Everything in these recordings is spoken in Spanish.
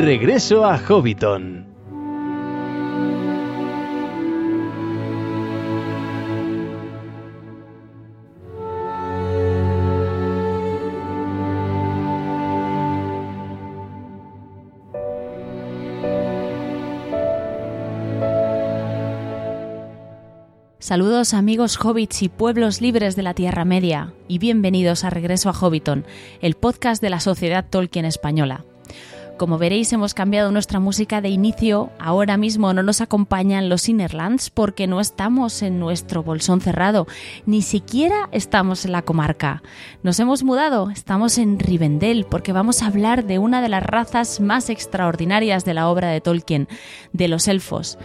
Regreso a Hobbiton. Saludos amigos hobbits y pueblos libres de la Tierra Media y bienvenidos a Regreso a Hobbiton, el podcast de la Sociedad Tolkien Española. Como veréis, hemos cambiado nuestra música de inicio. Ahora mismo no nos acompañan los Innerlands porque no estamos en nuestro bolsón cerrado, ni siquiera estamos en la comarca. Nos hemos mudado, estamos en Rivendell porque vamos a hablar de una de las razas más extraordinarias de la obra de Tolkien, de los elfos.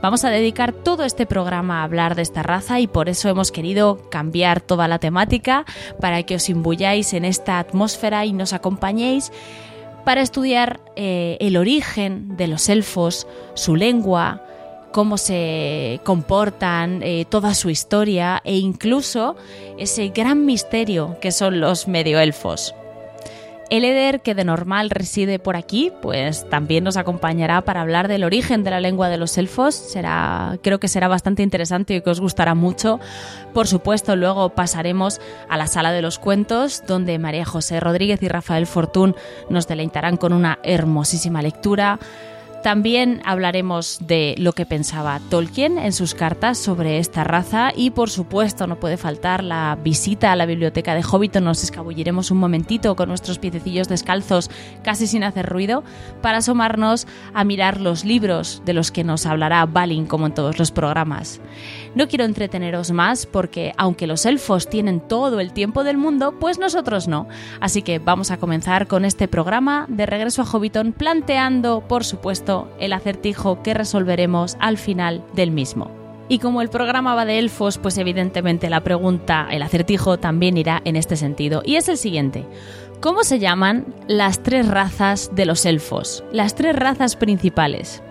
Vamos a dedicar todo este programa a hablar de esta raza y por eso hemos querido cambiar toda la temática para que os imbuyáis en esta atmósfera y nos acompañéis para estudiar eh, el origen de los elfos, su lengua, cómo se comportan, eh, toda su historia e incluso ese gran misterio que son los medioelfos. El Eder, que de normal reside por aquí, pues también nos acompañará para hablar del origen de la lengua de los elfos. Será, creo que será bastante interesante y que os gustará mucho. Por supuesto, luego pasaremos a la sala de los cuentos, donde María José Rodríguez y Rafael Fortún nos deleitarán con una hermosísima lectura. También hablaremos de lo que pensaba Tolkien en sus cartas sobre esta raza y por supuesto no puede faltar la visita a la biblioteca de Hobbiton. Nos escabulliremos un momentito con nuestros piececillos descalzos casi sin hacer ruido para asomarnos a mirar los libros de los que nos hablará Balin como en todos los programas. No quiero entreteneros más porque aunque los elfos tienen todo el tiempo del mundo, pues nosotros no. Así que vamos a comenzar con este programa de regreso a Hobbiton planteando, por supuesto, el acertijo que resolveremos al final del mismo. Y como el programa va de elfos, pues evidentemente la pregunta, el acertijo también irá en este sentido. Y es el siguiente. ¿Cómo se llaman las tres razas de los elfos? Las tres razas principales.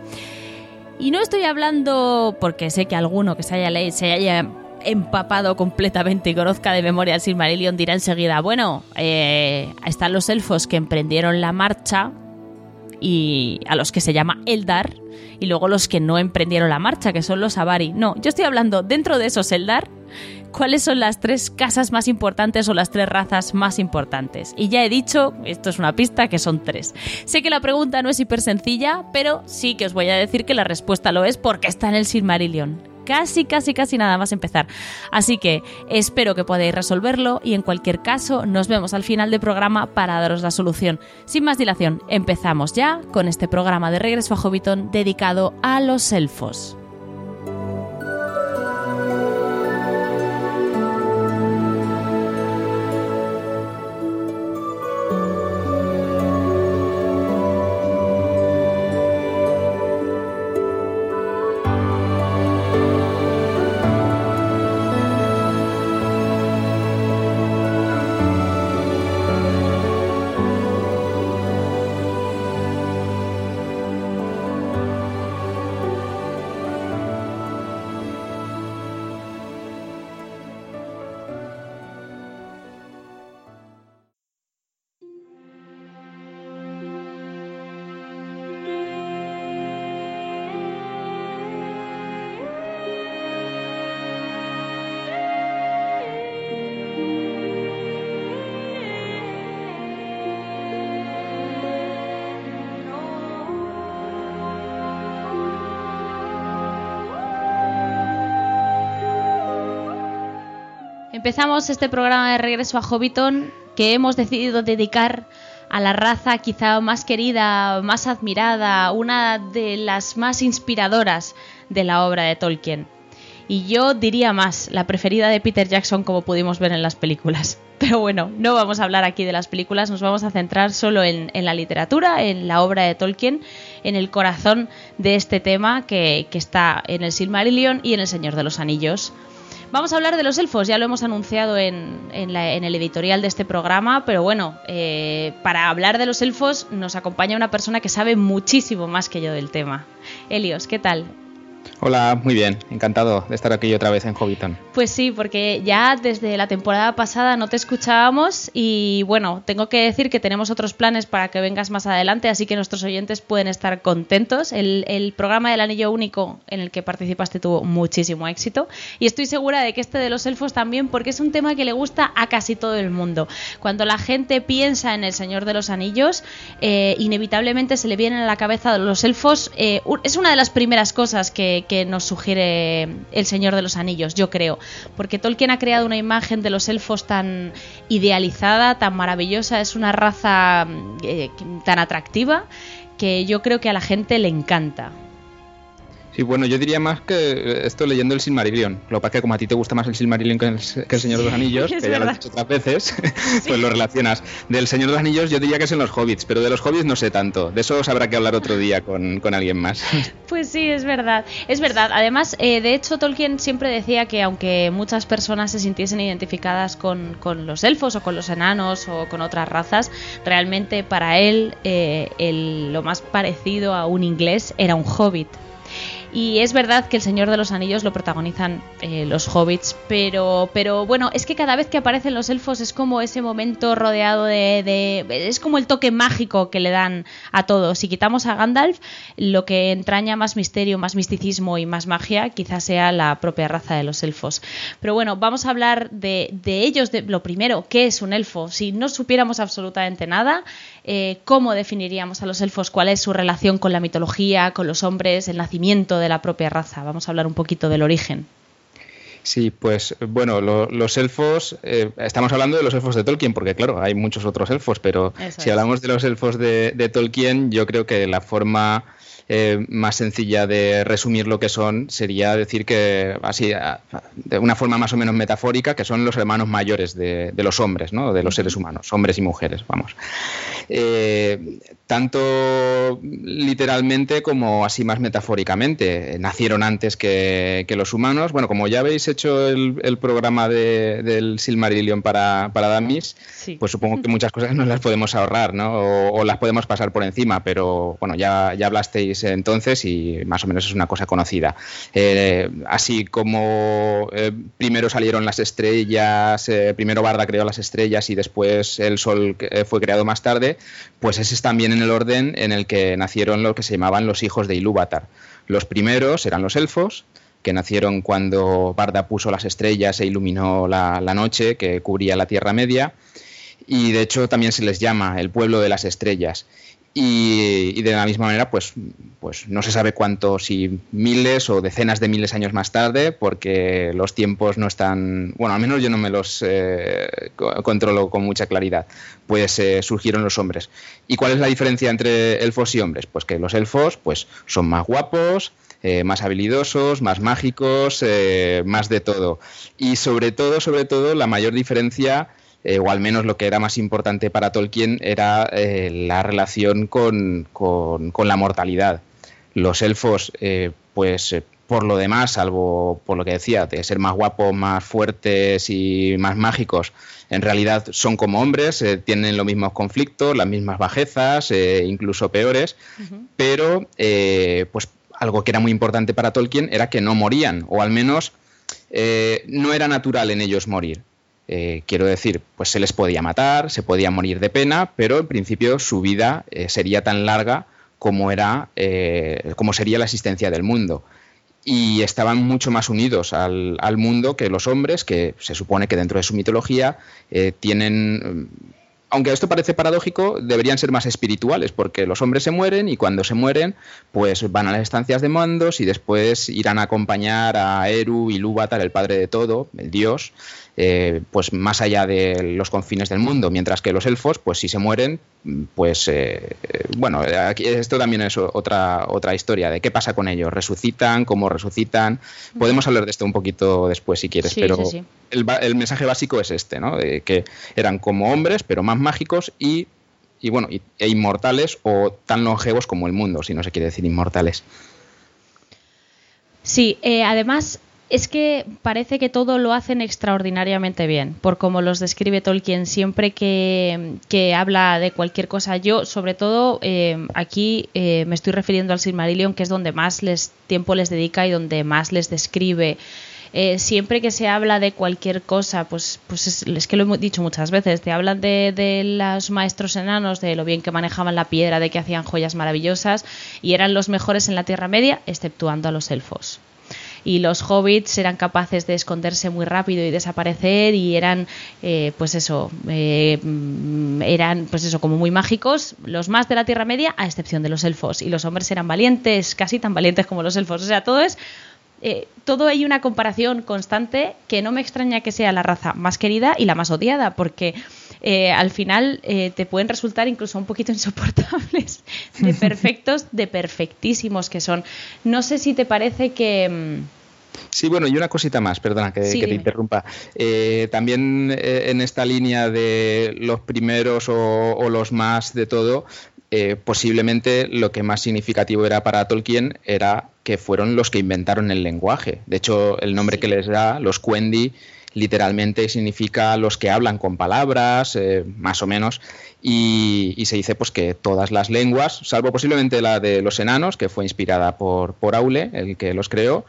Y no estoy hablando porque sé que alguno que se haya leído, se haya empapado completamente y conozca de memoria el Silmarillion dirá enseguida, bueno, eh, están los elfos que emprendieron la marcha y a los que se llama Eldar y luego los que no emprendieron la marcha, que son los Avari. No, yo estoy hablando dentro de esos Eldar, cuáles son las tres casas más importantes o las tres razas más importantes. Y ya he dicho, esto es una pista, que son tres. Sé que la pregunta no es hiper sencilla, pero sí que os voy a decir que la respuesta lo es porque está en el Silmarillion casi, casi, casi nada más empezar. Así que espero que podáis resolverlo y en cualquier caso nos vemos al final del programa para daros la solución. Sin más dilación, empezamos ya con este programa de Regreso a Hobbiton dedicado a los elfos. Empezamos este programa de regreso a Hobbiton que hemos decidido dedicar a la raza quizá más querida, más admirada, una de las más inspiradoras de la obra de Tolkien. Y yo diría más, la preferida de Peter Jackson como pudimos ver en las películas. Pero bueno, no vamos a hablar aquí de las películas, nos vamos a centrar solo en, la literatura, en la obra de Tolkien, en el corazón de este tema que, que está en el Silmarillion y en el Señor de los Anillos. Vamos a hablar de los elfos, ya lo hemos anunciado en, el editorial de este programa, pero bueno, eh, para hablar de los elfos nos acompaña una persona que sabe muchísimo más que yo del tema. Helios, ¿qué tal? Hola, muy bien, encantado de estar aquí otra vez en Hobbiton. Pues sí, porque ya desde la temporada pasada no te escuchábamos y bueno, tengo que decir que tenemos otros planes para que vengas más adelante, así que nuestros oyentes pueden estar contentos. El, programa del Anillo Único en el que participaste tuvo muchísimo éxito y estoy segura de que este de los elfos también, porque es un tema que le gusta a casi todo el mundo. Cuando la gente piensa en el Señor de los Anillos, eh, inevitablemente se le vienen a la cabeza los elfos. Eh, es una de las primeras cosas que que nos sugiere El Señor de los Anillos, yo creo. Porque Tolkien ha creado una imagen de los elfos tan idealizada, tan maravillosa, es una raza eh, tan atractiva que yo creo que a la gente le encanta. Sí, bueno, yo diría más que esto leyendo el Silmarillion. Lo que pasa es que como a ti te gusta más el Silmarillion que el, Señor de los Anillos, que ya lo has dicho otras veces, pues lo relacionas. Del Señor de los Anillos yo diría que es en los Hobbits, pero de los Hobbits no sé tanto. De eso habrá que hablar otro día con, alguien más. Pues sí, es verdad. Es verdad. Además, eh, de hecho, Tolkien siempre decía que aunque muchas personas se sintiesen identificadas con, los elfos o con los enanos o con otras razas, realmente para él eh, lo más parecido a un inglés era un hobbit. Y es verdad que El Señor de los Anillos lo protagonizan eh, los hobbits, pero, pero bueno, es que cada vez que aparecen los elfos es como ese momento rodeado de, Es como el toque mágico que le dan a todos. Si quitamos a Gandalf, lo que entraña más misterio, más misticismo y más magia quizás sea la propia raza de los elfos. Pero bueno, vamos a hablar de, de ellos. De, lo primero, ¿qué es un elfo? Si no supiéramos absolutamente nada, eh, ¿cómo definiríamos a los elfos? ¿Cuál es su relación con la mitología, con los hombres, el nacimiento de la propia raza. Vamos a hablar un poquito del origen. Sí, pues bueno, los elfos, eh, estamos hablando de los elfos de Tolkien, porque claro, hay muchos otros elfos, pero si hablamos de los elfos de, Tolkien, yo creo que la forma eh, más sencilla de resumir lo que son sería decir que, así, de una forma más o menos metafórica, que son los hermanos mayores de, los hombres, ¿no? de los seres humanos, hombres y mujeres, vamos. Eh, tanto literalmente como así más metafóricamente. Nacieron antes que, los humanos. Bueno, como ya habéis hecho el, programa del Silmarillion para, para Damis, pues supongo que muchas cosas no las podemos ahorrar, ¿no? O, las podemos pasar por encima, pero bueno, ya, ya hablasteis entonces y más o menos es una cosa conocida. Eh, así como eh, primero salieron las estrellas, primero Barda creó las estrellas y después el Sol fue creado más tarde, pues ese es también en el orden en el que nacieron lo que se llamaban los hijos de Ilúvatar. Los primeros eran los elfos, que nacieron cuando Barda puso las estrellas e iluminó la, la noche que cubría la Tierra Media. Y de hecho también se les llama el pueblo de las estrellas. Y, de la misma manera, pues, pues no se sabe cuántos, si miles o decenas de miles de años más tarde, porque los tiempos no están, bueno, al menos yo no me los eh, controlo con mucha claridad, pues eh, surgieron los hombres. ¿Y cuál es la diferencia entre elfos y hombres? Pues que los elfos pues, son más guapos, eh, más habilidosos, más mágicos, más de todo. Y sobre todo, sobre todo, la mayor diferencia eh, o al menos lo que era más importante para Tolkien era eh, la relación con, la mortalidad. Los elfos, eh, pues por lo demás, salvo por lo que decía, de ser más guapos, más fuertes y más mágicos, en realidad son como hombres, tienen los mismos conflictos, las mismas bajezas, incluso peores, pero pues algo que era muy importante para Tolkien era que no morían, o al menos no era natural en ellos morir. Eh, quiero decir, pues se les podía matar, se podía morir de pena, pero en principio su vida eh, sería tan larga como era, eh, como sería la existencia del mundo. Y estaban mucho más unidos al, al, mundo que los hombres, que se supone que dentro de su mitología tienen aunque esto parece paradójico, deberían ser más espirituales, porque los hombres se mueren y cuando se mueren, pues van a las estancias de mandos y después irán a acompañar a Eru y Lúvatar, el padre de todo, el dios, eh, pues más allá de los confines del mundo, mientras que los elfos, pues si se mueren, pues eh, bueno, aquí, esto también es otra, otra historia de qué pasa con ellos, resucitan, cómo resucitan, podemos hablar de esto un poquito después si quieres, pero El, mensaje básico es este, ¿no? De que eran como hombres, pero más mágicos y, y bueno, e inmortales o tan longevos como el mundo, si no se quiere decir inmortales. Sí, eh, además es que parece que todo lo hacen extraordinariamente bien, por como los describe Tolkien siempre que, habla de cualquier cosa. Yo, sobre todo, eh, aquí eh, me estoy refiriendo al Silmarillion, que es donde más les, tiempo les dedica y donde más les describe. Eh, siempre que se habla de cualquier cosa, pues, pues es, que lo hemos dicho muchas veces, te hablan de, de, los maestros enanos, de lo bien que manejaban la piedra, de que hacían joyas maravillosas y eran los mejores en la Tierra Media, exceptuando a los elfos y los hobbits eran capaces de esconderse muy rápido y desaparecer y eran eh, pues eso eh, eran pues eso como muy mágicos los más de la Tierra Media a excepción de los elfos. Y los hombres eran valientes casi tan valientes como los elfos. O sea todo es eh, todo hay una comparación constante que no me extraña que sea la raza más querida y la más odiada, porque al final te pueden resultar incluso un poquito insoportables, de perfectos, de perfectísimos que son. No sé si te parece que... Mm, Sí, bueno, y una cosita más, perdona que, te interrumpa. Eh, también eh, en esta línea de los primeros o, los más de todo, eh, posiblemente lo que más significativo era para Tolkien era que fueron los que inventaron el lenguaje. De hecho, el nombre que les da, los Quendi, literalmente significa los que hablan con palabras, más o menos, y, se dice pues que todas las lenguas, salvo posiblemente la de los enanos, que fue inspirada por, por Aule, el que los creó,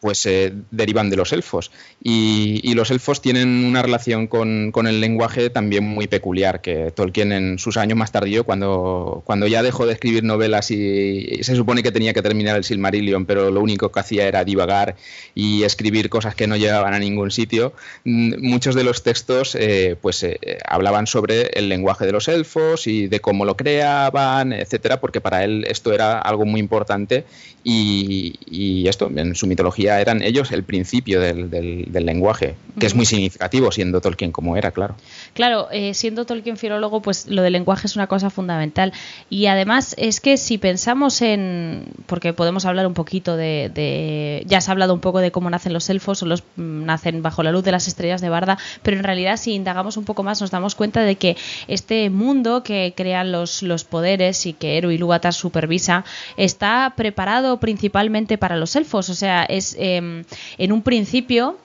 pues eh, derivan de los elfos. Y, los elfos tienen una relación con, el lenguaje también muy peculiar, que Tolkien en sus años más tardío, cuando, cuando ya dejó de escribir novelas y, se supone que tenía que terminar el Silmarillion, pero lo único que hacía era divagar y escribir cosas que no llegaban a ningún sitio, mm, muchos de los textos eh, pues eh, hablaban sobre el lenguaje de los elfos, y de cómo lo creaban, etcétera, porque para él esto era algo muy importante y, esto, en su mitología eran ellos el principio del, lenguaje, que es muy significativo siendo Tolkien como era, claro. Claro, eh, siendo Tolkien filólogo, pues lo del lenguaje es una cosa fundamental. Y además es que si pensamos en, porque podemos hablar un poquito de, ya se ha hablado un poco de cómo nacen los elfos, o los mm, nacen bajo la luz de las estrellas de Barda, pero en realidad si indagamos un poco más nos damos cuenta de que este mundo que crean los, los poderes y que Eru Ilúvatar supervisa está preparado principalmente para los elfos. O sea, es em, en un principio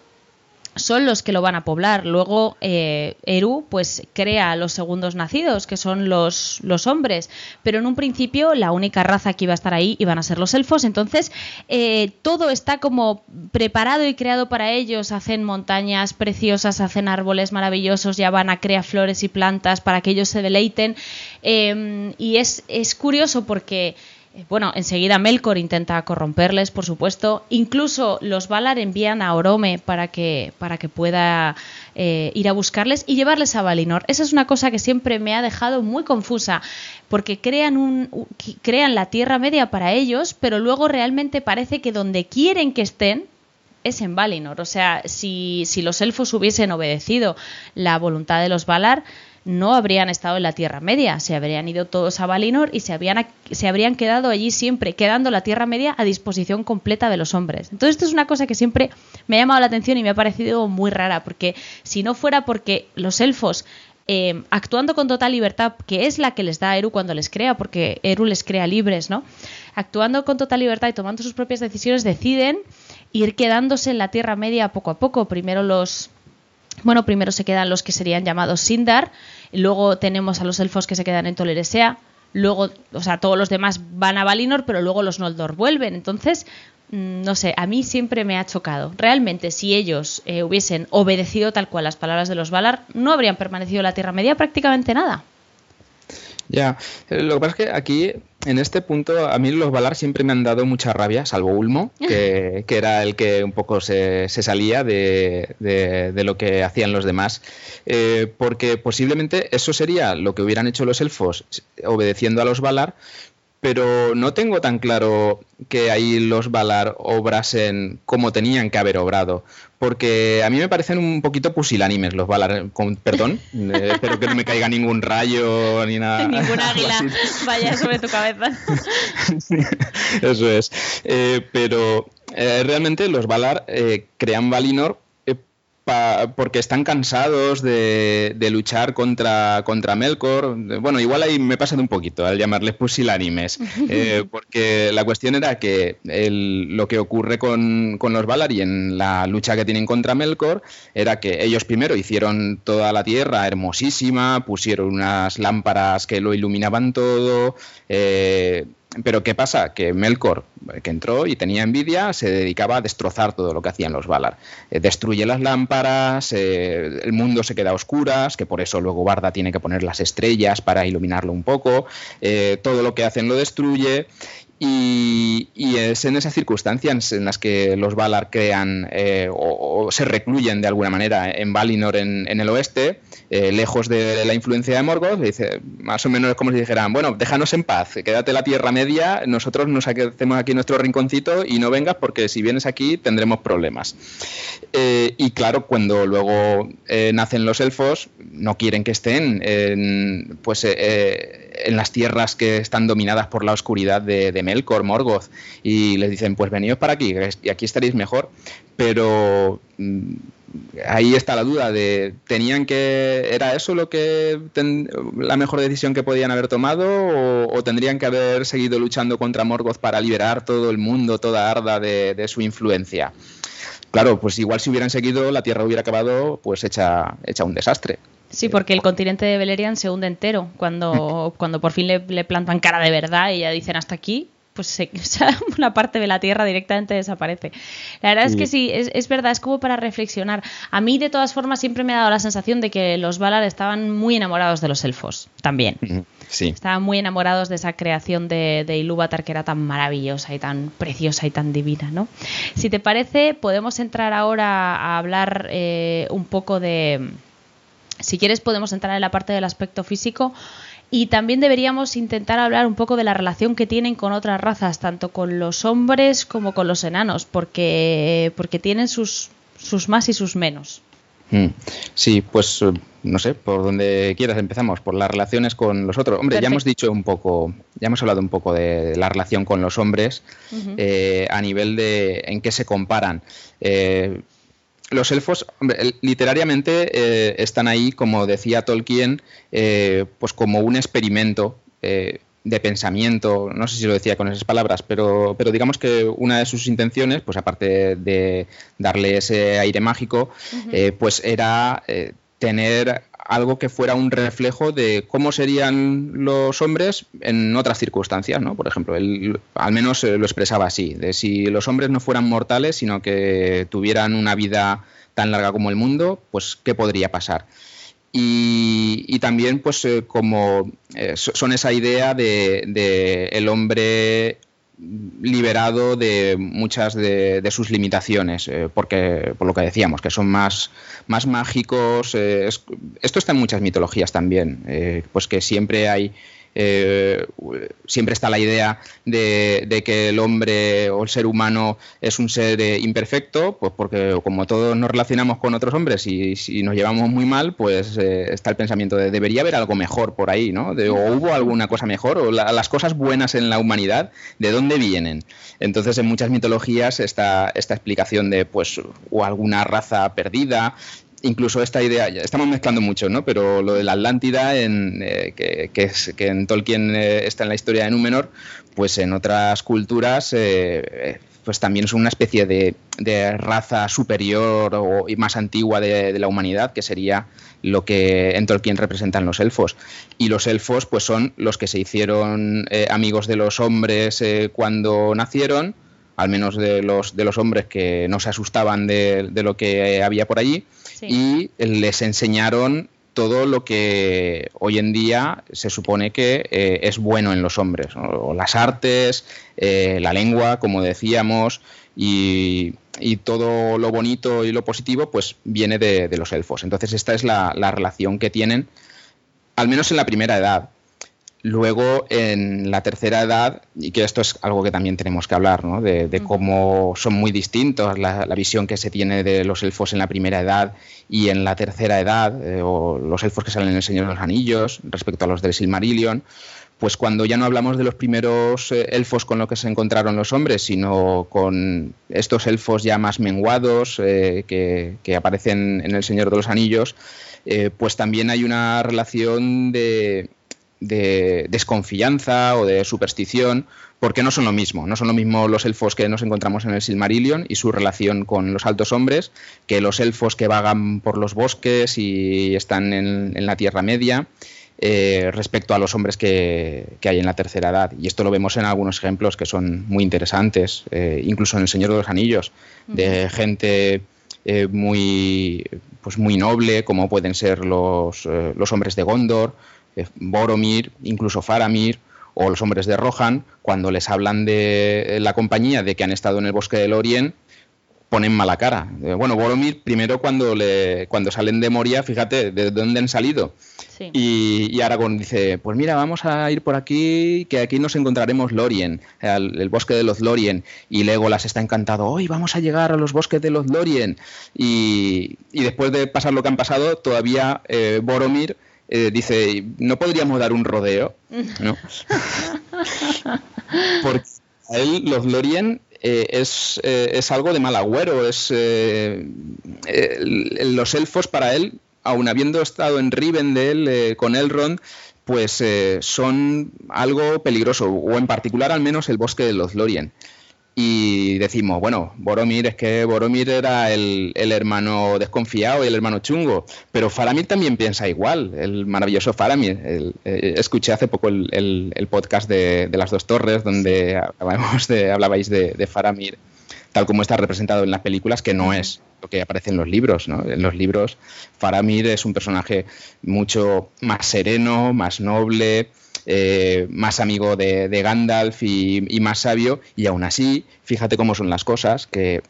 son los que lo van a poblar. Luego eh, Eru pues crea a los segundos nacidos, que son los, los, hombres, pero en un principio la única raza que iba a estar ahí iban a ser los elfos, entonces eh, todo está como preparado y creado para ellos, hacen montañas preciosas, hacen árboles maravillosos, ya van a crear flores y plantas para que ellos se deleiten. Em, y es, es curioso porque eh, bueno, enseguida Melkor intenta corromperles, por supuesto. Incluso los Valar envían a Orome para que, para que pueda eh, ir a buscarles y llevarles a Valinor. Esa es una cosa que siempre me ha dejado muy confusa, porque crean, un, crean la Tierra Media para ellos, pero luego realmente parece que donde quieren que estén es en Valinor. O sea, si, si los elfos hubiesen obedecido la voluntad de los Valar, no habrían estado en la Tierra Media, se habrían ido todos a Valinor y se, se habrían quedado allí siempre, quedando la Tierra Media a disposición completa de los hombres. Entonces esto es una cosa que siempre me ha llamado la atención y me ha parecido muy rara, porque si no fuera porque los elfos eh, actuando con total libertad, que es la que les da Eru cuando les crea, porque Eru les crea libres, ¿no? Actuando con total libertad y tomando sus propias decisiones, deciden ir quedándose en la Tierra Media poco a poco. Primero los, bueno, primero se quedan los que serían llamados Sindar, luego tenemos a los elfos que se quedan en Toleresea, luego, o sea, todos los demás van a Valinor, pero luego los Noldor vuelven. Entonces, mm, no sé, a mí siempre me ha chocado. Realmente, si ellos eh, hubiesen obedecido tal cual las palabras de los Valar, no habrían permanecido en la Tierra Media prácticamente nada. Ya, eh, lo que pasa es que aquí, en este punto, a mí los Valar siempre me han dado mucha rabia, salvo Ulmo, que, era el que un poco se, salía de, de, lo que hacían los demás, eh, porque posiblemente eso sería lo que hubieran hecho los elfos obedeciendo a los Valar, pero no tengo tan claro que ahí los Valar obrasen como tenían que haber obrado. Porque a mí me parecen un poquito pusilánimes los Valar. Con, perdón, eh, espero que no me caiga ningún rayo ni nada. Ningún águila vaya sobre tu cabeza. eso es. Eh, pero eh, realmente los Valar crean Valinor porque están cansados de, luchar contra, contra Melkor. Bueno, igual ahí me pasa de un poquito al llamarles pusilánimes, eh, porque la cuestión era que lo que ocurre con, con, los Valar y en la lucha que tienen contra Melkor era que ellos primero hicieron toda la tierra hermosísima, pusieron unas lámparas que lo iluminaban todo. Eh, pero ¿qué pasa? Que Melkor, que entró y tenía envidia, se dedicaba a destrozar todo lo que hacían los Valar. Eh, destruye las lámparas, eh, el mundo se queda a oscuras, que por eso luego Barda tiene que poner las estrellas para iluminarlo un poco. Eh, todo lo que hacen lo destruye. Y, es en esas circunstancias en las que los Valar crean o, se recluyen de alguna manera en Valinor en, el oeste eh, lejos de la influencia de Morgoth, dice, más o menos como si dijeran, bueno, déjanos en paz, quédate la Tierra Media, nosotros nos hacemos aquí nuestro rinconcito y no vengas porque si vienes aquí tendremos problemas. Eh, y claro, cuando luego eh, nacen los elfos, no quieren que estén en, pues, en las tierras que están dominadas por la oscuridad de, de Melkor, Morgoth, y les dicen, pues veníos para aquí, y aquí estaréis mejor, pero mm, ahí está la duda de tenían que era eso lo que la mejor decisión que podían haber tomado o, tendrían que haber seguido luchando contra Morgoth para liberar todo el mundo toda Arda de, su influencia claro pues igual si hubieran seguido la tierra hubiera acabado pues hecha hecha un desastre Sí, porque el continente de Beleriand se hunde entero cuando, cuando por fin le, le plantan cara de verdad y ya dicen hasta aquí pues se, una parte de la Tierra directamente desaparece. La verdad es que sí, es, verdad, es como para reflexionar. A mí, de todas formas, siempre me ha dado la sensación de que los Valar estaban muy enamorados de los elfos, también. Sí. Estaban muy enamorados de esa creación de, de Ilúvatar que era tan maravillosa y tan preciosa y tan divina, ¿no? Si te parece, podemos entrar ahora a hablar eh, un poco de... Si quieres, podemos entrar en la parte del aspecto físico. Y también deberíamos intentar hablar un poco de la relación que tienen con otras razas, tanto con los hombres como con los enanos, porque, porque tienen sus, sus más y sus menos. Mm. Sí, pues eh, no sé, por donde quieras empezamos, por las relaciones con los otros. Hombre, ya hemos dicho un poco, ya hemos hablado un poco de la relación con los hombres eh, a nivel de en qué se comparan. Eh, los elfos, literariamente eh, están ahí, como decía Tolkien, eh, pues como un experimento eh, de pensamiento, no sé si lo decía con esas palabras, pero, pero digamos que una de sus intenciones, pues aparte de darle ese aire mágico, pues era tener algo que fuera un reflejo de cómo serían los hombres en otras circunstancias, ¿no? Por ejemplo, él al menos lo expresaba así, de si los hombres no fueran mortales, sino que tuvieran una vida tan larga como el mundo, pues qué podría pasar. Y, también, pues, eh, como eh, son esa idea de, el hombre liberado de muchas de, sus limitaciones, eh, porque por lo que decíamos, que son más, más mágicos. esto está en muchas mitologías también, pues que siempre hay eh, siempre está la idea de, que el hombre o el ser humano es un ser eh, imperfecto, pues porque como todos nos relacionamos con otros hombres y si nos llevamos muy mal, pues eh, está el pensamiento de debería haber algo mejor por ahí, ¿no? o hubo alguna cosa mejor, o las cosas buenas en la humanidad, ¿de dónde vienen? Entonces en muchas mitologías está esta explicación de pues o alguna raza perdida, incluso esta idea, estamos mezclando mucho, ¿no? Pero lo de la Atlántida, en, eh, que, que en Tolkien eh, está en la historia de Númenor, pues en otras culturas, eh, pues también es una especie de, raza superior o, y más antigua de, la humanidad, que sería lo que en Tolkien representan los elfos. Y los elfos, pues son los que se hicieron amigos de los hombres cuando nacieron, al menos de los, de los hombres que no se asustaban de, de lo que había por allí y les enseñaron todo lo que hoy en día se supone que eh, es bueno en los hombres, las artes, eh, la lengua, como decíamos, y, todo lo bonito y lo positivo, pues viene de, los elfos. Entonces esta es la, relación que tienen, al menos en la primera edad. Luego, en la tercera edad, y que esto es algo que también tenemos que hablar, ¿no? de, cómo son muy distintos la, visión que se tiene de los elfos en la primera edad y en la tercera edad, eh, o los elfos que salen en El Señor de los Anillos, respecto a los del Silmarillion, pues cuando ya no hablamos de los primeros eh, elfos con los que se encontraron los hombres, sino con estos elfos ya más menguados eh, que, aparecen en El Señor de los Anillos, eh, pues también hay una relación de, desconfianza o de superstición, porque no son lo mismo. No son lo mismo los elfos que nos encontramos en el Silmarillion y su relación con los altos hombres, que los elfos que vagan por los bosques y están en la Tierra Media. Eh, respecto a los hombres que, hay en la tercera edad. Y esto lo vemos en algunos ejemplos que son muy interesantes, eh, incluso en El Señor de los Anillos, de gente eh, muy, pues muy noble, como pueden ser los, los hombres de Gondor, Boromir, incluso Faramir, o los hombres de Rohan, cuando les hablan de la compañía de que han estado en el bosque de Lorien, ponen mala cara. Bueno, Boromir, primero cuando, le, cuando salen de Moria, fíjate de dónde han salido. Y, Aragorn dice, pues mira, vamos a ir por aquí, que aquí nos encontraremos Lorien, el, bosque de los Lorien. Y Legolas está encantado, hoy vamos a llegar a los bosques de los Lorien. Y, después de pasar lo que han pasado, todavía eh, Boromir eh, dice, ¿no podríamos dar un rodeo? ¿No? Porque a él los Lorien eh, es, es, algo de mal agüero. Es, los elfos para él aun habiendo estado en Rivendell eh, con Elrond, pues eh, son algo peligroso, o en particular al menos el bosque de los Lorien. Y decimos, bueno, Boromir es que Boromir era el, hermano desconfiado y el hermano chungo, pero Faramir también piensa igual, el maravilloso Faramir. Eh, escuché hace poco el, podcast de, las dos torres donde de, hablabais de, de Faramir tal como está representado en las películas, que no es lo que aparece en los libros. En los libros, Faramir es un personaje mucho más sereno, más noble, eh, más amigo de, Gandalf y, más sabio, y aún así, fíjate cómo son las cosas, que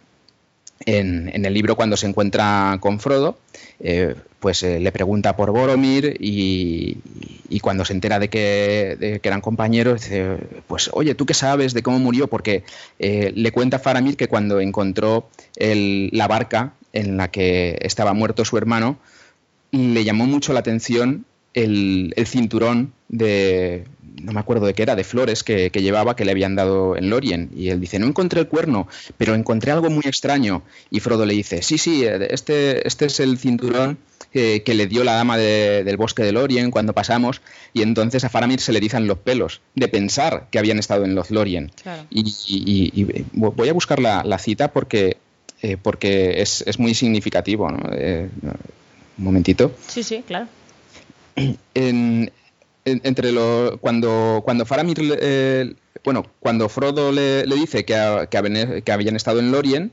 en, el libro cuando se encuentra con Frodo, eh, pues eh, le pregunta por Boromir y, cuando se entera de que, eran compañeros, dice, pues oye, ¿tú qué sabes de cómo murió? Porque le cuenta Faramir que cuando encontró la barca en la que estaba muerto su hermano, le llamó mucho la atención el, cinturón de, no me acuerdo de qué era, de flores que, llevaba que le habían dado en Lorien. Y él dice, no encontré el cuerno, pero encontré algo muy extraño. Y Frodo le dice, sí, sí, este, este es el cinturón que le dio la dama del bosque de Lorien cuando pasamos. Y entonces a Faramir se le dicen los pelos de pensar que habían estado en los Lorien. Y, voy a buscar la, cita porque, eh, porque es, muy significativo. Eh, un momentito. Sí, sí, claro entre lo, cuando, cuando Faramir, eh, bueno, cuando Frodo le, dice que, que, habían estado en Lorien,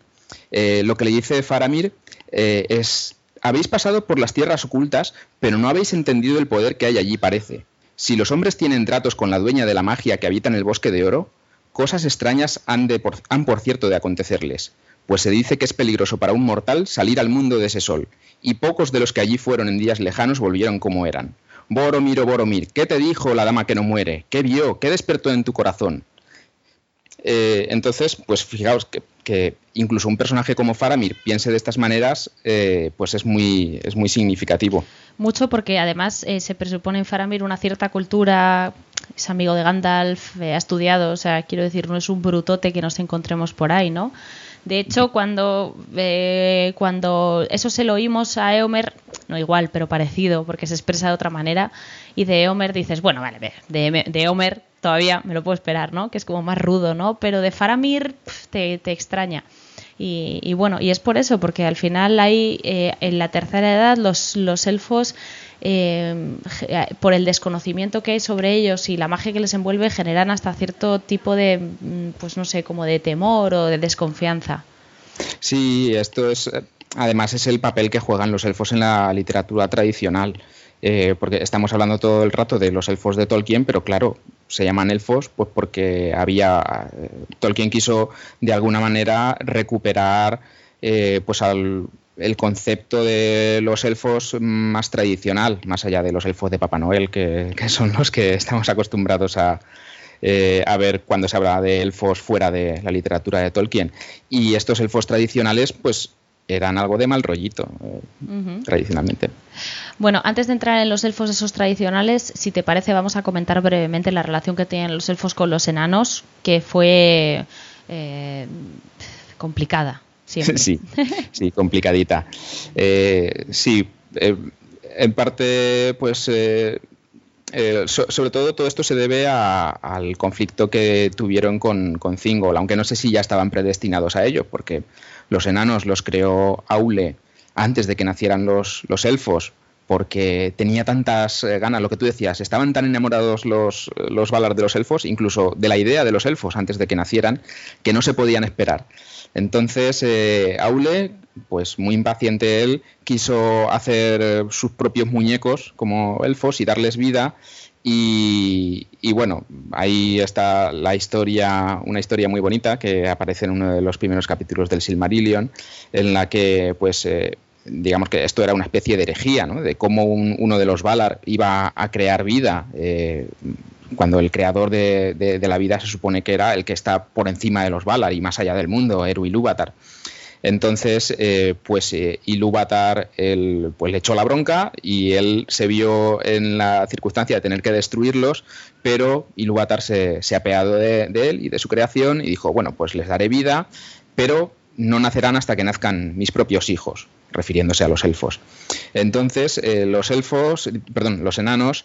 eh, lo que le dice Faramir eh, es, habéis pasado por las tierras ocultas, pero no habéis entendido el poder que hay allí, parece. Si los hombres tienen tratos con la dueña de la magia que habita en el bosque de oro, cosas extrañas han, de han por cierto de acontecerles, pues se dice que es peligroso para un mortal salir al mundo de ese sol, y pocos de los que allí fueron en días lejanos volvieron como eran. Boromir, oh Boromir, ¿qué te dijo la dama que no muere? ¿Qué vio? ¿Qué despertó en tu corazón? Eh, entonces, pues fijaos que, incluso un personaje como Faramir piense de estas maneras, eh, pues es muy, es muy significativo. Mucho porque además eh, se presupone en Faramir una cierta cultura, es amigo de Gandalf, ha estudiado, o sea, quiero decir, no es un brutote que nos encontremos por ahí, ¿no? De hecho, cuando, eh, cuando eso se lo oímos a Eomer, no igual, pero parecido, porque se expresa de otra manera, y de Eomer dices, bueno, vale, de, de Eomer todavía me lo puedo esperar, ¿no? Que es como más rudo, ¿no? Pero de Faramir te, te extraña. Y, bueno, y es por eso, porque al final hay eh, en la tercera edad los, los elfos, eh, por el desconocimiento que hay sobre ellos y la magia que les envuelve, generan hasta cierto tipo de, mm, pues no sé, como de temor o de desconfianza. Sí, esto es, además es el papel que juegan los elfos en la literatura tradicional. Eh, porque estamos hablando todo el rato de los elfos de Tolkien, pero claro, se llaman elfos pues porque había eh, Tolkien quiso de alguna manera recuperar eh, pues el concepto de los elfos más tradicional, más allá de los elfos de Papá Noel, que, son los que estamos acostumbrados a, a, ver cuando se habla de elfos fuera de la literatura de Tolkien. Y estos elfos tradicionales, pues eran algo de mal rollito, tradicionalmente. Bueno, antes de entrar en los elfos esos tradicionales, si te parece, vamos a comentar brevemente la relación que tienen los elfos con los enanos, que fue eh, complicada. Sí, sí, complicadita. Eh, sí, eh, en parte, pues sobre todo todo esto se debe al conflicto que tuvieron con, con aunque no sé si ya estaban predestinados a ello, porque los enanos los creó Aule antes de que nacieran los, los elfos, porque tenía tantas eh, ganas, lo que tú decías, estaban tan enamorados los, los Valar de los elfos, incluso de la idea de los elfos antes de que nacieran, que no se podían esperar. Entonces, eh, Aule, pues muy impaciente él, quiso hacer sus propios muñecos como elfos y darles vida y, bueno, ahí está la historia, una historia muy bonita que aparece en uno de los primeros capítulos del Silmarillion, en la que, pues, eh, digamos que esto era una especie de herejía, ¿no? De cómo uno de los Valar iba a crear vida, eh, cuando el creador de, la vida se supone que era el que está por encima de los Valar y más allá del mundo, Eru Ilúvatar. Entonces, eh, pues eh, Ilúvatar pues, le echó la bronca y él se vio en la circunstancia de tener que destruirlos, pero Ilúvatar se, se ha apeado de, él y de su creación y dijo, bueno, pues les daré vida, pero no nacerán hasta que nazcan mis propios hijos, refiriéndose a los elfos. Entonces, eh, los elfos, perdón, los enanos,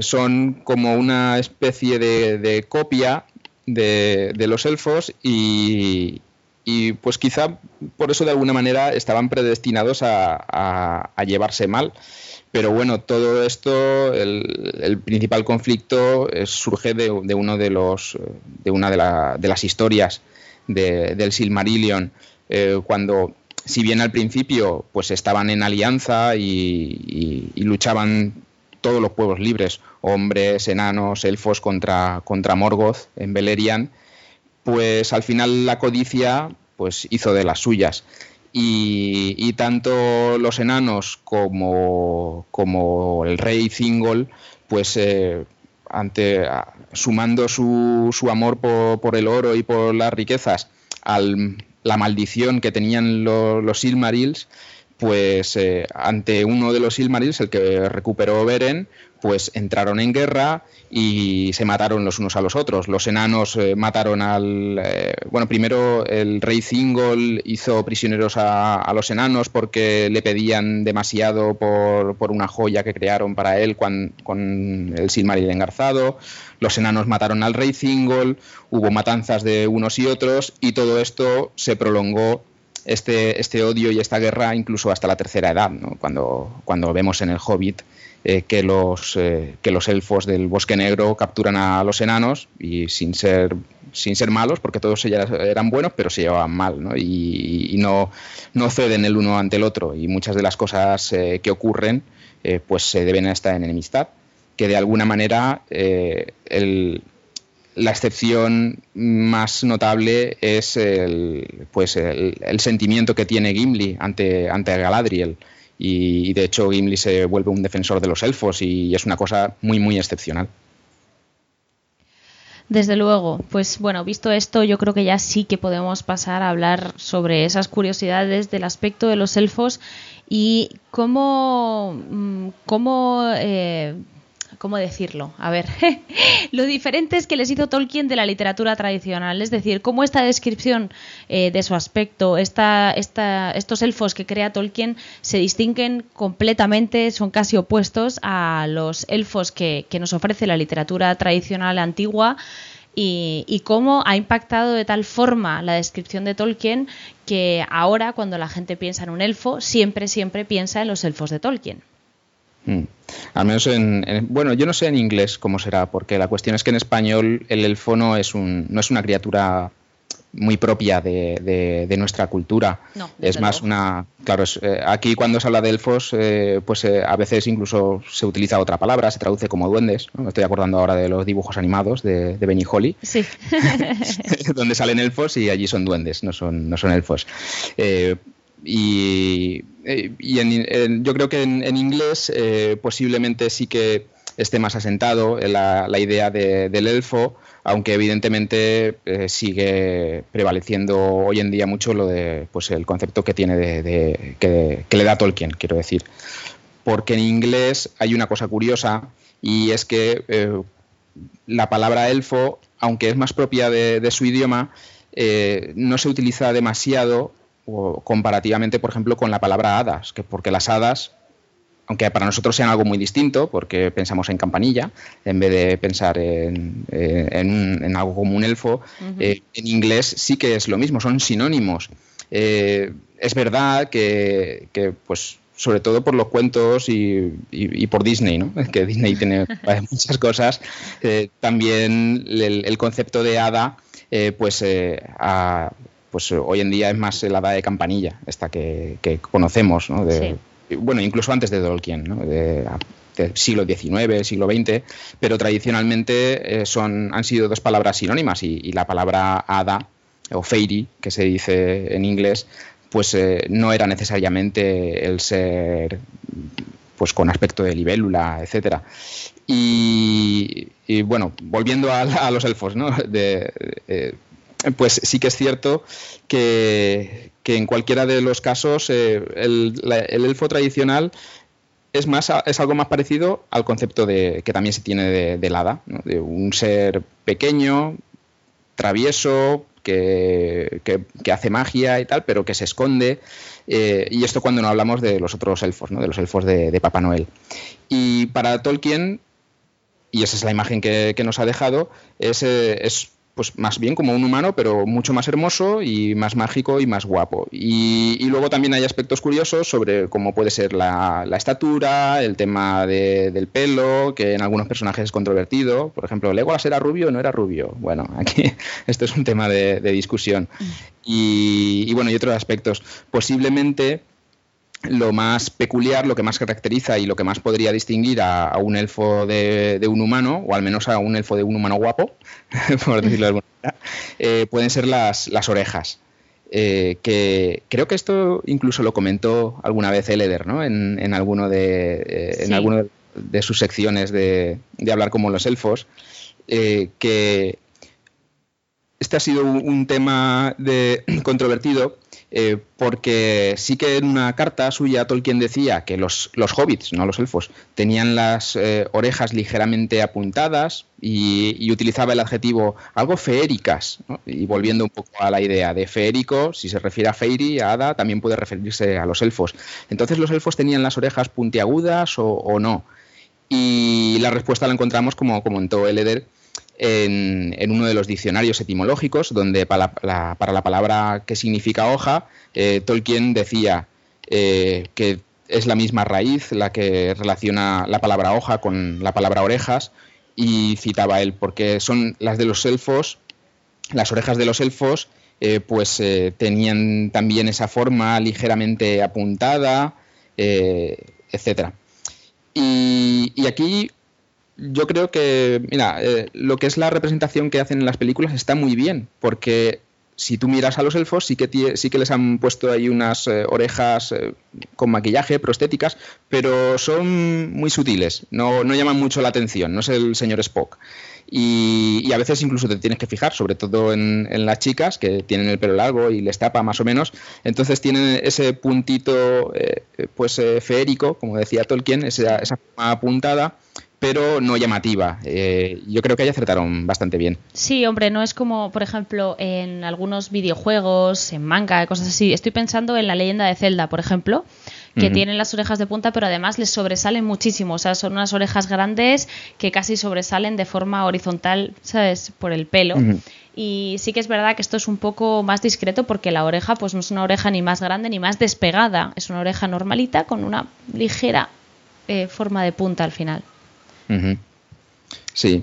son como una especie de, copia de, los elfos y, y pues quizá por eso de alguna manera estaban predestinados a, llevarse mal. Pero bueno, todo esto, el, principal conflicto surge de, uno de los, de una de, las historias del Silmarillion, eh, cuando si bien al principio pues estaban en alianza y, luchaban todos los pueblos libres, hombres, enanos, elfos contra, contra Morgoth en Beleriand, pues al final la codicia pues hizo de las suyas. Y, tanto los enanos como, como el rey Thingol, pues eh, ante, sumando su, su amor por, el oro y por las riquezas a la maldición que tenían los Silmarils, pues eh, ante uno de los Silmarils, el que recuperó Beren, pues entraron en guerra y se mataron los unos a los otros. Los enanos eh, mataron al... Eh, bueno, primero el rey Thingol hizo prisioneros a, los enanos porque le pedían demasiado por, una joya que crearon para él con, el Silmaril engarzado. Los enanos mataron al rey Thingol, hubo matanzas de unos y otros y todo esto se prolongó este, este odio y esta guerra incluso hasta la tercera edad, cuando, cuando vemos en el Hobbit eh, que, los, eh, que los elfos del Bosque Negro capturan a los enanos y sin ser, sin ser malos, porque todos ellos eran buenos, pero se llevaban mal ¿no? Y, no, no, ceden el uno ante el otro. Y muchas de las cosas eh, que ocurren pues se deben a esta enemistad, que de alguna manera el, la excepción más notable es el, pues el, sentimiento que tiene Gimli ante, ante Galadriel y, de hecho Gimli se vuelve un defensor de los elfos y es una cosa muy muy excepcional. Desde luego, pues bueno, visto esto, yo creo que ya sí que podemos pasar a hablar sobre esas curiosidades del aspecto de los elfos y cómo, mm, cómo eh, ¿cómo decirlo? A ver, lo diferentes que les hizo Tolkien de la literatura tradicional, es decir, cómo esta descripción eh, de su aspecto, esta, esta, estos elfos que crea Tolkien se distinguen completamente, son casi opuestos a los elfos que, nos ofrece la literatura tradicional antigua. Y, cómo ha impactado de tal forma la descripción de Tolkien que ahora cuando la gente piensa en un elfo, siempre, siempre piensa en los elfos de Tolkien. Mm. Al menos en, Bueno, yo no sé en inglés cómo será, porque la cuestión es que en español el elfo no es, un, no es una criatura muy propia de, de, nuestra cultura. es más una. Claro, eh, aquí cuando se habla de elfos, eh, pues eh, a veces incluso se utiliza otra palabra, se traduce como duendes. Me estoy acordando ahora de los dibujos animados de, de Benny Holly, sí. donde salen elfos y allí son duendes, no son, no son elfos. Y, eh, yo creo que en, inglés eh, posiblemente sí que esté más asentado la, idea del elfo, aunque evidentemente eh, sigue prevaleciendo hoy en día mucho lo de pues el concepto que tiene de, que, le da Tolkien, quiero decir. Porque en inglés hay una cosa curiosa y es que la palabra elfo, aunque es más propia de, su idioma, no se utiliza demasiado comparativamente, por ejemplo, con la palabra hadas, que porque las hadas aunque para nosotros sean algo muy distinto, porque pensamos en campanilla en vez de pensar en, eh, algo como un elfo, eh, en inglés sí que es lo mismo, son sinónimos. Eh, es verdad que, pues sobre todo por los cuentos y, por Disney, ¿no? que Disney tiene muchas cosas, también el, concepto de hada, pues, pues hoy en día es más el hada de campanilla, esta que, conocemos, ¿no? de, bueno, incluso antes de Tolkien, ¿no? de, siglo XIX, siglo XX, pero tradicionalmente eh, son, han sido dos palabras sinónimas y, la palabra hada o fairy, que se dice en inglés, pues eh, no era necesariamente el ser pues con aspecto de libélula, etcétera. Y, bueno, volviendo a, los elfos, ¿no? Eh, pues sí que es cierto que, en cualquiera de los casos eh, el, elfo tradicional es más es algo más parecido al concepto de que también se tiene de, del hada, de un ser pequeño, travieso, que, hace magia y tal, pero que se esconde. Eh, y esto cuando no hablamos de los otros elfos, ¿no? de los elfos de, Papá Noel. Y para Tolkien, y esa es la imagen que, nos ha dejado, es, eh, es pues más bien como un humano, pero mucho más hermoso y más mágico y más guapo. Y, luego también hay aspectos curiosos sobre cómo puede ser la, estatura, el tema del pelo, que en algunos personajes es controvertido. Por ejemplo, ¿Legolas era rubio o no era rubio? Bueno, aquí esto es un tema de, discusión. Mm. Y, y bueno, y otros aspectos. Posiblemente lo más peculiar, lo que más caracteriza y lo que más podría distinguir a, un elfo de, un humano, o al menos a un elfo de un humano guapo, por decirlo de alguna manera, eh, pueden ser las, las orejas. Eh, que creo que esto incluso lo comentó alguna vez Eleder, ¿no? En, alguno de eh, en alguno de sus secciones de, de, hablar como los elfos, que este ha sido un, tema de, controvertido eh, porque sí que en una carta suya Tolkien decía que los, hobbits, no los elfos, tenían las eh, orejas ligeramente apuntadas y, utilizaba el adjetivo algo feéricas. Y volviendo un poco a la idea de feérico, si se refiere a fairy, a hada, también puede referirse a los elfos. Entonces, ¿los elfos tenían las orejas puntiagudas o, no? Y la respuesta la encontramos, como comentó Eleder, en, uno de los diccionarios etimológicos, donde para la, palabra que significa hoja, eh, Tolkien decía eh, que es la misma raíz la que relaciona la palabra hoja con la palabra orejas, y citaba él, porque son las de los elfos, las orejas de los elfos, eh, pues tenían también esa forma ligeramente apuntada, etcétera. Y, y, aquí yo creo que, mira, eh, lo que es la representación que hacen en las películas está muy bien, porque si tú miras a los elfos, sí que, sí que les han puesto ahí unas eh, orejas eh, con maquillaje, prostéticas, pero son muy sutiles, no, no, llaman mucho la atención, no es el señor Spock. Y, a veces incluso te tienes que fijar, sobre todo en, las chicas que tienen el pelo largo y les tapa más o menos, entonces tienen ese puntito pues feérico, como decía Tolkien, esa, esa apuntada pero no llamativa. Eh, yo creo que ahí acertaron bastante bien. Sí, hombre, no es como, por ejemplo, en algunos videojuegos, en manga, cosas así. Estoy pensando en la leyenda de Zelda, por ejemplo, que tienen las orejas de punta, pero además les sobresalen muchísimo. O sea, son unas orejas grandes que casi sobresalen de forma horizontal, ¿sabes? Por el pelo. Y sí que es verdad que esto es un poco más discreto porque la oreja, pues no es una oreja ni más grande ni más despegada. Es una oreja normalita con una ligera eh, forma de punta al final. Sí.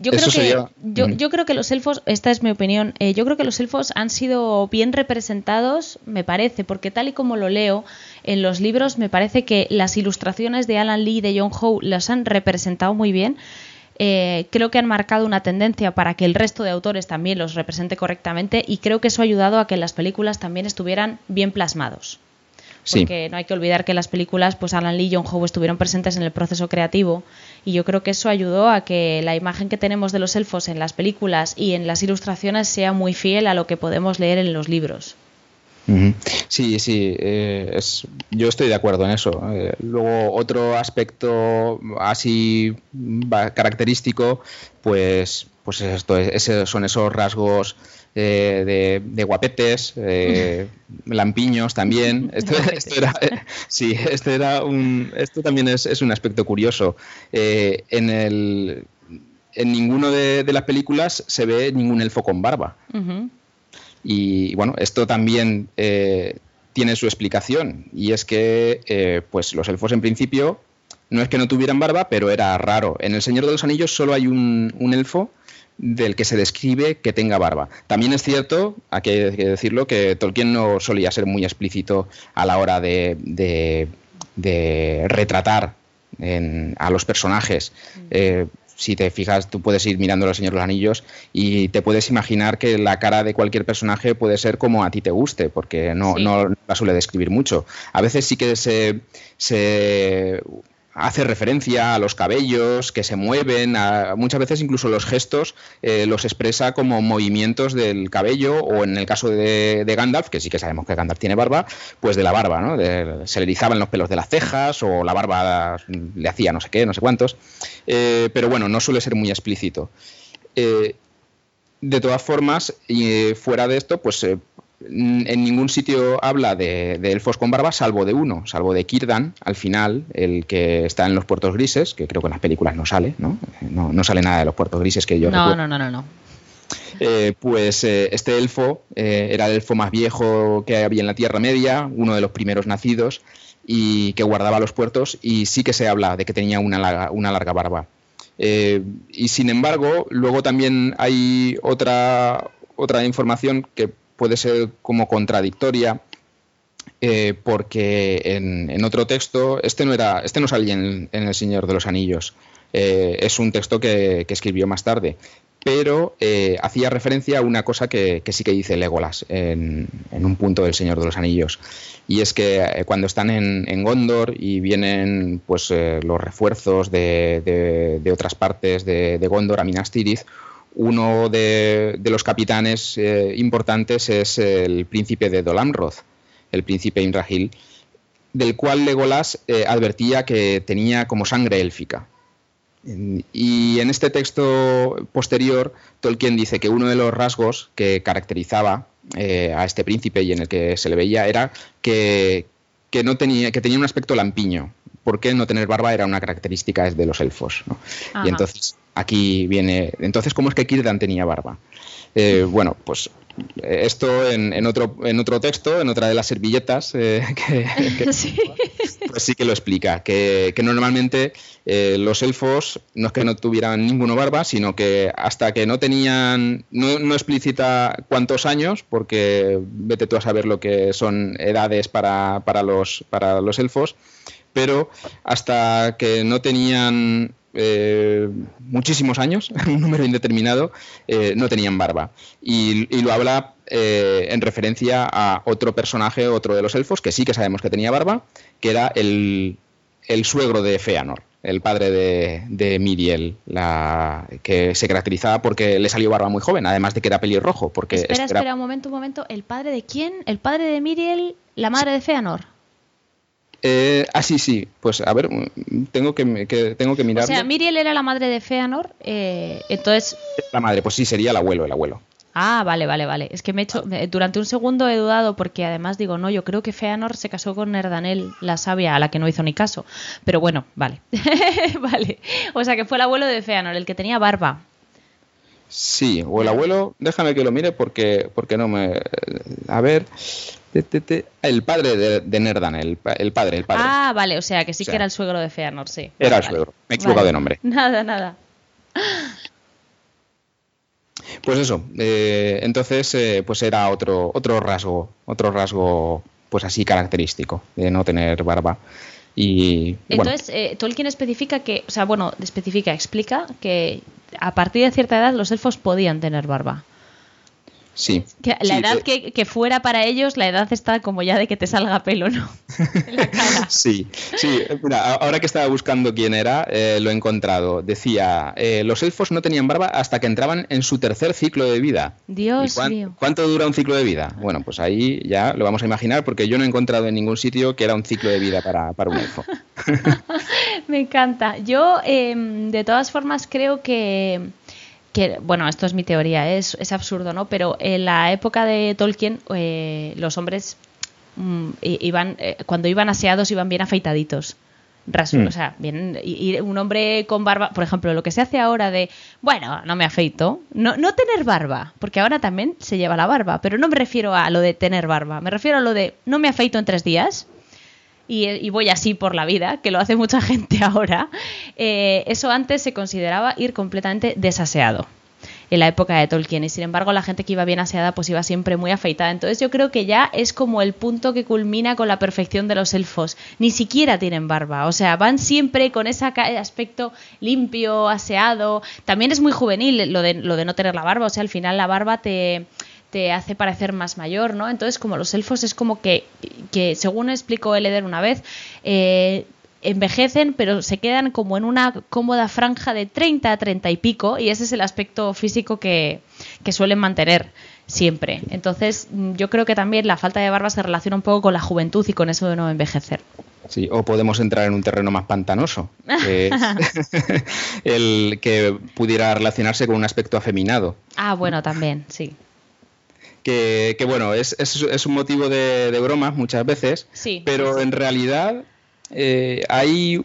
Yo creo, que, yo, creo que los elfos, esta es mi opinión, eh, yo creo que los elfos han sido bien representados, me parece, porque tal y como lo leo en los libros, me parece que las ilustraciones de Alan Lee y de John Howe las han representado muy bien. Eh, creo que han marcado una tendencia para que el resto de autores también los represente correctamente y creo que eso ha ayudado a que las películas también estuvieran bien plasmados. porque no hay que olvidar que las películas pues Alan Lee y John Howe estuvieron presentes en el proceso creativo y yo creo que eso ayudó a que la imagen que tenemos de los elfos en las películas y en las ilustraciones sea muy fiel a lo que podemos leer en los libros. Sí, sí, eh, yo estoy de acuerdo en eso. Eh, luego, otro aspecto así característico, pues, pues esto, son esos rasgos eh, de, guapetes, lampiños también. Esto, era, sí, este era un, esto también es, un aspecto curioso. en el, en ninguno de, las películas se ve ningún elfo con barba. Y bueno, esto también eh, tiene su explicación y es que eh, pues los elfos en principio no es que no tuvieran barba, pero era raro. En El Señor de los Anillos solo hay un, elfo del que se describe que tenga barba. También es cierto, hay que, decirlo, que Tolkien no solía ser muy explícito a la hora de, retratar a los personajes. Mm. Eh, si te fijas, tú puedes ir mirando los Señor de los Anillos y te puedes imaginar que la cara de cualquier personaje puede ser como a ti te guste, porque no, no la suele describir mucho. A veces sí que se, se hace referencia a los cabellos que se mueven, muchas veces incluso los gestos eh, los expresa como movimientos del cabello o en el caso de, Gandalf, que sí que sabemos que Gandalf tiene barba, pues de la barba, ¿no? se le erizaban los pelos de las cejas o la barba le hacía no sé qué, no sé cuántos, eh, pero bueno, no suele ser muy explícito. Eh, de todas formas, fuera de esto, pues en ningún sitio habla de, elfos con barba, salvo de uno, salvo de Kirdan, al final, el que está en los puertos grises, que creo que en las películas no sale, ¿no? No, sale nada de los puertos grises que yo no, No, no, no, no. Eh, pues eh, este elfo eh, era el elfo más viejo que había en la Tierra Media, uno de los primeros nacidos, y que guardaba los puertos, y sí que se habla de que tenía una larga, una larga barba. y sin embargo, luego también hay otra, otra información que puede ser como contradictoria eh, porque en, otro texto, este no era, este no salía en, El Señor de los Anillos, eh, es un texto que, escribió más tarde, pero eh, hacía referencia a una cosa que, sí que dice Legolas en, un punto del Señor de los Anillos, y es que cuando están en, Gondor y vienen pues los refuerzos de, otras partes de, Gondor a Minas Tirith, uno de, los capitanes eh, importantes es el príncipe de Dolamroth, el príncipe Imrahil, del cual Legolas eh, advertía que tenía como sangre élfica. Y en este texto posterior, Tolkien dice que uno de los rasgos que caracterizaba eh, a este príncipe y en el que se le veía era que, no tenía, que tenía un aspecto lampiño, porque no tener barba era una característica de los elfos. Y entonces Aquí viene. Entonces, ¿cómo es que Kirdan tenía barba? Eh, bueno, pues eh, esto en, otro, en otro texto, en otra de las servilletas, eh, que, sí. pues sí que lo explica, que, normalmente los elfos no es que no tuvieran ninguno barba, sino que hasta que no tenían, no, no, explícita cuántos años, porque vete tú a saber lo que son edades para, para, los, para los elfos, pero hasta que no tenían eh, muchísimos años, un número indeterminado, eh, no tenían barba. Y, lo habla eh, en referencia a otro personaje, otro de los elfos, que sí que sabemos que tenía barba, que era el, suegro de Feanor, el padre de, Miriel, la, que se caracterizaba porque le salió barba muy joven, además de que era pelirrojo. Porque espera, espera, un momento, un momento. ¿El padre de quién? ¿El padre de Miriel, la madre de Feanor? Eh, ah, sí, sí. Pues a ver, tengo que, tengo que mirar. O sea, Miriel era la madre de Feanor, eh, entonces. La madre, pues sí, sería el abuelo, el abuelo. Ah, vale, vale, vale. Es que me he hecho. Durante un segundo he dudado porque además digo, no, yo creo que Feanor se casó con Nerdanel, la sabia, a la que no hizo ni caso. Pero bueno, vale. vale. O sea que fue el abuelo de Feanor, el que tenía barba. Sí, o el abuelo, déjame que lo mire porque, porque no me. A ver. El padre de, Nerdan, el, padre, el padre. Ah, vale, o sea que sí que era el suegro de Feanor, sí. Era el suegro, me he equivocado de nombre. Nada, nada. Pues eso, eh, entonces eh, pues era otro, otro rasgo, otro rasgo pues así característico de no tener barba. Y, Entonces, eh, Tolkien especifica que, o sea, bueno, especifica, explica que a partir de cierta edad los elfos podían tener barba. Sí. la edad que, fuera para ellos, la edad está como ya de que te salga pelo, ¿no? en la cara. Sí, sí. Mira, ahora que estaba buscando quién era, eh, lo he encontrado. Decía, eh, los elfos no tenían barba hasta que entraban en su tercer ciclo de vida. Dios mío. ¿Cuánto dura un ciclo de vida? Bueno, pues ahí ya lo vamos a imaginar porque yo no he encontrado en ningún sitio que era un ciclo de vida para, un elfo. Me encanta. Yo, em, de todas formas, creo que que, bueno, esto es mi teoría, es, es absurdo, ¿no? Pero en la época de Tolkien, eh, los hombres mm, iban, eh, cuando iban aseados iban bien afeitaditos. Mm. O sea, bien, y, un hombre con barba, por ejemplo, lo que se hace ahora de, bueno, no me afeito, no, no tener barba, porque ahora también se lleva la barba, pero no me refiero a lo de tener barba, me refiero a lo de no me afeito en tres días, y, voy así por la vida, que lo hace mucha gente ahora, eh, eso antes se consideraba ir completamente desaseado en la época de Tolkien y sin embargo la gente que iba bien aseada pues iba siempre muy afeitada. Entonces yo creo que ya es como el punto que culmina con la perfección de los elfos. Ni siquiera tienen barba, o sea, van siempre con ese aspecto limpio, aseado. También es muy juvenil lo de, lo de no tener la barba, o sea, al final la barba te te hace parecer más mayor, ¿no? Entonces, como los elfos es como que, que según explicó Eleder una vez, eh, envejecen, pero se quedan como en una cómoda franja de 30 a 30 y pico, y ese es el aspecto físico que, que suelen mantener siempre. Entonces, yo creo que también la falta de barba se relaciona un poco con la juventud y con eso de no envejecer. Sí, o podemos entrar en un terreno más pantanoso, el que pudiera relacionarse con un aspecto afeminado. Ah, bueno, también, sí que, bueno, es, es, un motivo de, de bromas muchas veces, pero en realidad eh, hay,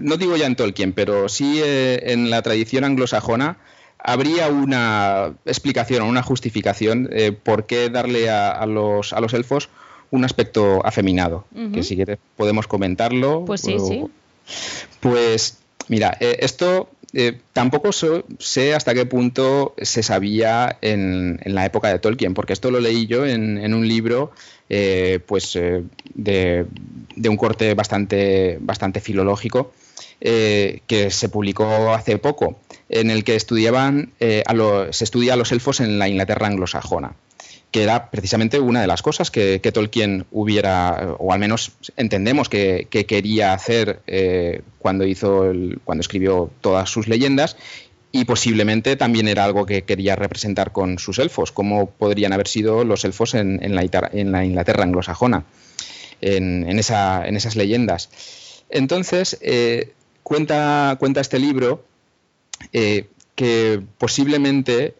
no digo ya en Tolkien, pero sí eh, en la tradición anglosajona, habría una explicación o una justificación eh, por qué darle a, los, a los elfos un aspecto afeminado, que si quieres podemos comentarlo. Pues sí, sí. Pues mira, esto eh, tampoco sé hasta qué punto se sabía en, la época de Tolkien, porque esto lo leí yo en, un libro eh, pues, eh, de, un corte bastante, filológico que se publicó hace poco, en el que estudiaban, se estudia a los elfos en la Inglaterra anglosajona que era precisamente una de las cosas que, Tolkien hubiera, o al menos entendemos que, quería hacer eh, cuando hizo, cuando escribió todas sus leyendas, y posiblemente también era algo que quería representar con sus elfos, cómo podrían haber sido los elfos en, la, Inglaterra anglosajona, en, esas leyendas. Entonces, eh, cuenta, cuenta este libro eh, que posiblemente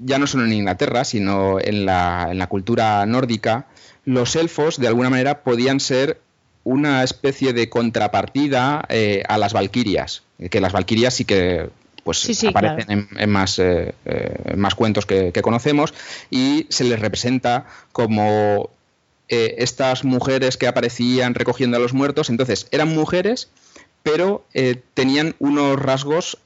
ya no solo en Inglaterra, sino en la, en la cultura nórdica, los elfos de alguna manera podían ser una especie de contrapartida eh, a las valquirias, que las valquirias sí que pues aparecen en, más, eh, eh, más cuentos que, conocemos y se les representa como estas mujeres que aparecían recogiendo a los muertos. Entonces, eran mujeres, pero tenían unos rasgos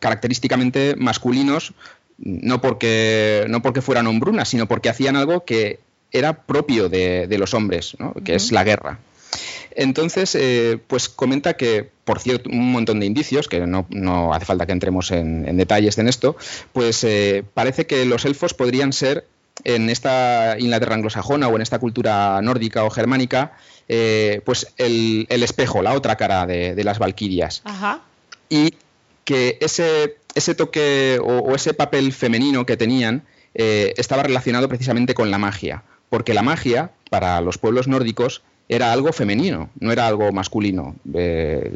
característicamente masculinos no porque, no porque fueran hombrunas, sino porque hacían algo que era propio de, los hombres, que es la guerra. Entonces, eh, pues comenta que, por cierto, un montón de indicios, que no, hace falta que entremos en, detalles en esto, pues eh, parece que los elfos podrían ser en esta Inglaterra anglosajona o en esta cultura nórdica o germánica, eh, pues el, espejo, la otra cara de, las valquirias. Y que ese ese toque o, ese papel femenino que tenían eh, estaba relacionado precisamente con la magia, porque la magia, para los pueblos nórdicos, era algo femenino, no era algo masculino. Eh,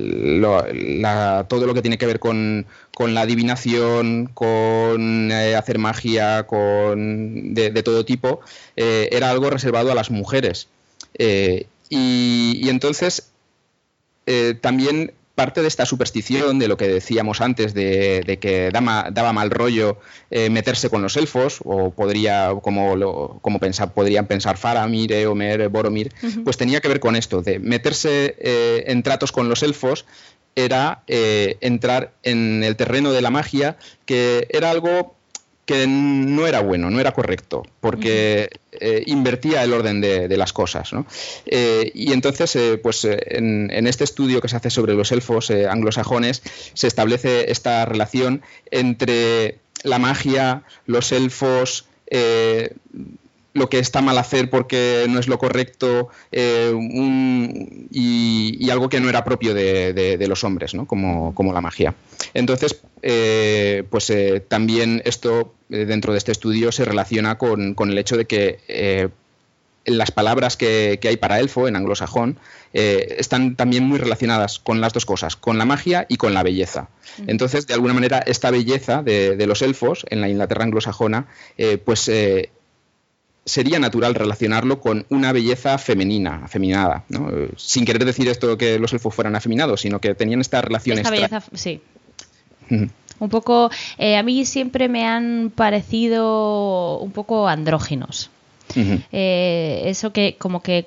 todo lo que tiene que ver con, la adivinación, con eh, hacer magia, con de, todo tipo, era algo reservado a las mujeres. y, entonces también parte de esta superstición, de lo que decíamos antes, de, que daba, mal rollo eh, meterse con los elfos, o podría, como, como podrían pensar Faramir, Eomer, Boromir, pues tenía que ver con esto, de meterse eh, en tratos con los elfos era eh, entrar en el terreno de la magia, que era algo que no era bueno, no era correcto, porque eh, invertía el orden de, las cosas. Eh, y entonces, eh, pues en, este estudio que se hace sobre los elfos anglosajones, se establece esta relación entre la magia, los elfos, eh, lo que está mal hacer porque no es lo correcto eh, y, algo que no era propio de, los hombres, ¿no? como, la magia. Entonces, eh, pues también esto dentro de este estudio se relaciona con, el hecho de que las palabras que, hay para elfo en anglosajón eh, están también muy relacionadas con las dos cosas, con la magia y con la belleza. Entonces, de alguna manera, esta belleza de, los elfos en la Inglaterra anglosajona, eh, pues eh, sería natural relacionarlo con una belleza femenina, afeminada, sin querer decir esto que los elfos fueran afeminados, sino que tenían esta relación. Esta belleza, sí. Un poco, a mí siempre me han parecido un poco andróginos. Eh, eso que como que,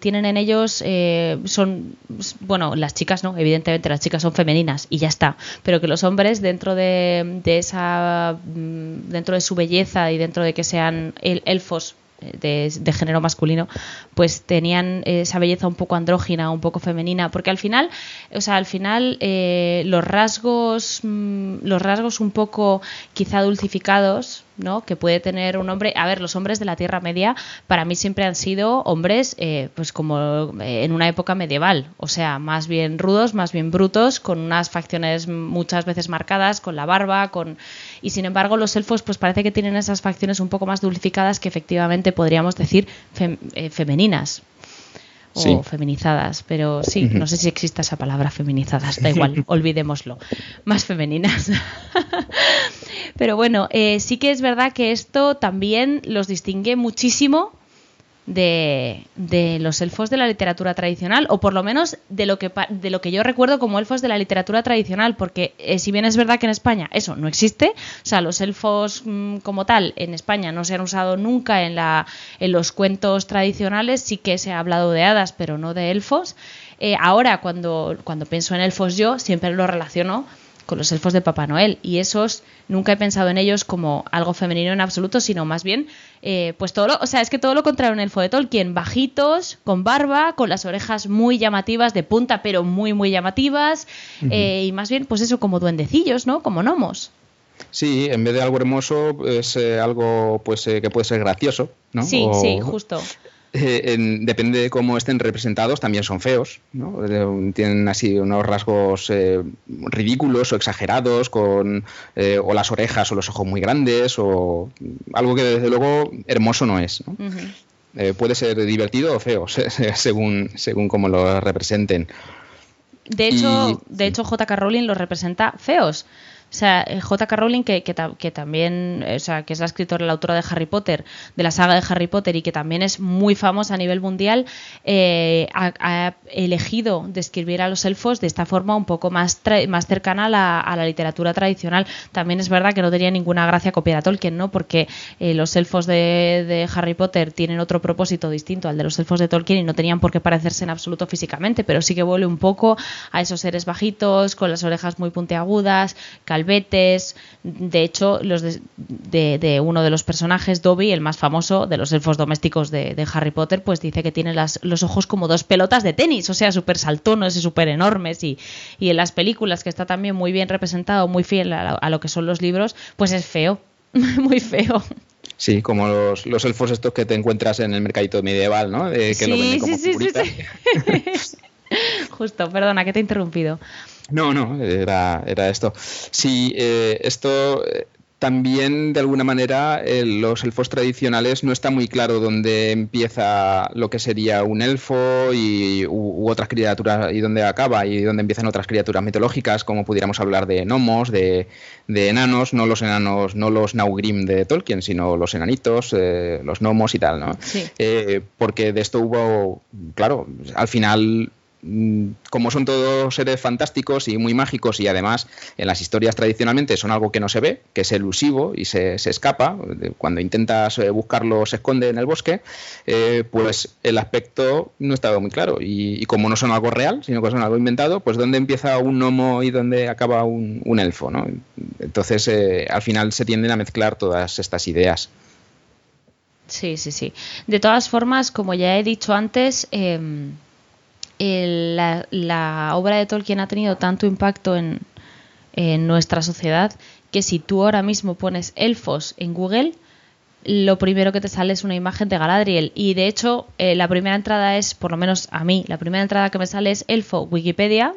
tienen en ellos eh, son, bueno, las chicas no, evidentemente las chicas son femeninas y ya está, pero que los hombres dentro de, de esa, mm, dentro de su belleza y dentro de que sean elfos de, género masculino, pues tenían esa belleza un poco andrógina, un poco femenina, porque al final, o sea, al final eh, los rasgos, mm, los rasgos un poco quizá dulcificados, ¿no? que puede tener un hombre. A ver, los hombres de la Tierra Media para mí siempre han sido hombres, eh, pues como eh, en una época medieval, o sea, más bien rudos, más bien brutos, con unas facciones muchas veces marcadas, con la barba, con y sin embargo los elfos, pues parece que tienen esas facciones un poco más dulcificadas que efectivamente podríamos decir eh, femeninas o feminizadas, pero sí, no sé si existe esa palabra feminizadas, da igual, olvidémoslo, más femeninas. pero bueno, eh, sí que es verdad que esto también los distingue muchísimo de, de, los elfos de la literatura tradicional, o por lo menos de lo que, de lo que yo recuerdo como elfos de la literatura tradicional, porque eh, si bien es verdad que en España eso no existe, o sea, los elfos mm, como tal en España no se han usado nunca en, la, en los cuentos tradicionales, sí que se ha hablado de hadas, pero no de elfos. Eh, ahora, cuando, cuando pienso en elfos yo, siempre lo relaciono con los elfos de Papá Noel. Y esos nunca he pensado en ellos como algo femenino en absoluto, sino más bien, eh, pues todo lo, o sea, es que todo lo contrario en elfo de Tolkien, bajitos, con barba, con las orejas muy llamativas, de punta, pero muy, muy llamativas, eh, y más bien, pues eso, como duendecillos, ¿no? Como gnomos. Sí, en vez de algo hermoso, es eh, algo pues que puede ser gracioso, ¿no? Sí, sí, justo. Eh, depende de cómo estén representados, también son feos, tienen así unos rasgos eh, ridículos o exagerados, con eh, o las orejas o los ojos muy grandes, o algo que desde luego hermoso no es. puede ser divertido o feo, según, según cómo lo representen. De hecho, de hecho, J.K. Rowling los representa feos. O sea, eh, J.K. Rowling, que, que, también, o sea, que es la escritora, la autora de Harry Potter, de la saga de Harry Potter y que también es muy famosa a nivel mundial, eh, ha, elegido describir a los elfos de esta forma un poco más, más cercana a la, a la, literatura tradicional. También es verdad que no tenía ninguna gracia copiar a Tolkien, ¿no? Porque eh, los elfos de, de, Harry Potter tienen otro propósito distinto al de los elfos de Tolkien y no tenían por qué parecerse en absoluto físicamente, pero sí que vuelve un poco a esos seres bajitos, con las orejas muy puntiagudas, Betes, De hecho, los de, uno de los personajes, Dobby, el más famoso de los elfos domésticos de, Harry Potter, pues dice que tiene los ojos como dos pelotas de tenis, o sea, súper saltones y súper enormes. Y, en las películas, que está también muy bien representado, muy fiel a, lo que son los libros, pues es feo, muy feo. Sí, como los, los, elfos estos que te encuentras en el mercadito medieval, ¿no? que sí, sí, sí, sí, Justo, perdona, que te he interrumpido. No, no, era, era esto. Sí, eh, esto eh, también de alguna manera en los elfos tradicionales no está muy claro dónde empieza lo que sería un elfo y, u, otras criaturas y dónde acaba y dónde empiezan otras criaturas mitológicas como pudiéramos hablar de gnomos, de, enanos, no los enanos, no los Naugrim de Tolkien, sino los enanitos, eh, los gnomos y tal, ¿no? Sí. porque de esto hubo, claro, al final como son todos seres fantásticos y muy mágicos y además en las historias tradicionalmente son algo que no se ve, que es elusivo y se, escapa, cuando intentas eh, buscarlo se esconde en el bosque, eh, pues el aspecto no estaba muy claro y, como no son algo real, sino que son algo inventado, pues dónde empieza un gnomo y dónde acaba un, elfo, ¿no? Entonces eh, al final se tienden a mezclar todas estas ideas. Sí, sí, sí. De todas formas, como ya he dicho antes, em, la, obra de Tolkien ha tenido tanto impacto en, nuestra sociedad que si tú ahora mismo pones elfos en Google, lo primero que te sale es una imagen de Galadriel. Y de hecho, eh, la primera entrada es, por lo menos a mí, la primera entrada que me sale es elfo Wikipedia,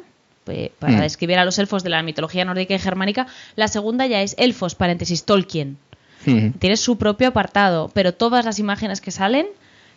para mm. describir a los elfos de la mitología nórdica y germánica. La segunda ya es elfos, paréntesis, Tolkien. Mm. Tiene su propio apartado, pero todas las imágenes que salen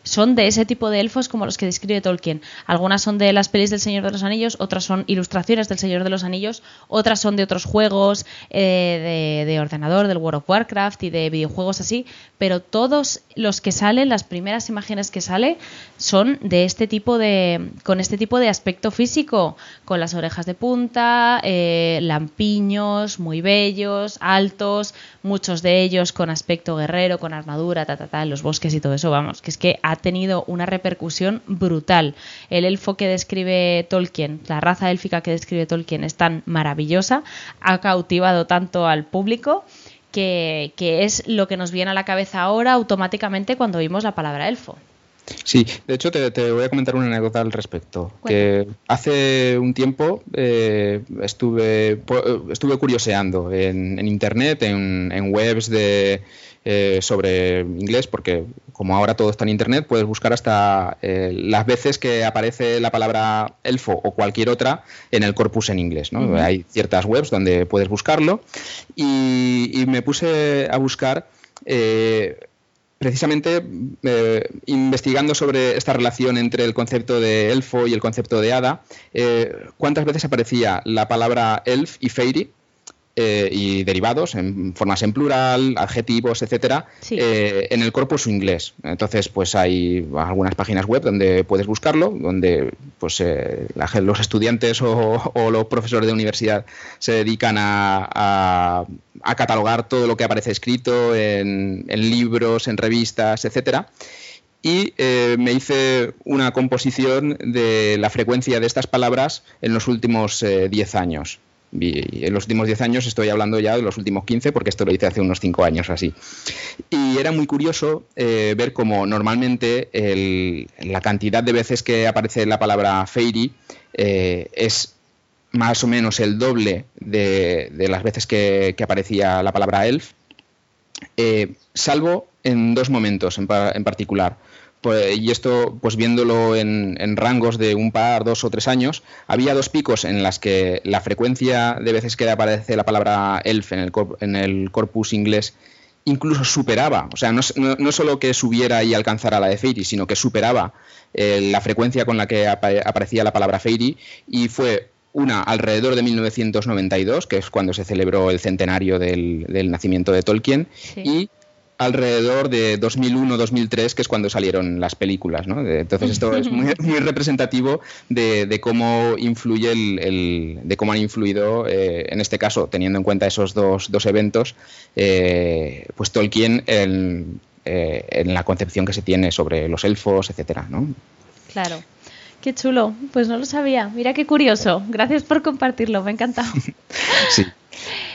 son de ese tipo de elfos como los que describe Tolkien. Algunas son de las pelis del Señor de los Anillos, otras son ilustraciones del Señor de los Anillos, otras son de otros juegos eh, de, ordenador, del World of Warcraft y de videojuegos así, pero todos los que salen, las primeras imágenes que sale, son de este tipo de, con este tipo de aspecto físico, con las orejas de punta, eh, lampiños, muy bellos, altos, muchos de ellos con aspecto guerrero, con armadura, ta, ta, ta, en los bosques y todo eso, vamos, que es que ha tenido una repercusión brutal. El elfo que describe Tolkien, la raza élfica que describe Tolkien es tan maravillosa, ha cautivado tanto al público que, es lo que nos viene a la cabeza ahora automáticamente cuando oímos la palabra elfo. Sí, de hecho te, voy a comentar una anécdota al respecto. Que hace un tiempo eh, estuve, estuve curioseando en, internet, en, webs de, eh, sobre inglés, porque como ahora todo está en Internet, puedes buscar hasta eh, las veces que aparece la palabra elfo o cualquier otra en el corpus en inglés. Hay ciertas webs donde puedes buscarlo. Y, me puse a buscar eh, precisamente investigando sobre esta relación entre el concepto de elfo y el concepto de hada, cuántas veces aparecía la palabra elf y fairy eh, y derivados en formas en plural, adjetivos, etcétera, eh, en el corpus inglés. Entonces, pues hay algunas páginas web donde puedes buscarlo, donde pues eh, los estudiantes o, los profesores de universidad se dedican a, catalogar todo lo que aparece escrito en, libros, en revistas, etcétera y me hice una composición de la frecuencia de estas palabras en los últimos 10 años. En los últimos 10 años estoy hablando ya de los últimos 15 porque esto lo hice hace unos 5 años así. Y era muy curioso eh, ver cómo normalmente la cantidad de veces que aparece la palabra fairy eh, es más o menos el doble de, las veces que, aparecía la palabra elf, eh, salvo en dos momentos en particular. Pues, y esto, pues viéndolo en, rangos de un par, dos o tres años, había dos picos en las que la frecuencia de veces que aparece la palabra elf en el, en el corpus inglés incluso superaba, o sea, no, no, solo que subiera y alcanzara la de Fairy, sino que superaba eh, la frecuencia con la que aparecía la palabra Fairy y fue una alrededor de 1992, que es cuando se celebró el centenario del, nacimiento de Tolkien, y alrededor de 2001-2003, que es cuando salieron las películas. ¿no? Entonces esto es muy, representativo de, cómo influye el, de cómo han influido, eh, en este caso, teniendo en cuenta esos dos, dos eventos, eh, pues Tolkien en, eh, en, la concepción que se tiene sobre los elfos, etcétera, ¿no? Claro. Qué chulo, pues no lo sabía. Mira qué curioso. Gracias por compartirlo, me ha encantado. sí.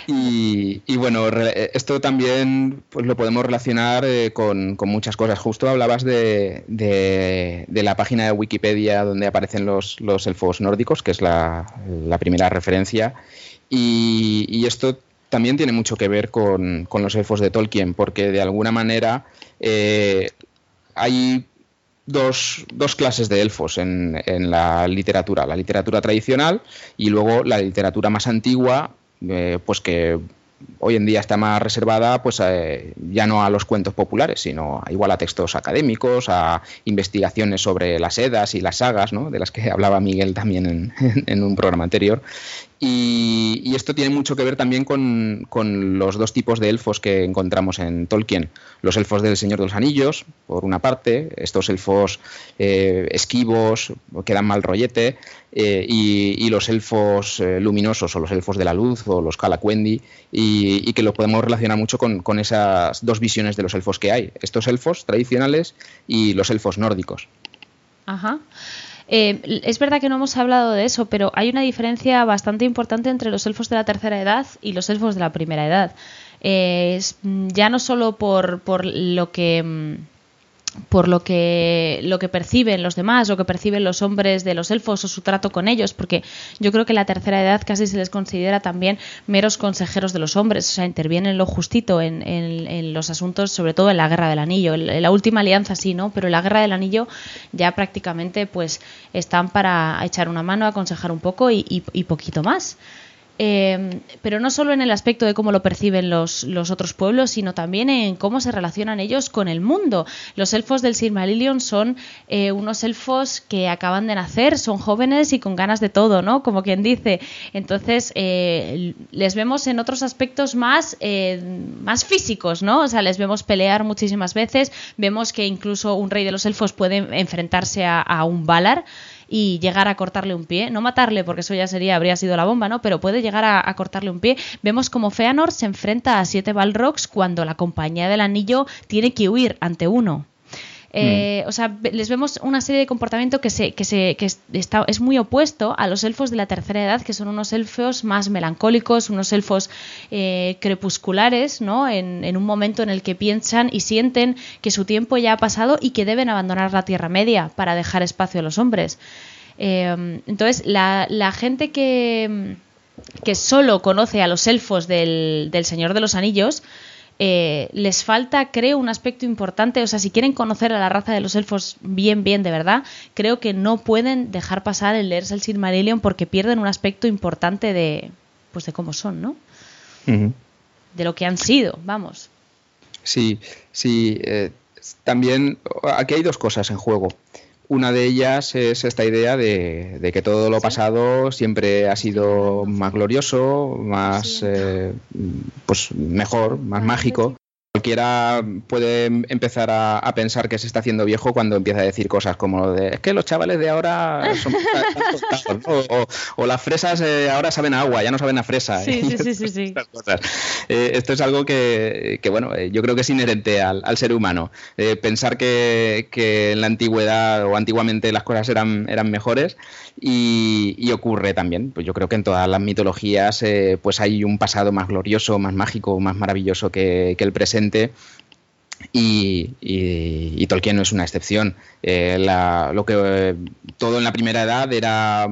Y, bueno, esto también pues lo podemos relacionar eh, con, muchas cosas. Justo hablabas de, la página de Wikipedia donde aparecen los, elfos nórdicos, que es la, primera referencia. Y, esto también tiene mucho que ver con, los elfos de Tolkien, porque de alguna manera eh, hay Dos, clases de elfos en, en, la literatura, la literatura tradicional y luego la literatura más antigua eh, pues que hoy en día está más reservada pues eh, ya no a los cuentos populares, sino igual a textos académicos, a investigaciones sobre las edas y las sagas, ¿no? de las que hablaba Miguel también en, en un programa anterior. Y, esto tiene mucho que ver también con, los dos tipos de elfos que encontramos en Tolkien. Los elfos del Señor de los Anillos, por una parte, estos elfos eh, esquivos, que dan mal rollete, eh, y, los elfos eh, luminosos, o los elfos de la luz, o los Calacuendi, y, y que lo podemos relacionar mucho con, con esas dos visiones de los elfos que hay. Estos elfos tradicionales y los elfos nórdicos. Ajá. Eh, es verdad que no hemos hablado de eso, pero hay una diferencia bastante importante entre los elfos de la tercera edad y los elfos de la primera edad. Eh, ya no solo por, por lo que mm, por lo que, lo que perciben los demás, lo que perciben los hombres de los elfos o su trato con ellos, porque yo creo que la tercera edad casi se les considera también meros consejeros de los hombres, o sea, intervienen lo justito en, en, los asuntos, sobre todo en la Guerra del Anillo. En la última alianza sí, ¿no? Pero en la Guerra del Anillo ya prácticamente pues están para echar una mano, aconsejar un poco y, y poquito más. Em, pero no solo en el aspecto de cómo lo perciben los, los, otros pueblos, sino también en cómo se relacionan ellos con el mundo. Los elfos del Silmarillion son eh, unos elfos que acaban de nacer, son jóvenes y con ganas de todo, ¿no? Como quien dice. Entonces, eh, les vemos en otros aspectos más, eh, más físicos, ¿no? O sea, les vemos pelear muchísimas veces, vemos que incluso un rey de los elfos puede enfrentarse a, a un Valar y llegar a cortarle un pie, no matarle porque eso ya sería habría sido la bomba, ¿no? Pero puede llegar a, cortarle un pie. Vemos como Feanor se enfrenta a siete Balrogs cuando la compañía del anillo tiene que huir ante uno. Eh, o sea, les vemos una serie de comportamiento que, se, que, se, que está, es muy opuesto a los elfos de la tercera edad, que son unos elfos más melancólicos, unos elfos eh, crepusculares, ¿no? En, en, un momento en el que piensan y sienten que su tiempo ya ha pasado y que deben abandonar la Tierra Media para dejar espacio a los hombres. Eh, entonces, la, la gente que, que solo conoce a los elfos del, del Señor de los Anillos, eh, les falta, creo, un aspecto importante. O sea, si quieren conocer a la raza de los elfos bien, bien, de verdad, creo que no pueden dejar pasar el leerse el Silmarillion porque pierden un aspecto importante de, pues, de cómo son, ¿no? De lo que han sido, vamos. Sí, sí. Eh, también aquí hay dos cosas en juego. Una de ellas es esta idea de, que todo lo pasado siempre ha sido más glorioso, más eh, pues mejor, más mágico. Cualquiera puede empezar a, pensar que se está haciendo viejo cuando empieza a decir cosas como de es que los chavales de ahora son o, las fresas eh, ahora saben a agua, ya no saben a fresa. Sí, sí, sí, sí, eh, esto es algo que, bueno, eh, yo creo que es inherente al, ser humano. pensar que, en la antigüedad o antiguamente las cosas eran, eran mejores y, ocurre también. Pues yo creo que en todas las mitologías pues hay un pasado más glorioso, más mágico, más maravilloso que el presente y, Tolkien no es una excepción. Eh, lo que todo en la primera edad era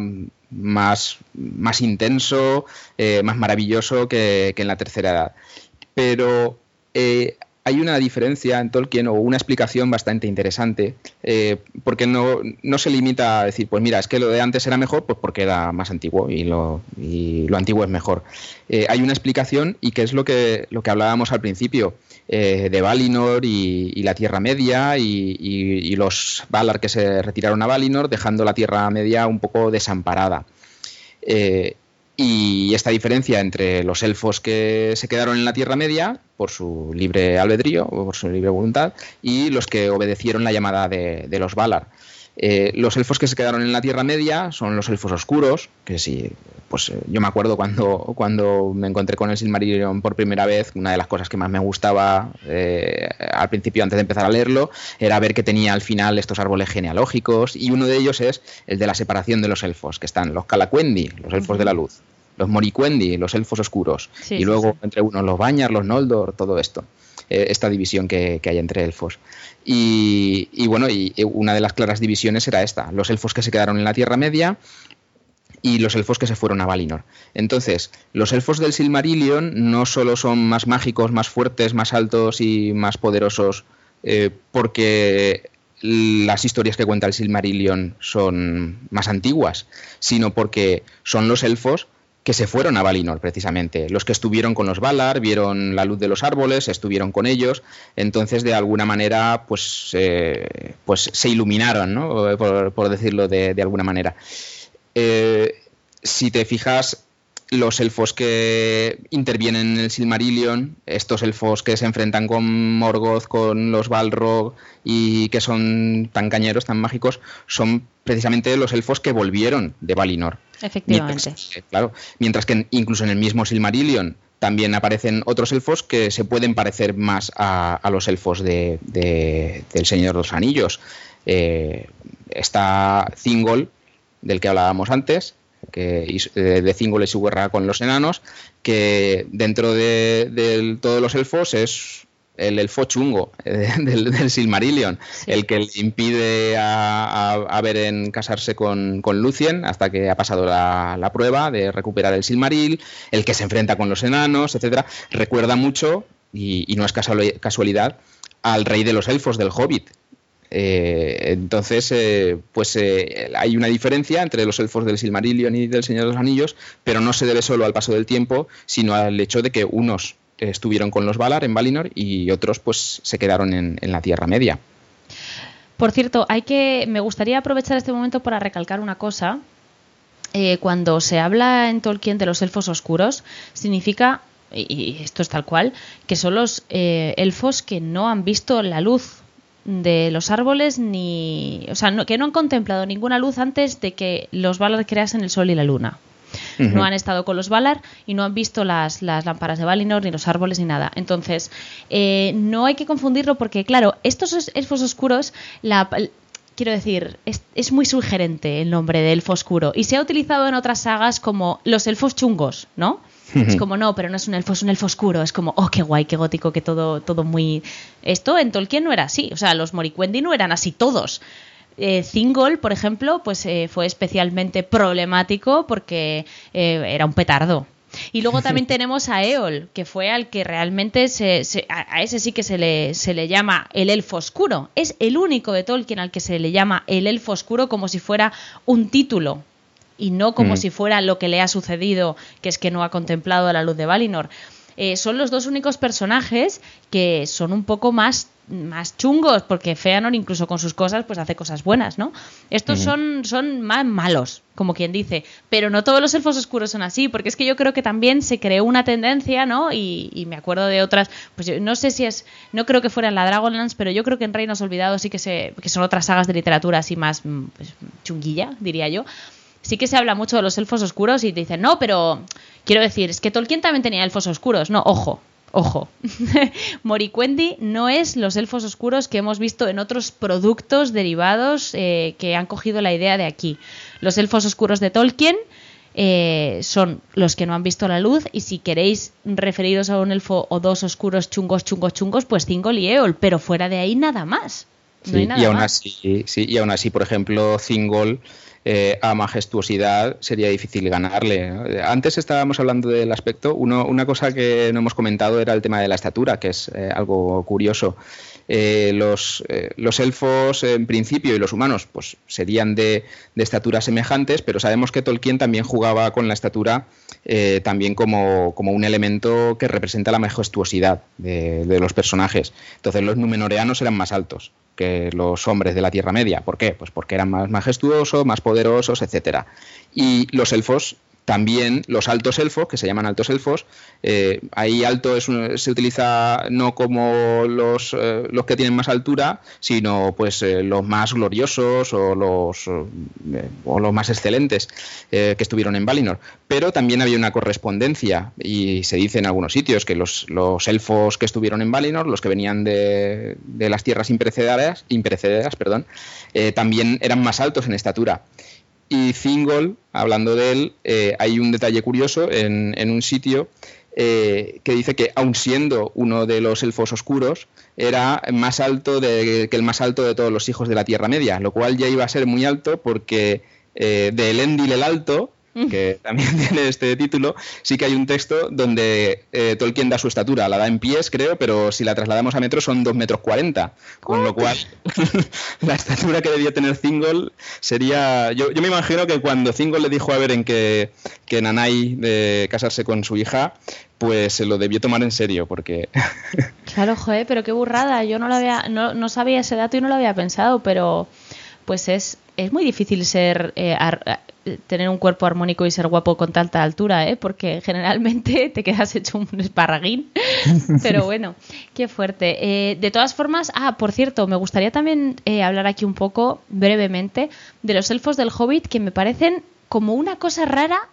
más, más intenso, eh, más maravilloso que, en la tercera edad. Pero eh, hay una diferencia en Tolkien o una explicación bastante interesante, porque no, no, se limita a decir, pues mira, es que lo de antes era mejor, pues porque era más antiguo y lo, y lo antiguo es mejor. hay una explicación y que es lo que, lo que hablábamos al principio. Eh, de Valinor y, la Tierra Media y, los Valar que se retiraron a Valinor, dejando la Tierra Media un poco desamparada. Y esta diferencia entre los elfos que se quedaron en la Tierra Media por su libre albedrío o por su libre voluntad y los que obedecieron la llamada de los Valar. Eh, los elfos que se quedaron en la Tierra Media son los elfos oscuros, que sí, pues eh, yo me acuerdo cuando, cuando me encontré con el Silmarillion por primera vez, una de las cosas que más me gustaba eh, al principio, antes de empezar a leerlo, era ver que tenía al final estos árboles genealógicos, y uno de ellos es el de la separación de los elfos, que están los Calacuendi, los elfos de la luz, los Moricuendi, los elfos oscuros, y luego entre unos los Bañar, los Noldor, todo esto. Esta división que, hay entre elfos. Y, bueno, y una de las claras divisiones era esta, los elfos que se quedaron en la Tierra Media y los elfos que se fueron a Valinor. Entonces, los elfos del Silmarillion no solo son más mágicos, más fuertes, más altos y más poderosos eh, porque las historias que cuenta el Silmarillion son más antiguas, sino porque son los elfos que se fueron a Valinor precisamente. Los que estuvieron con los Valar, vieron la luz de los árboles, estuvieron con ellos, entonces de alguna manera pues, eh, pues se iluminaron, ¿no? por, decirlo de, alguna manera. Eh, si te fijas, los elfos que intervienen en el Silmarillion, estos elfos que se enfrentan con Morgoth, con los Balrog y que son tan cañeros, tan mágicos, son precisamente los elfos que volvieron de Valinor. Efectivamente. Mientras, claro, mientras que incluso en el mismo Silmarillion también aparecen otros elfos que se pueden parecer más a, los elfos de, del Señor de los Anillos. Eh, está Thingol, del que hablábamos antes, que, eh, de Thingol y su guerra con los enanos, que dentro de, de todos los elfos es el elfo chungo eh, del, Silmarillion, el que le impide a, a, Beren casarse con, con, Lucien hasta que ha pasado la, prueba de recuperar el Silmaril, el que se enfrenta con los enanos, etcétera. Recuerda mucho, y, no es casualidad, al rey de los elfos del Hobbit, eh, entonces, eh, pues hay una diferencia entre los elfos del Silmarillion y del Señor de los Anillos, pero no se debe solo al paso del tiempo, sino al hecho de que unos estuvieron con los Valar en Valinor y otros pues se quedaron en, la Tierra Media. Por cierto, hay que me gustaría aprovechar este momento para recalcar una cosa. Eh, cuando se habla en Tolkien de los elfos oscuros, significa, y esto es tal cual, que son los eh, elfos que no han visto la luz de los árboles ni, o sea, que no han contemplado ninguna luz antes de que los Valar creasen el sol y la luna. No han estado con los Valar y no han visto las, lámparas de Valinor, ni los árboles, ni nada. Entonces, eh, no hay que confundirlo porque, claro, estos elfos oscuros, la, quiero decir, es, es, muy sugerente el nombre de elfo oscuro y se ha utilizado en otras sagas como los elfos chungos, ¿no? Es como, no, pero no es un elfo, es un elfo oscuro. Es como, oh, qué guay, qué gótico, que todo, todo muy... Esto en Tolkien no era así. O sea, los Moricuendi no eran así todos. Eh, por ejemplo, pues eh, fue especialmente problemático porque eh, era un petardo. Y luego también tenemos a Eol, que fue al que realmente se, a, ese sí que se le, se le llama el elfo oscuro. Es el único de Tolkien al que se le llama el elfo oscuro como si fuera un título y no como mm. si fuera lo que le ha sucedido, que es que no ha contemplado la luz de Valinor. Eh, son los dos únicos personajes que son un poco más más chungos, porque Feanor incluso con sus cosas pues hace cosas buenas, ¿no? Estos son, son más malos, como quien dice, pero no todos los elfos oscuros son así, porque es que yo creo que también se creó una tendencia, ¿no? Y, me acuerdo de otras, pues no sé si es, no creo que fuera en la Dragonlance, pero yo creo que en Reinos Olvidados sí que, se, que son otras sagas de literatura así más mm, pues, chunguilla, diría yo, sí que se habla mucho de los elfos oscuros y te dicen, no, pero quiero decir, es que Tolkien también tenía elfos oscuros. No, ojo, ojo. Moricuendi no es los elfos oscuros que hemos visto en otros productos derivados eh, que han cogido la idea de aquí. Los elfos oscuros de Tolkien eh, son los que no han visto la luz y si queréis referiros a un elfo o dos oscuros chungos, chungos, chungos, pues Thingol y Eol, pero fuera de ahí nada más. y, aún Así, sí, y aún así, por ejemplo, Thingol eh, a majestuosidad sería difícil ganarle. Antes estábamos hablando del aspecto, una cosa que no hemos comentado era el tema de la estatura, que es eh, algo curioso. Eh, los, elfos en principio y los humanos pues serían de, de, estatura semejantes, pero sabemos que Tolkien también jugaba con la estatura también como, como, un elemento que representa la majestuosidad de, de, los personajes. Entonces los numenoreanos eran más altos que los hombres de la Tierra Media. ¿Por qué? Pues porque eran más majestuosos, más poderosos, etcétera. Y los elfos también los altos elfos, que se llaman altos elfos, eh, ahí alto se utiliza no como los, eh, los, que tienen más altura, sino pues eh, los más gloriosos o los, o los más excelentes que estuvieron en Valinor. Pero también había una correspondencia y se dice en algunos sitios que los, los elfos que estuvieron en Valinor, los que venían de, de las tierras imprecederas, imprecederas perdón, también eran más altos en estatura. Y Thingol, hablando de él, eh, hay un detalle curioso en, un sitio eh, que dice que, aun siendo uno de los elfos oscuros, era más alto que el más alto de todos los hijos de la Tierra Media, lo cual ya iba a ser muy alto porque eh, de Elendil el Alto, que también tiene este título, sí que hay un texto donde eh, Tolkien da su estatura, la da en pies, creo, pero si la trasladamos a metros son 2 metros 40, con lo cual la estatura que debía tener Thingol sería... Yo, me imagino que cuando Thingol le dijo a Beren que, que Nanai de casarse con su hija, pues se lo debió tomar en serio, porque... claro, joder, pero qué burrada, yo no, lo había, no, no sabía ese dato y no lo había pensado, pero pues es, es muy difícil ser eh, tener un cuerpo armónico y ser guapo con tanta altura, ¿eh? porque generalmente te quedas hecho un esparraguín. Pero bueno, qué fuerte. Eh, de todas formas, ah, por cierto, me gustaría también eh, hablar aquí un poco brevemente de los elfos del Hobbit que me parecen como una cosa rara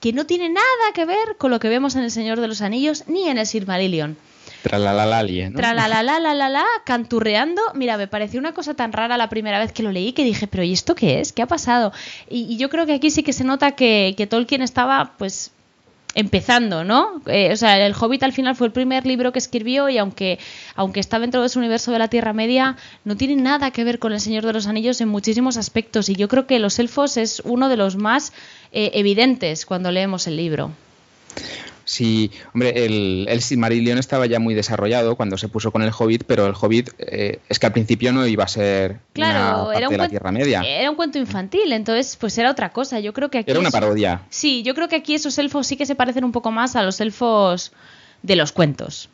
que no tiene nada que ver con lo que vemos en El Señor de los Anillos ni en el Silmarillion. Tralalalalie, ¿no? la canturreando. Mira, me pareció una cosa tan rara la primera vez que lo leí que dije, pero ¿y esto qué es? ¿Qué ha pasado? Y, yo creo que aquí sí que se nota que, Tolkien estaba, pues, empezando, ¿no? Eh, o sea, El Hobbit al final fue el primer libro que escribió y aunque, aunque está dentro de su universo de la Tierra Media, no tiene nada que ver con El Señor de los Anillos en muchísimos aspectos y yo creo que Los Elfos es uno de los más eh, evidentes cuando leemos el libro. Sí, hombre, el, el, Silmarillion estaba ya muy desarrollado cuando se puso con el Hobbit, pero el Hobbit eh, es que al principio no iba a ser claro, una era de la Tierra Media. Era un cuento infantil, entonces pues era otra cosa. Yo creo que aquí era una parodia. Sí, yo creo que aquí esos elfos sí que se parecen un poco más a los elfos de los cuentos.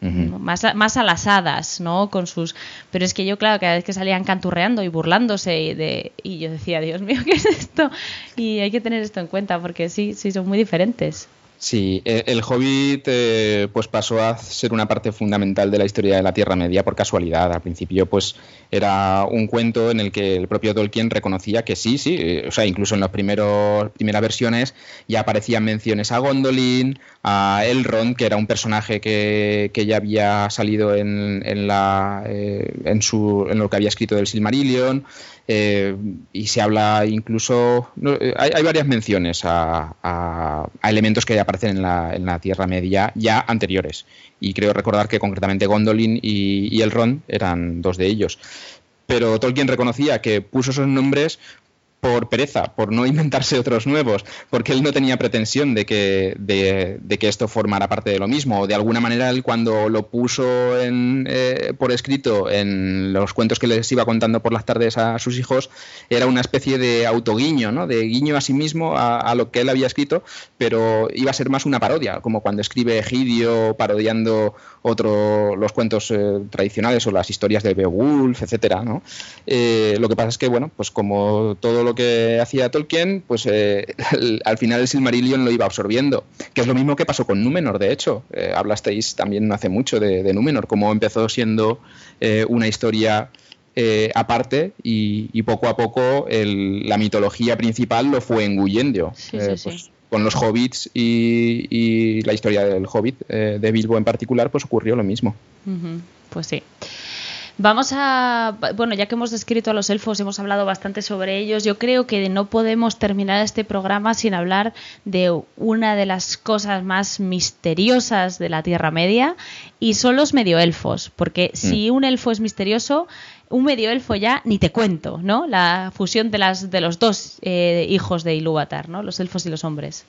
más, a, más a las hadas, ¿no? Con sus... Pero es que yo, claro, cada vez que salían canturreando y burlándose de... y yo decía, Dios mío, ¿qué es esto? Y hay que tener esto en cuenta porque sí, sí, son muy diferentes. Sí, e, el Hobbit eh, pues pasó a ser una parte fundamental de la historia de la Tierra Media por casualidad. Al principio pues era un cuento en el que el propio Tolkien reconocía que sí, sí, eh, o sea, incluso en las primeras versiones ya aparecían menciones a Gondolin, a Elrond, que era un personaje que, ya había salido en, la, eh, en, su, en lo que había escrito del Silmarillion, eh, y se habla incluso, eh, hay, varias menciones a, elementos que aparecen en la, Tierra Media ya anteriores. Y creo recordar que concretamente Gondolin y, y Elrond eran dos de ellos pero Tolkien reconocía que puso esos nombres por pereza, por no inventarse otros nuevos, porque él no tenía pretensión de que, de, que esto formara parte de lo mismo. De alguna manera, él cuando lo puso en, eh, por escrito en los cuentos que les iba contando por las tardes a sus hijos, era una especie de autoguiño, ¿no? de guiño a sí mismo a, lo que él había escrito, pero iba a ser más una parodia, como cuando escribe Egidio parodiando otro, los cuentos eh, tradicionales o las historias de Beowulf, etcétera. Eh, lo que pasa es que, bueno, pues como todo lo que hacía Tolkien, pues eh, al final el Silmarillion lo iba absorbiendo, que es lo mismo que pasó con Númenor, de hecho. Eh, hablasteis también hace mucho de, Númenor, cómo empezó siendo eh, una historia aparte y, poco a poco la mitología principal lo fue engullendo. Pues, con los hobbits y, la historia del hobbit de Bilbo en particular, pues ocurrió lo mismo. Pues sí. Vamos a, bueno, ya que hemos descrito a los elfos, hemos hablado bastante sobre ellos, yo creo que no podemos terminar este programa sin hablar de una de las cosas más misteriosas de la Tierra Media y son los medioelfos, porque mm. si un elfo es misterioso, un medioelfo ya ni te cuento, ¿no? La fusión de, las, de los dos eh, hijos de Ilúvatar, ¿no? Los elfos y los hombres.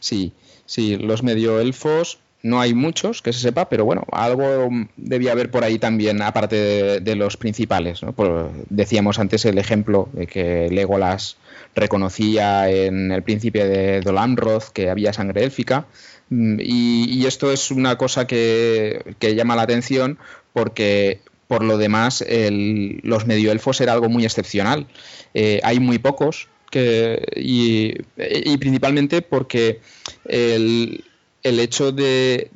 Sí, sí, los medioelfos no hay muchos que se sepa, pero bueno, algo debía haber por ahí también, aparte de, los principales. decíamos antes el ejemplo de que Legolas reconocía en el príncipe de Dolamroth que había sangre élfica. Mm, y, esto es una cosa que, llama la atención porque por lo demás el, los medioelfos era algo muy excepcional. Eh, hay muy pocos que, y, y principalmente porque el, el hecho de,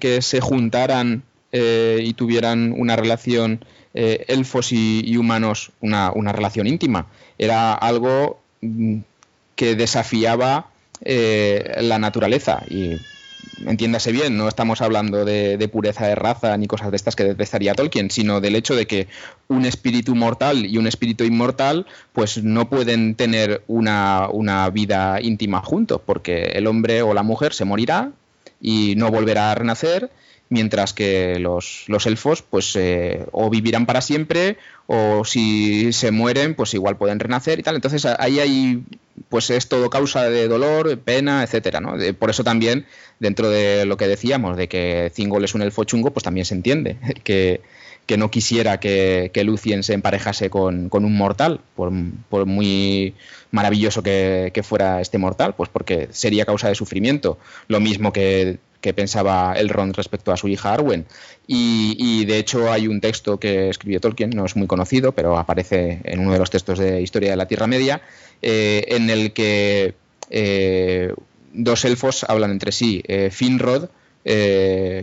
que se juntaran eh, y tuvieran una relación eh, elfos y, humanos, una, relación íntima, era algo mm, que desafiaba eh, la naturaleza. Y entiéndase bien, no estamos hablando de, pureza de raza ni cosas de estas que detestaría Tolkien, sino del hecho de que un espíritu mortal y un espíritu inmortal pues no pueden tener una, una vida íntima juntos, porque el hombre o la mujer se morirá y no volverá a renacer, mientras que los, los elfos pues eh, o vivirán para siempre o si se mueren pues igual pueden renacer y tal. Entonces ahí hay pues es todo causa de dolor, pena, etcétera, ¿no? Por eso también dentro de lo que decíamos de que Zingol es un elfo chungo, pues también se entiende que, que no quisiera que, Lucien se emparejase con, un mortal, por, muy maravilloso que, fuera este mortal, pues porque sería causa de sufrimiento. Lo mismo que, que pensaba Elrond respecto a su hija Arwen. Y, de hecho hay un texto que escribió Tolkien, no es muy conocido, pero aparece en uno de los textos de Historia de la Tierra Media, eh, en el que eh, dos elfos hablan entre sí. Eh, Finrod,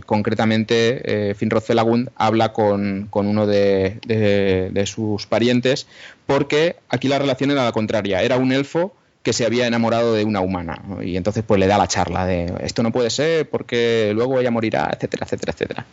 concretamente Finrod Felagund, habla con, uno de, de, sus parientes, porque aquí la relación era la contraria. Era un elfo que se había enamorado de una humana. Y entonces pues le da la charla de esto no puede ser porque luego ella morirá, etcétera, etcétera, etcétera.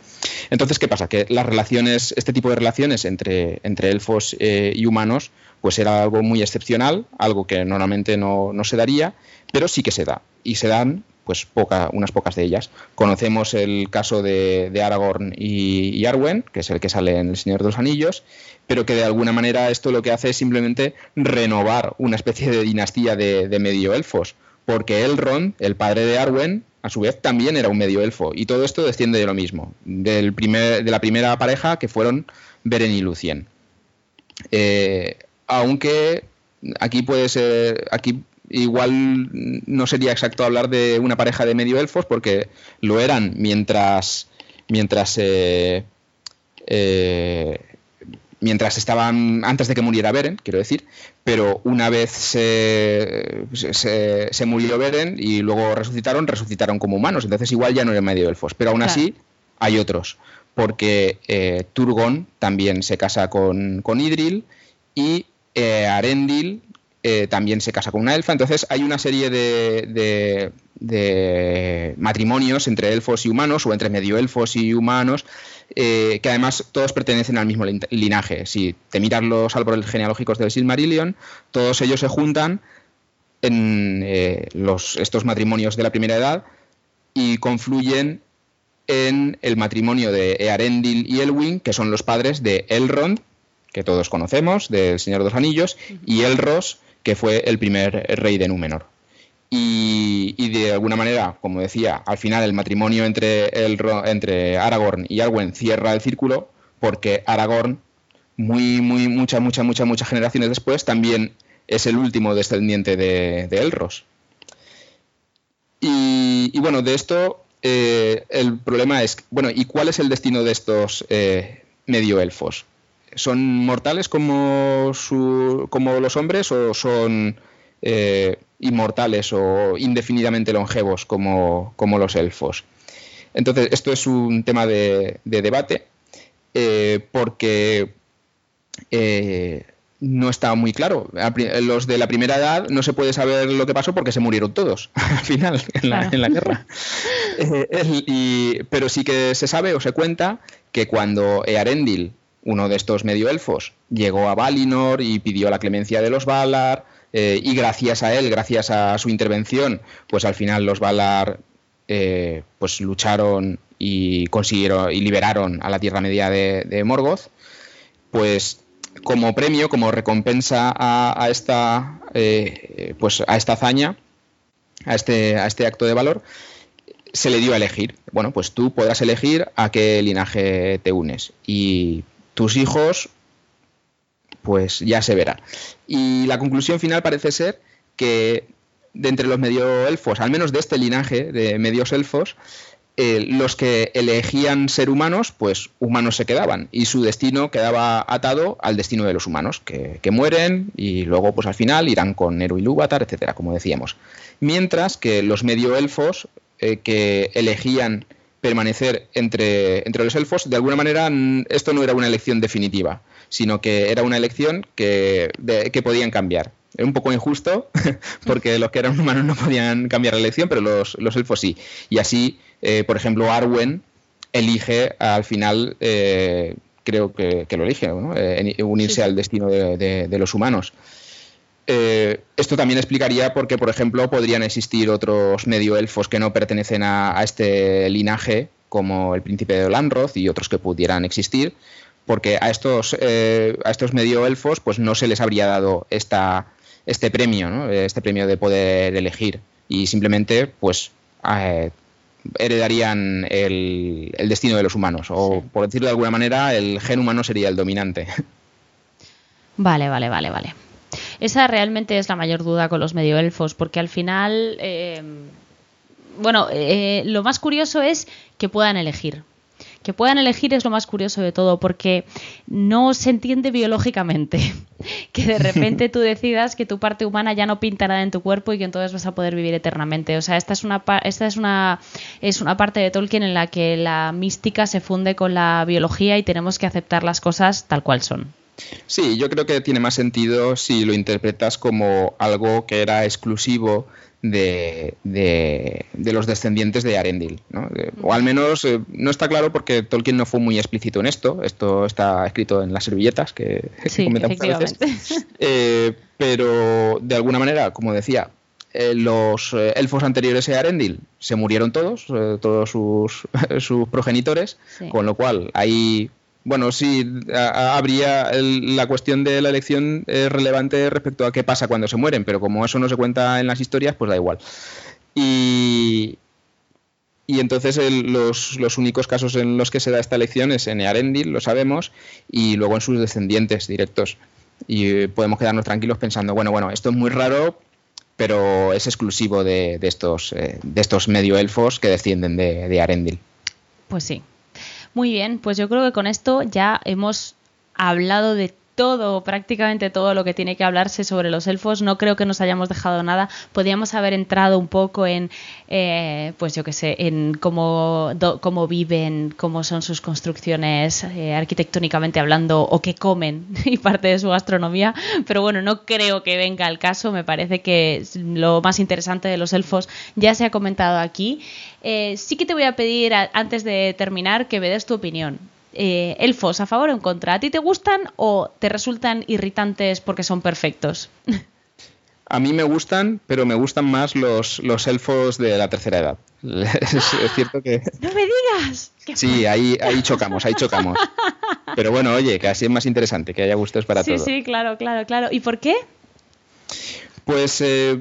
Entonces, ¿qué pasa? Que las relaciones, este tipo de relaciones entre, entre elfos eh, y humanos, pues era algo muy excepcional, algo que normalmente no, no, se daría, pero sí que se da. Y se dan pues unas pocas de ellas. Conocemos el caso de, Aragorn y, Arwen, que es el que sale en El Señor de los Anillos, pero que de alguna manera esto lo que hace es simplemente renovar una especie de dinastía de, de medio elfos, porque Elrond, el padre de Arwen, a su vez también era un medio elfo, y todo esto desciende de lo mismo, del primer, de la primera pareja que fueron Beren y Lucien. Eh, aunque aquí puede ser, aquí igual no sería exacto hablar de una pareja de medio elfos porque lo eran mientras mientras eh, eh, mientras estaban antes de que muriera Beren, quiero decir, pero una vez se, se, murió Beren y luego resucitaron, resucitaron como humanos, entonces igual ya no eran medio elfos, pero aún así hay otros, porque eh, Turgon también se casa con, con Idril y Arendil eh, también se casa con una elfa. Entonces hay una serie de, matrimonios entre elfos y humanos o entre medio elfos y humanos eh, que además todos pertenecen al mismo linaje. Si te miras los árboles genealógicos del Silmarillion, todos ellos se juntan en eh, los, estos matrimonios de la primera edad y confluyen en el matrimonio de Earendil y Elwin, que son los padres de Elrond, que todos conocemos, del Señor de los Anillos, y Elros, que fue el primer rey de Númenor. Y, de alguna manera, como decía, al final el matrimonio entre, entre Aragorn y Arwen cierra el círculo porque Aragorn, muy, muy, muchas, muchas, muchas, muchas generaciones después, también es el último descendiente de, Elros. Y, bueno, de esto eh, el problema es, bueno, ¿y cuál es el destino de estos eh, medio elfos? ¿Son mortales como, como los hombres o son eh, inmortales o indefinidamente longevos como, los elfos? Entonces, esto es un tema de, debate eh, porque eh, no está muy claro. Los de la primera edad no se puede saber lo que pasó porque se murieron todos al final en la, guerra. pero sí que se sabe o se cuenta que cuando Earendil uno de estos medio elfos llegó a Valinor y pidió la clemencia de los Valar, eh, y gracias a él, gracias a su intervención, pues al final los Valar eh, pues lucharon y consiguieron y liberaron a la Tierra Media de, Morgoth, pues como premio, como recompensa a, esta eh, pues a esta hazaña, a este, a este acto de valor, se le dio a elegir. Bueno, pues tú podrás elegir a qué linaje te unes. Y tus hijos, pues ya se verá. Y la conclusión final parece ser que de entre los medio elfos, al menos de este linaje de medios elfos, eh, los que elegían ser humanos, pues humanos se quedaban y su destino quedaba atado al destino de los humanos, que, mueren y luego pues al final irán con Nero y Lúvatar, etcétera, como decíamos. Mientras que los medio elfos eh, que elegían permanecer entre, entre los elfos, de alguna manera esto no era una elección definitiva, sino que era una elección que, que podían cambiar. Es un poco injusto, porque los que eran humanos no podían cambiar la elección, pero los, elfos sí. Y así, eh, por ejemplo, Arwen elige al final, eh, creo que, lo elige, eh, unirse al destino de, de los humanos. Eh, esto también explicaría por qué, por ejemplo, podrían existir otros medio elfos que no pertenecen a, este linaje, como el príncipe de Olanroth y otros que pudieran existir, porque a estos, eh, a estos medio elfos pues no se les habría dado esta, este premio, este premio de poder elegir, y simplemente pues eh, heredarían el, destino de los humanos, o por decirlo de alguna manera, el gen humano sería el dominante. Vale, vale, vale, vale. Esa realmente es la mayor duda con los medioelfos, porque al final, eh, bueno, eh, lo más curioso es que puedan elegir. Que puedan elegir es lo más curioso de todo, porque no se entiende biológicamente que de repente tú decidas que tu parte humana ya no pinta nada en tu cuerpo y que entonces vas a poder vivir eternamente. O sea, esta es una, esta es una, es una parte de Tolkien en la que la mística se funde con la biología y tenemos que aceptar las cosas tal cual son. Sí, yo creo que tiene más sentido si lo interpretas como algo que era exclusivo de, los descendientes de Arendil. ¿no? O al menos eh, no está claro porque Tolkien no fue muy explícito en esto. Esto está escrito en las servilletas que, comentamos a veces. Eh, pero de alguna manera, como decía, eh, los eh, elfos anteriores a Arendil se murieron todos, todos sus, sus progenitores, con lo cual ahí, bueno, sí, habría la cuestión de la elección relevante respecto a qué pasa cuando se mueren, pero como eso no se cuenta en las historias, pues da igual. Y, entonces los, los, únicos casos en los que se da esta elección es en Earendil, lo sabemos, y luego en sus descendientes directos. Y podemos quedarnos tranquilos pensando, bueno, bueno, esto es muy raro, pero es exclusivo de, estos, eh, de estos medio elfos que descienden de, de Arendil. Pues sí. Muy bien, pues yo creo que con esto ya hemos hablado de todo, prácticamente todo lo que tiene que hablarse sobre los elfos. No creo que nos hayamos dejado nada. Podríamos haber entrado un poco en, eh, pues yo qué sé, en cómo, cómo viven, cómo son sus construcciones eh, arquitectónicamente hablando o qué comen y parte de su gastronomía. Pero bueno, no creo que venga al caso. Me parece que lo más interesante de los elfos ya se ha comentado aquí. Eh, sí que te voy a pedir, antes de terminar, que me des tu opinión. Eh, elfos a favor o en contra. ¿A ti te gustan o te resultan irritantes porque son perfectos? A mí me gustan, pero me gustan más los, los elfos de la tercera edad. Es, cierto que. ¡No me digas! Sí, ahí, ahí chocamos, ahí chocamos. Pero bueno, oye, que así es más interesante, que haya gustos para todos. Sí, sí, claro, claro, claro. ¿Y por qué? Pues. Eh,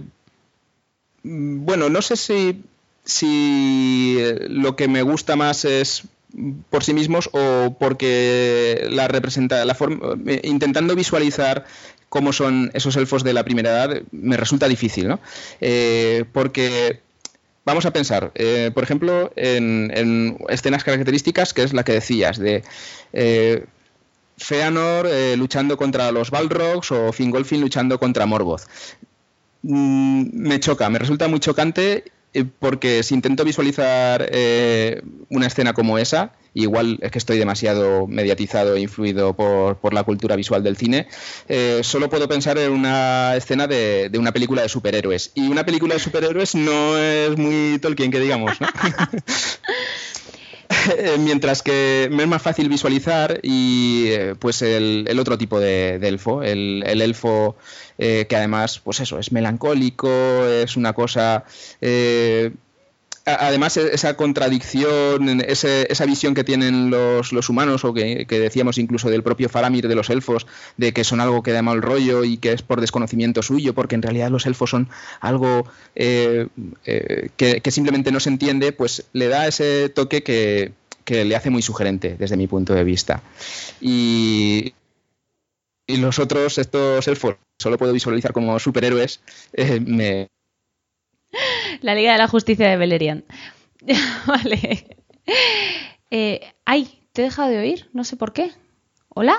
bueno, no sé si, si lo que me gusta más es por sí mismos o porque la representa la forma eh, intentando visualizar cómo son esos elfos de la primera edad me resulta difícil ¿no? Eh, porque vamos a pensar eh, por ejemplo en, escenas características que es la que decías de Feanor luchando contra los Balrogs o Fingolfin luchando contra Morgoth mm, me choca me resulta muy chocante porque si intento visualizar eh, una escena como esa, igual es que estoy demasiado mediatizado e influido por, la cultura visual del cine, eh, solo puedo pensar en una escena de, una película de superhéroes. Y una película de superhéroes no es muy Tolkien, que digamos, Mientras que me es más fácil visualizar y pues el, otro tipo de, elfo, el, el elfo eh, que además, pues eso, es melancólico, es una cosa... Eh, además, e-, esa contradicción, esa visión que tienen los, humanos, o que, decíamos incluso del propio Faramir de los elfos, de que son algo que da mal rollo y que es por desconocimiento suyo, porque en realidad los elfos son algo eh, que, que, simplemente no se entiende, pues le da ese toque que, que le hace muy sugerente desde mi punto de vista. Y, y los otros, estos elfos, solo puedo visualizar como superhéroes, eh, me... La Liga de la Justicia de Beleriand. vale. Eh, ay, te he dejado de oír, no sé por qué. ¿Hola?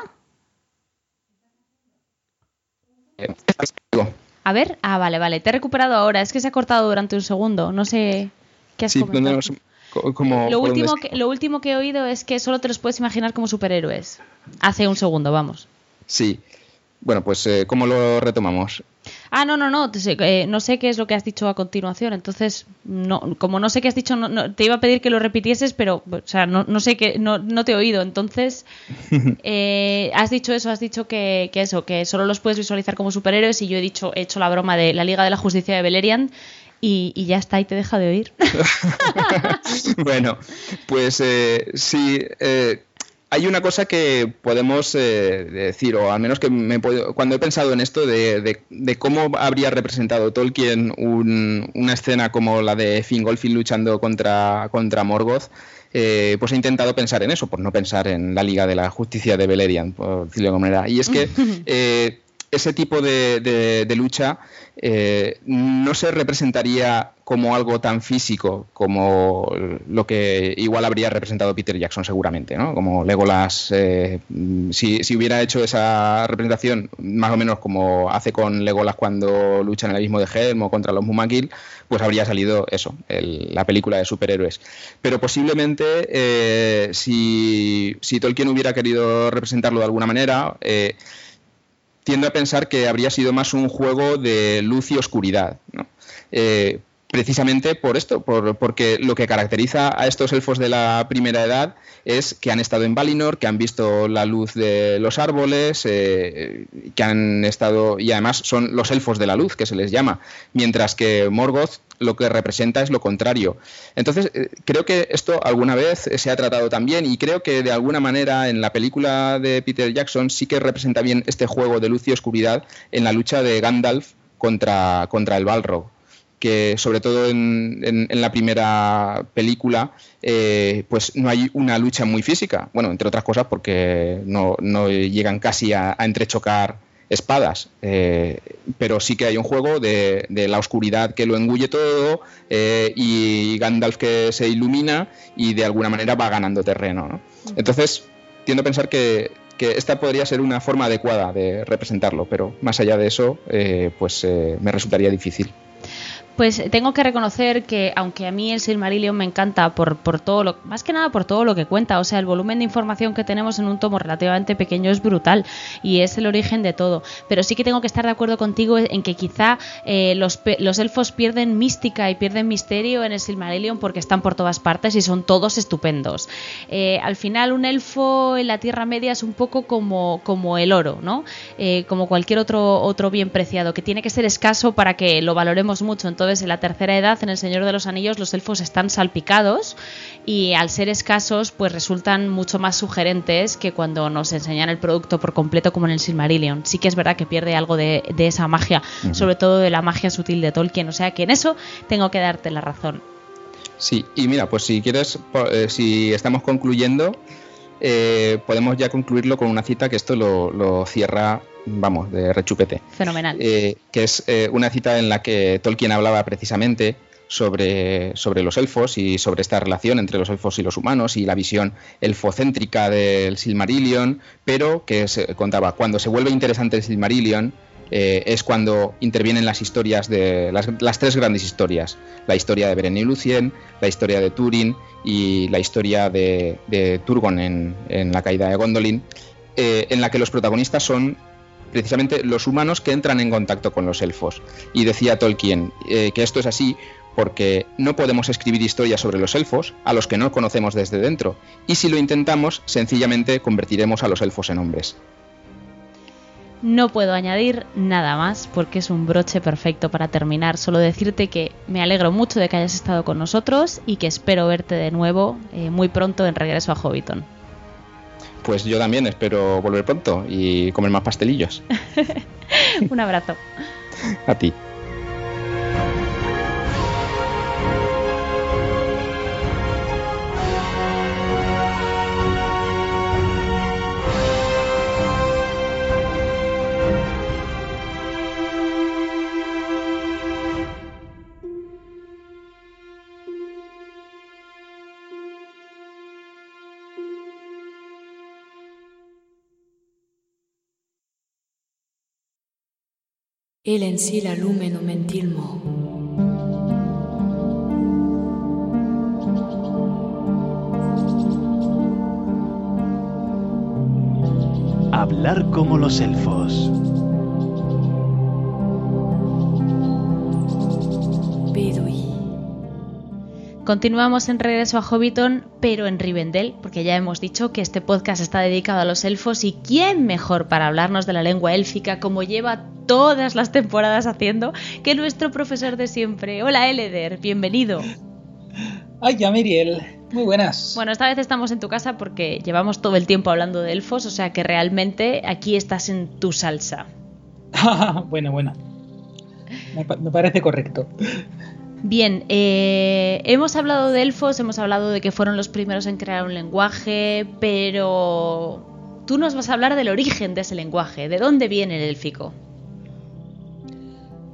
A ver, ah, vale, vale, te he recuperado ahora, es que se ha cortado durante un segundo, no sé qué has comentado. como, lo, último que, lo último que he oído es que solo te los puedes imaginar como superhéroes. Hace un segundo, vamos. Sí. Bueno, pues eh, ¿cómo lo retomamos? Ah, no, no, no, eh, no sé qué es lo que has dicho a continuación, entonces, no, como no sé qué has dicho, no, te iba a pedir que lo repitieses, pero, o sea, no, no sé qué, no, no te he oído, entonces, eh, has dicho eso, has dicho que, que, eso, que solo los puedes visualizar como superhéroes y yo he dicho, he hecho la broma de la Liga de la Justicia de Beleriand y, y ya está, y te deja de oír. bueno, pues sí, hay una cosa que podemos eh, decir, o al menos que me cuando he pensado en esto de, cómo habría representado Tolkien una escena como la de Fingolfin luchando contra, contra Morgoth, eh, pues he intentado pensar en eso, por no pensar en la Liga de la Justicia de Beleriand, por decirlo de alguna manera. Y es que eh, ese tipo de, lucha eh, no se representaría como algo tan físico como lo que igual habría representado Peter Jackson seguramente, ¿no? Como Legolas, eh, si, hubiera hecho esa representación más o menos como hace con Legolas cuando lucha en el abismo de Helm contra los Mumakil, pues habría salido eso, la película de superhéroes. Pero posiblemente eh, si, si, Tolkien hubiera querido representarlo de alguna manera, tiendo a pensar que habría sido más un juego de luz y oscuridad. Eh, precisamente por esto, porque lo que caracteriza a estos elfos de la primera edad es que han estado en Valinor, que han visto la luz de los árboles, eh, que han estado y además son los elfos de la luz que se les llama, mientras que Morgoth lo que representa es lo contrario. Entonces, eh, creo que esto alguna vez se ha tratado también y creo que de alguna manera en la película de Peter Jackson sí que representa bien este juego de luz y oscuridad en la lucha de Gandalf contra, contra el Balrog que sobre todo en, la primera película, eh, pues no hay una lucha muy física. Bueno, entre otras cosas porque no, llegan casi a, entrechocar espadas, eh, pero sí que hay un juego de, la oscuridad que lo engulle todo eh, y Gandalf que se ilumina y de alguna manera va ganando terreno. Entonces, tiendo a pensar que, que, esta podría ser una forma adecuada de representarlo, pero más allá de eso, pues me resultaría difícil. Pues tengo que reconocer que aunque a mí el Silmarillion me encanta por, todo lo, más que nada por todo lo que cuenta, o sea, el volumen de información que tenemos en un tomo relativamente pequeño es brutal y es el origen de todo. Pero sí que tengo que estar de acuerdo contigo en que quizá eh, los, los, elfos pierden mística y pierden misterio en el Silmarillion porque están por todas partes y son todos estupendos. Eh, al final un elfo en la Tierra Media es un poco como, como el oro, ¿no? Eh, como cualquier otro, otro bien preciado, que tiene que ser escaso para que lo valoremos mucho. Entonces, en la tercera edad, en El Señor de los Anillos, los elfos están salpicados y al ser escasos, pues resultan mucho más sugerentes que cuando nos enseñan el producto por completo, como en el Silmarillion. Sí que es verdad que pierde algo de, esa magia, sobre todo de la magia sutil de Tolkien. O sea que en eso tengo que darte la razón. Sí, y mira, pues si quieres, eh, si estamos concluyendo, eh, podemos ya concluirlo con una cita que esto lo cierra vamos, de rechupete. Fenomenal. Eh, que es eh, una cita en la que Tolkien hablaba precisamente sobre, sobre los elfos y sobre esta relación entre los elfos y los humanos y la visión elfocéntrica del Silmarillion, pero que se contaba, cuando se vuelve interesante el Silmarillion, eh, es cuando intervienen las historias de las, tres grandes historias, la historia de Beren y Lucien, la historia de Turin y la historia de, Turgon en, la caída de Gondolin, en la que los protagonistas son precisamente los humanos que entran en contacto con los elfos. Y decía Tolkien eh, que esto es así porque no podemos escribir historias sobre los elfos a los que no conocemos desde dentro, y si lo intentamos, sencillamente convertiremos a los elfos en hombres. No puedo añadir nada más porque es un broche perfecto para terminar. Solo decirte que me alegro mucho de que hayas estado con nosotros y que espero verte de nuevo eh, muy pronto en regreso a Hobbiton. Pues yo también espero volver pronto y comer más pastelillos. Un abrazo. A ti. El en sí la lumen mentilmo. Hablar como los elfos. Continuamos en regreso a Hobbiton, pero en Rivendell, porque ya hemos dicho que este podcast está dedicado a los elfos y quién mejor para hablarnos de la lengua élfica como lleva todas las temporadas haciendo que nuestro profesor de siempre. Hola Eleder, bienvenido. Ay, ya Miriel, muy buenas. Bueno, esta vez estamos en tu casa porque llevamos todo el tiempo hablando de elfos, o sea que realmente aquí estás en tu salsa. bueno, bueno. me parece correcto. Bien, eh, hemos hablado de elfos, hemos hablado de que fueron los primeros en crear un lenguaje, pero tú nos vas a hablar del origen de ese lenguaje, de dónde viene el élfico.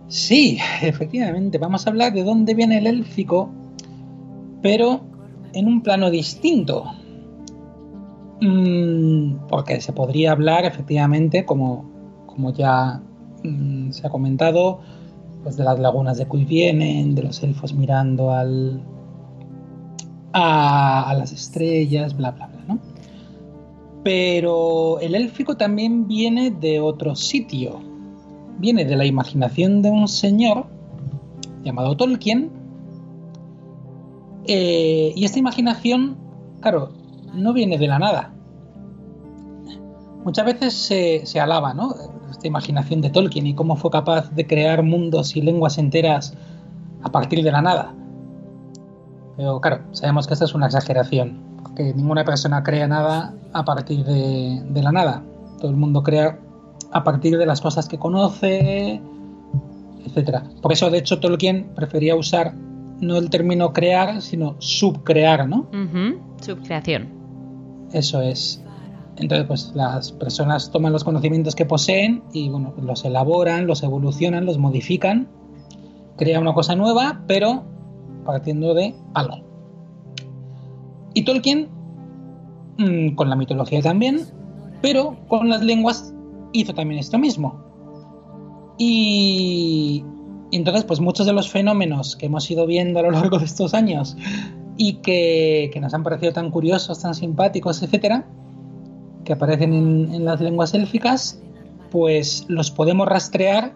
Sí, efectivamente, vamos a hablar de dónde viene el élfico, pero en un plano distinto. Mm, porque se podría hablar, efectivamente, como, como ya mm, se ha comentado, pues de las lagunas de cui vienen, de los elfos mirando al, a, las estrellas, bla, bla, bla, ¿no? Pero el élfico también viene de otro sitio. Viene de la imaginación de un señor llamado Tolkien, Eh, y esta imaginación, claro, no viene de la nada. Muchas veces se, se alaba, ¿no? Esta imaginación de Tolkien y cómo fue capaz de crear mundos y lenguas enteras a partir de la nada. Pero claro, sabemos que esta es una exageración, porque ninguna persona crea nada a partir de, de la nada. Todo el mundo crea a partir de las cosas que conoce, etcétera. Por eso, de hecho, Tolkien prefería usar no el término crear, sino subcrear, ¿no? Subcreación. Eso es. Entonces, pues las personas toman los conocimientos que poseen y, bueno, los elaboran, los evolucionan, los modifican, crean una cosa nueva, pero partiendo de algo. Y Tolkien, mm, con la mitología también, pero con las lenguas hizo también esto mismo. Y, entonces, pues muchos de los fenómenos que hemos ido viendo a lo largo de estos años y que, nos han parecido tan curiosos, tan simpáticos, etcétera, que aparecen en, las lenguas élficas, pues los podemos rastrear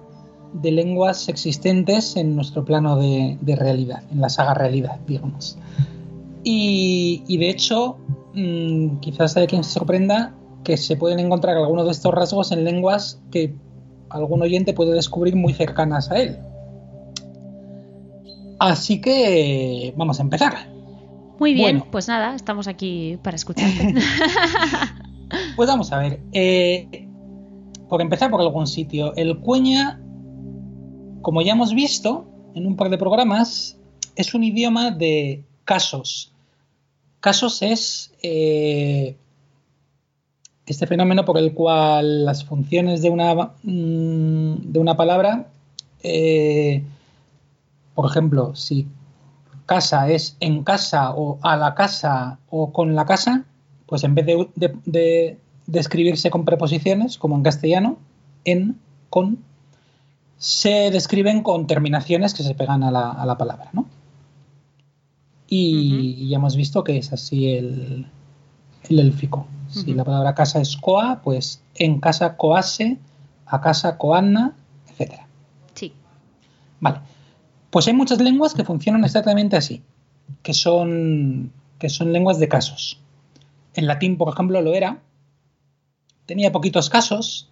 de lenguas existentes en nuestro plano de, realidad, en la saga realidad, digamos. Y, de hecho, mmm, quizás hay quien se sorprenda que se pueden encontrar algunos de estos rasgos en lenguas que algún oyente puede descubrir muy cercanas a él. Así que vamos a empezar. Muy bien, pues nada, estamos aquí para escucharte. pues vamos a ver. Eh, por empezar por algún sitio, el cueña, como ya hemos visto en un par de programas, es un idioma de casos. Casos es eh, este fenómeno por el cual las funciones de una, mm, de una palabra, eh, por ejemplo, si casa es en casa o a la casa o con la casa, pues en vez de, de, escribirse con preposiciones, como en castellano, en, con, se describen con terminaciones que se pegan a la, palabra, ¿no? Y, ya hemos visto que es así el, el élfico. Si la palabra casa es coa, pues en casa coase, a casa coanna, etc. Sí. Vale. Pues hay muchas lenguas que funcionan exactamente así, que son, que son lenguas de casos. En latín, por ejemplo, lo era. Tenía poquitos casos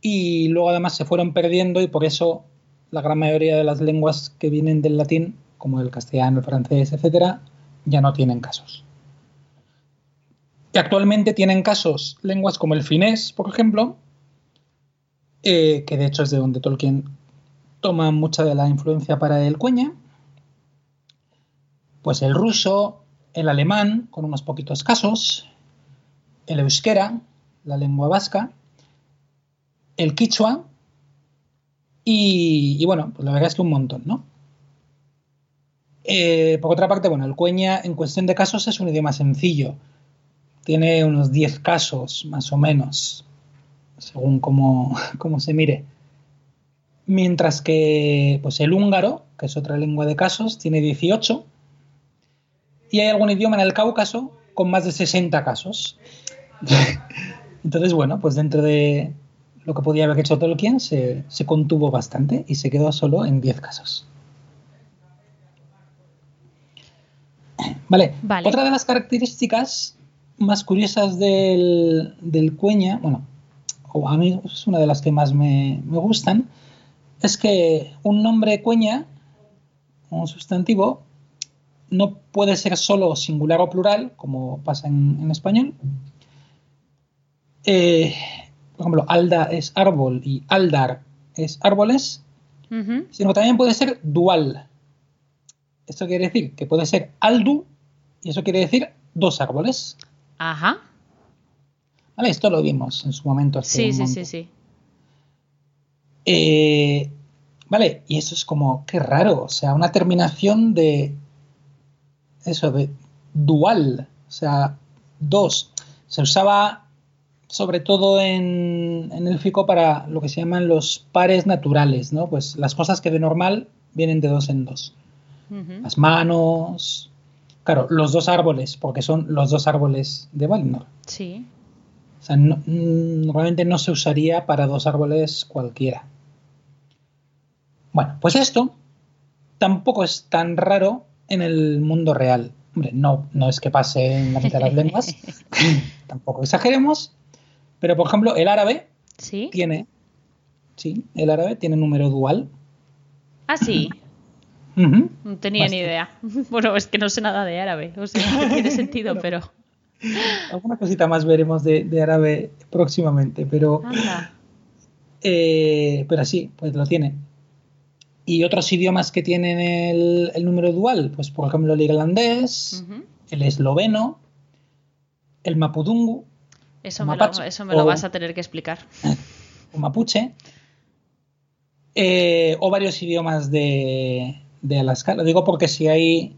y luego además se fueron perdiendo y por eso la gran mayoría de las lenguas que vienen del latín, como el castellano, el francés, etcétera, ya no tienen casos que actualmente tienen casos lenguas como el finés, por ejemplo, eh, que de hecho es de donde Tolkien toma mucha de la influencia para el cueña, pues el ruso, el alemán, con unos poquitos casos, el euskera, la lengua vasca, el quichua y, bueno, pues la verdad es que un montón, ¿no? Eh, por otra parte, bueno, el cueña en cuestión de casos es un idioma sencillo tiene unos 10 casos más o menos, según cómo, se mire. Mientras que pues el húngaro, que es otra lengua de casos, tiene 18. Y hay algún idioma en el Cáucaso con más de 60 casos. Entonces, bueno, pues dentro de lo que podía haber hecho Tolkien se, se contuvo bastante y se quedó solo en 10 casos. Vale. vale. Otra de las características más curiosas del, del cueña, bueno, o a mí es una de las que más me, gustan, es que un nombre cueña, un sustantivo, no puede ser solo singular o plural, como pasa en, español. Eh, por ejemplo, alda es árbol y aldar es árboles, sino también puede ser dual. Esto quiere decir que puede ser aldu y eso quiere decir dos árboles. Ajá. Vale, esto lo vimos en su momento. Sí, sí, sí, sí, eh, vale, y eso es como, qué raro, o sea, una terminación de eso, de dual, o sea, dos. Se usaba sobre todo en, en el FICO para lo que se llaman los pares naturales, ¿no? Pues las cosas que de normal vienen de dos en dos. Las manos, Claro, los dos árboles, porque son los dos árboles de Valinor. Sí. O sea, mm, normalmente no se usaría para dos árboles cualquiera. Bueno, pues esto tampoco es tan raro en el mundo real. Hombre, no, no es que pase en la mitad de las lenguas, tampoco exageremos, pero por ejemplo, el árabe ¿Sí? tiene, sí, el árabe tiene número dual. Ah, sí. No tenía ni idea. Bueno, es que no sé nada de árabe. O sea, que tiene sentido, pero. Alguna cosita más veremos de, de árabe próximamente, pero, Anda. eh, pero sí, pues lo tiene. Y otros idiomas que tienen el, el número dual, pues por ejemplo el irlandés, el esloveno, el mapudungu Eso me, lo, Mapache eso me lo o- vas a tener que explicar. o mapuche, eh, o varios idiomas de, de Alaska. Lo digo porque si hay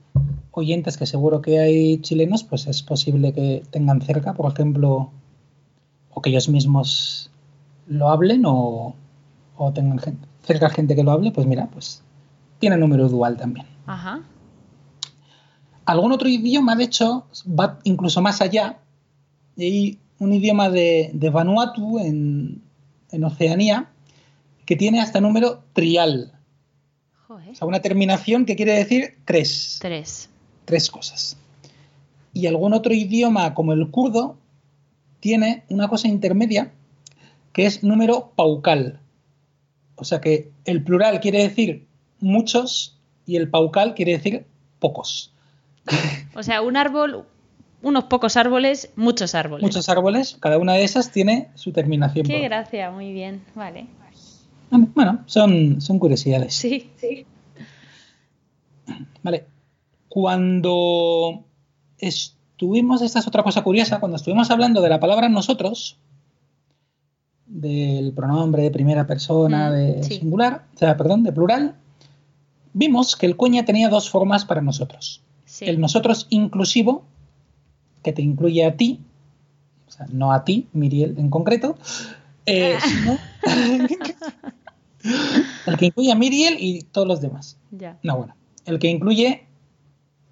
oyentes, que seguro que hay chilenos, pues es posible que tengan cerca, por ejemplo, o que ellos mismos lo hablen o, o tengan gen- cerca gente que lo hable, pues mira, pues tiene número dual también. Ajá. Algún otro idioma, de hecho, va incluso más allá. Hay un idioma de, de Vanuatu en, en Oceanía que tiene hasta número trial. Joder. O sea, una terminación que quiere decir tres. Tres. Tres cosas. Y algún otro idioma, como el kurdo, tiene una cosa intermedia que es número paucal. O sea que el plural quiere decir muchos y el paucal quiere decir pocos. O sea, un árbol, unos pocos árboles, muchos árboles. muchos árboles, cada una de esas tiene su terminación. Qué gracia, muy bien. Vale. Bueno, son, son curiosidades. Sí, sí. Vale. Cuando estuvimos, esta es otra cosa curiosa, cuando estuvimos hablando de la palabra nosotros, del pronombre de primera persona Mm, de sí. singular, o sea, perdón, de plural, vimos que el cuña tenía dos formas para nosotros. sí. El nosotros inclusivo, que te incluye a ti, o sea, no a ti, Miriel en concreto, eh, sino el que incluye a Miriel y todos los demás. Ya. No, bueno, el que incluye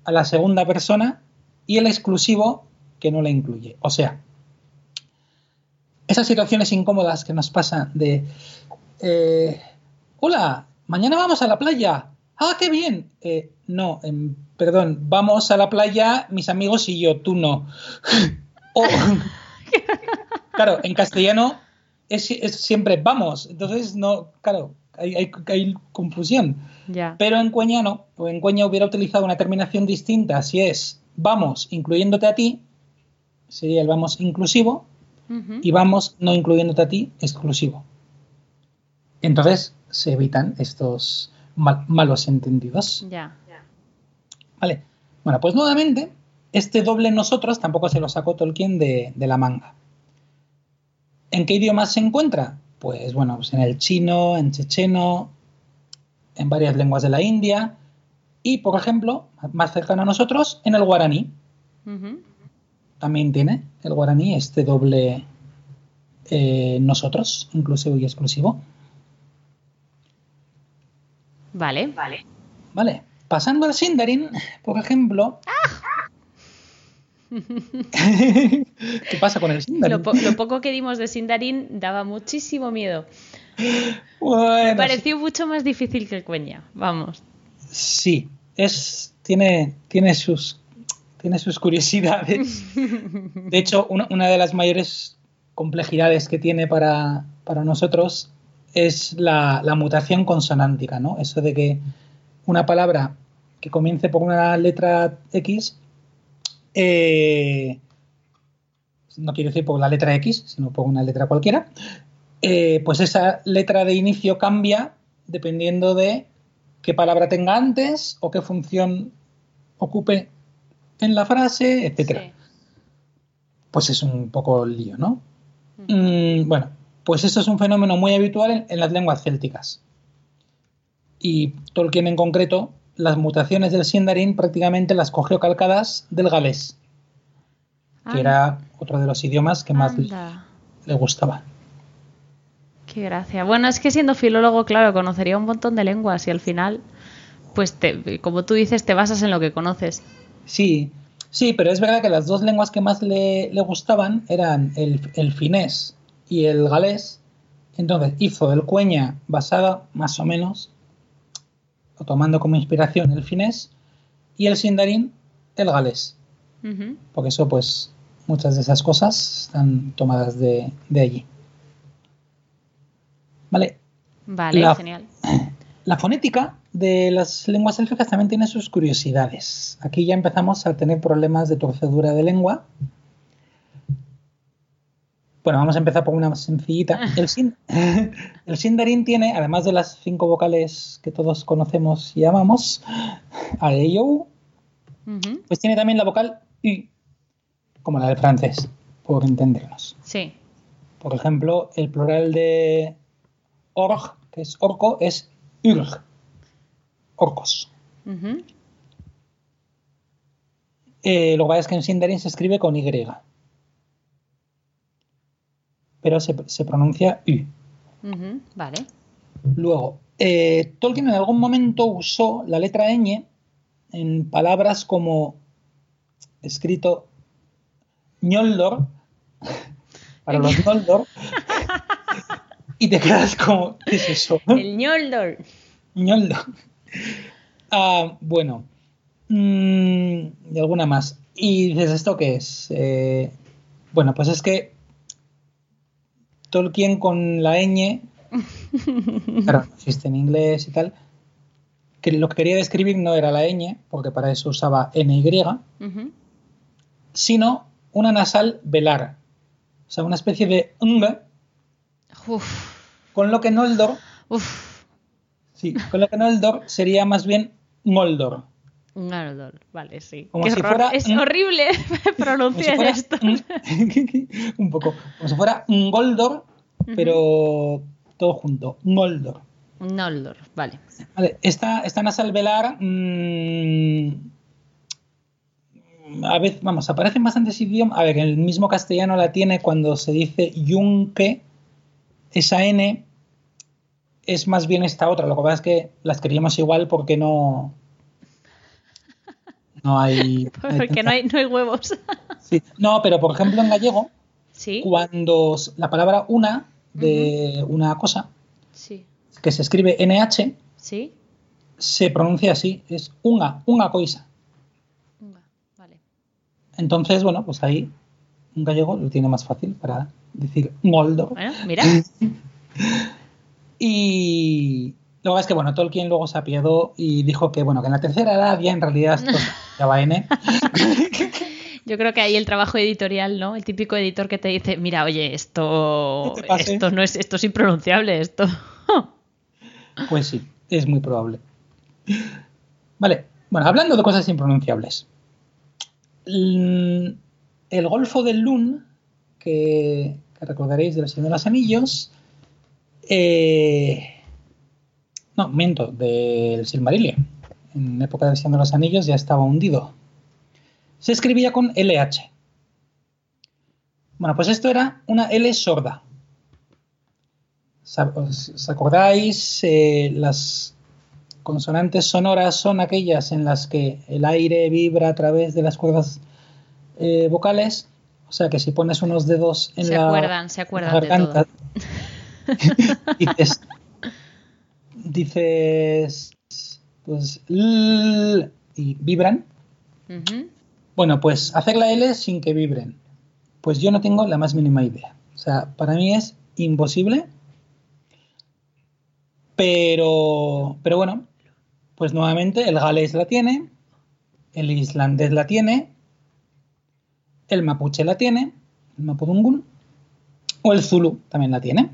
a la segunda persona y el exclusivo que no la incluye. O sea, esas situaciones incómodas que nos pasan de, eh, hola, mañana vamos a la playa. Ah, qué bien. Eh, no, em, perdón, vamos a la playa mis amigos y yo, tú no. O- claro, en castellano es, es siempre vamos, entonces no, claro, hay, hay- hay confusión. Pero en Cueña no, o en Cueña hubiera utilizado una terminación distinta si es vamos incluyéndote a ti, sería el vamos inclusivo, Y vamos no incluyéndote a ti exclusivo. Entonces se evitan estos mal- malos entendidos. Ya. Vale. Bueno, pues nuevamente, este doble nosotros tampoco se lo sacó Tolkien de, de la manga. ¿En qué idiomas se encuentra? Pues bueno, pues en el chino, en checheno, en varias lenguas de la India y, por ejemplo, más cercano a nosotros, en el guaraní. También tiene el guaraní este doble eh, nosotros, inclusivo y exclusivo. Vale. Vale. Vale. Pasando al Sindarin, por ejemplo. ¿Qué pasa con el Sindarin? Lo, po- lo poco que dimos de Sindarin daba muchísimo miedo. Bueno, Me pareció mucho más difícil que el cueña. Vamos. Sí, es, tiene, tiene, sus, tiene sus curiosidades. De hecho, una, de las mayores complejidades que tiene para, para nosotros es la, la mutación consonántica, ¿no? Eso de que una palabra que comience por una letra X, eh, no quiero decir por la letra X, sino por una letra cualquiera, eh, pues esa letra de inicio cambia dependiendo de qué palabra tenga antes o qué función ocupe en la frase, etcétera. Sí. Pues es un poco lío, ¿no? Mm, bueno, pues esto es un fenómeno muy habitual en, en las lenguas célticas. Y Tolkien en concreto, las mutaciones del Sindarin prácticamente las cogió calcadas del galés, que era otro de los idiomas que más le gustaba. Qué gracia. Bueno, es que siendo filólogo, claro, conocería un montón de lenguas y al final, pues te, como tú dices, te basas en lo que conoces. Sí, sí, pero es verdad que las dos lenguas que más le, le gustaban eran el, el finés y el galés. Entonces hizo el cueña basada más o menos, o tomando como inspiración el finés, y el sindarin el galés. Porque eso, pues, muchas de esas cosas están tomadas de, allí. Vale. Vale, genial. La fonética de las lenguas élficas también tiene sus curiosidades. Aquí ya empezamos a tener problemas de torcedura de lengua. Bueno, vamos a empezar por una más sencillita. El, el sindarin tiene, además de las cinco vocales que todos conocemos y amamos, a uh pues tiene también la vocal y, como la del francés, por entendernos. Sí. Por ejemplo, el plural de org, que es orco, es urg, orcos. Eh, lo que pasa es que en Sindarin se escribe con Y. Pero se, pronuncia U. Vale. Luego, eh, Tolkien en algún momento usó la letra ñ en palabras como escrito ñoldor para los ñoldor y te quedas como ¿qué es eso? El ñoldor. ñoldor. Ah, bueno, mm, y alguna más. Y dices, ¿esto qué es? Eh, bueno, pues es que Tolkien con la ñ, claro, existe en inglés y tal, que lo que quería describir no era la ñ, porque para eso usaba NY, sino una nasal velar. O sea, una especie de ng, con lo que Noldor, sí, con lo que Noldor sería más bien Noldor. Noldor, vale, sí. es horrible pronunciar esto. un poco, como si fuera Ngoldor, pero todo junto, Noldor. Noldor, vale. vale esta, esta nasal velar. Mmm, a veces, vamos, aparecen bastantes idiomas. A ver, el mismo castellano la tiene cuando se dice yunque. Esa N es más bien esta otra. Lo que pasa es que las queríamos igual porque no. No hay. Porque no, hay, no hay huevos. Sí. No, pero por ejemplo en gallego, ¿Sí? cuando la palabra una de una cosa sí que se escribe NH, ¿Sí? se pronuncia así, es unga, unga coisa. Unga, vale. Entonces, bueno, pues ahí un gallego lo tiene más fácil para decir moldo. Bueno, mira. y lo que es que, bueno, Tolkien luego se apiadó y dijo que, bueno, que en la tercera edad ya en realidad esto ya va N. Yo creo que ahí el trabajo editorial, ¿no? El típico editor que te dice, mira, oye, esto, esto no es, esto es impronunciable, esto. Pues sí, es muy probable. Vale, bueno, hablando de cosas impronunciables. El Golfo del Lun, que, recordaréis del Señor de los Anillos, eh, no, miento, del Silmarillion. En época del Señor de los Anillos ya estaba hundido. Se escribía con LH. Bueno, pues esto era una L sorda. ¿Os acordáis? Eh, las consonantes sonoras son aquellas en las que el aire vibra a través de las cuerdas eh, vocales. O sea que si pones unos dedos en la, acuerdan, se acuerdan garganta, dices, dices, pues, y vibran. Bueno, pues hacer la L sin que vibren. Pues yo no tengo la más mínima idea. O sea, para mí es imposible pero, pero bueno, pues nuevamente el galés la tiene, el islandés la tiene, el mapuche la tiene, el mapudungun, o el zulu también la tiene.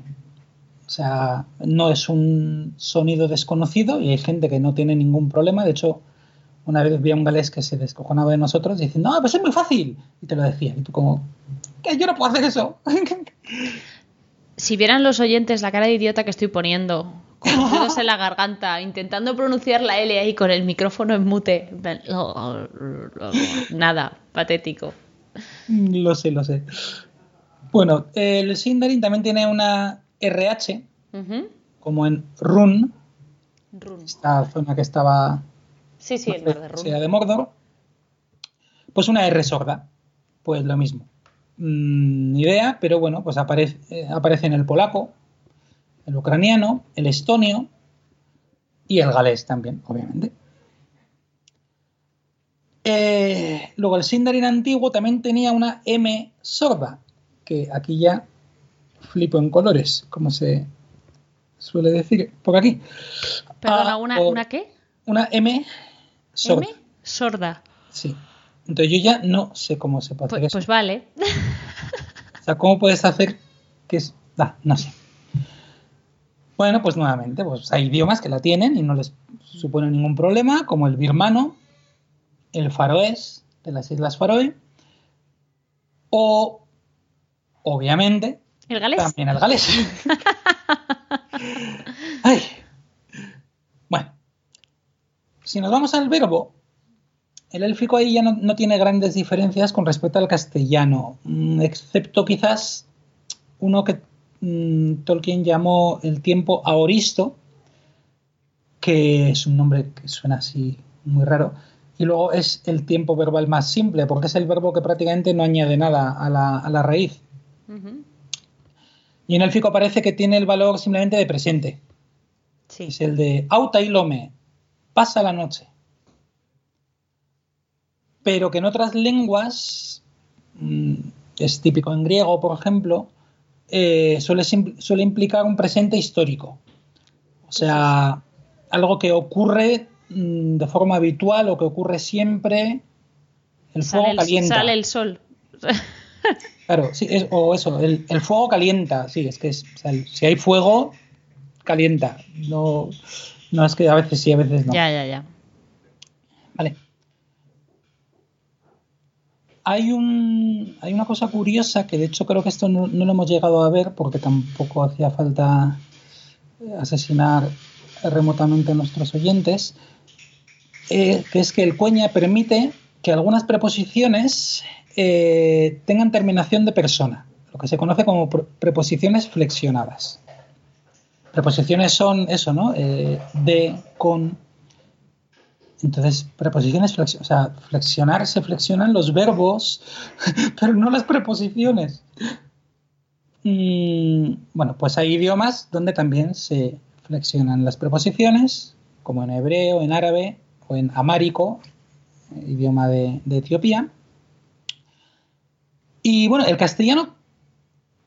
O sea, no es un sonido desconocido y hay gente que no tiene ningún problema. De hecho, una vez vi a un galés que se descojonaba de nosotros diciendo, no, pues es muy fácil. Y te lo decía. Y tú como, que yo no puedo hacer eso. si vieran los oyentes la cara de idiota que estoy poniendo con los dedos en la garganta, intentando pronunciar la L ahí con el micrófono en mute. Nada, patético. Lo sé, lo sé. Bueno, el Sindarin también tiene una RH, como en Run, esta zona que estaba sí, sí, el de, Run. de Mordor. Pues una R sorda, pues lo mismo. Mm, ni idea, pero bueno, pues aparece, eh, aparece en el polaco, el ucraniano, el estonio y el galés también, obviamente. Eh, luego el Sindarin antiguo también tenía una M sorda, que aquí ya flipo en colores, como se suele decir por aquí. Perdona, ¿una, ¿una qué? Una M sorda. ¿M? Sorda. Sí. Entonces yo ya no sé cómo se puede hacer Pues, eso. pues vale. O sea, ¿cómo puedes hacer que es... Ah, no sé. Bueno, pues nuevamente, pues hay idiomas que la tienen y no les supone ningún problema, como el birmano, el faroés de las Islas Faroe, o, obviamente, ¿El galés? también el galés. Ay. Bueno, si nos vamos al verbo, el élfico ahí ya no, no tiene grandes diferencias con respecto al castellano, mm, excepto quizás uno que mm, Tolkien llamó el tiempo aoristo, que es un nombre que suena así muy raro, y luego es el tiempo verbal más simple, porque es el verbo que prácticamente no añade nada a la, a la raíz. Y en élfico parece que tiene el valor simplemente de presente. Sí. Es el de auta y lome, pasa la noche. Pero que en otras lenguas, mm, es típico en griego, por ejemplo, eh, suele, implicar un presente histórico. O sea, algo que ocurre mm, de forma habitual o que ocurre siempre. El fuego Sale el, calienta. sale el sol. Claro, sí, es- o eso, el, el fuego calienta, sí, es que es, o sea, el- si hay fuego, calienta. No, no es que a veces sí, a veces no. Ya, ya, ya. Vale. Hay, un, hay una cosa curiosa que de hecho creo que esto no, no lo hemos llegado a ver porque tampoco hacía falta asesinar remotamente a nuestros oyentes, eh, que es que el cueña permite que algunas preposiciones eh, tengan terminación de persona, lo que se conoce como pre- preposiciones flexionadas. Preposiciones son eso, ¿no? Eh, de, con, entonces, preposiciones flexionadas. O sea, flexionar se flexionan los verbos, pero no las preposiciones. Mm, bueno, pues hay idiomas donde también se flexionan las preposiciones, como en hebreo, en árabe o en amárico, idioma de Etiopía. Y bueno, el castellano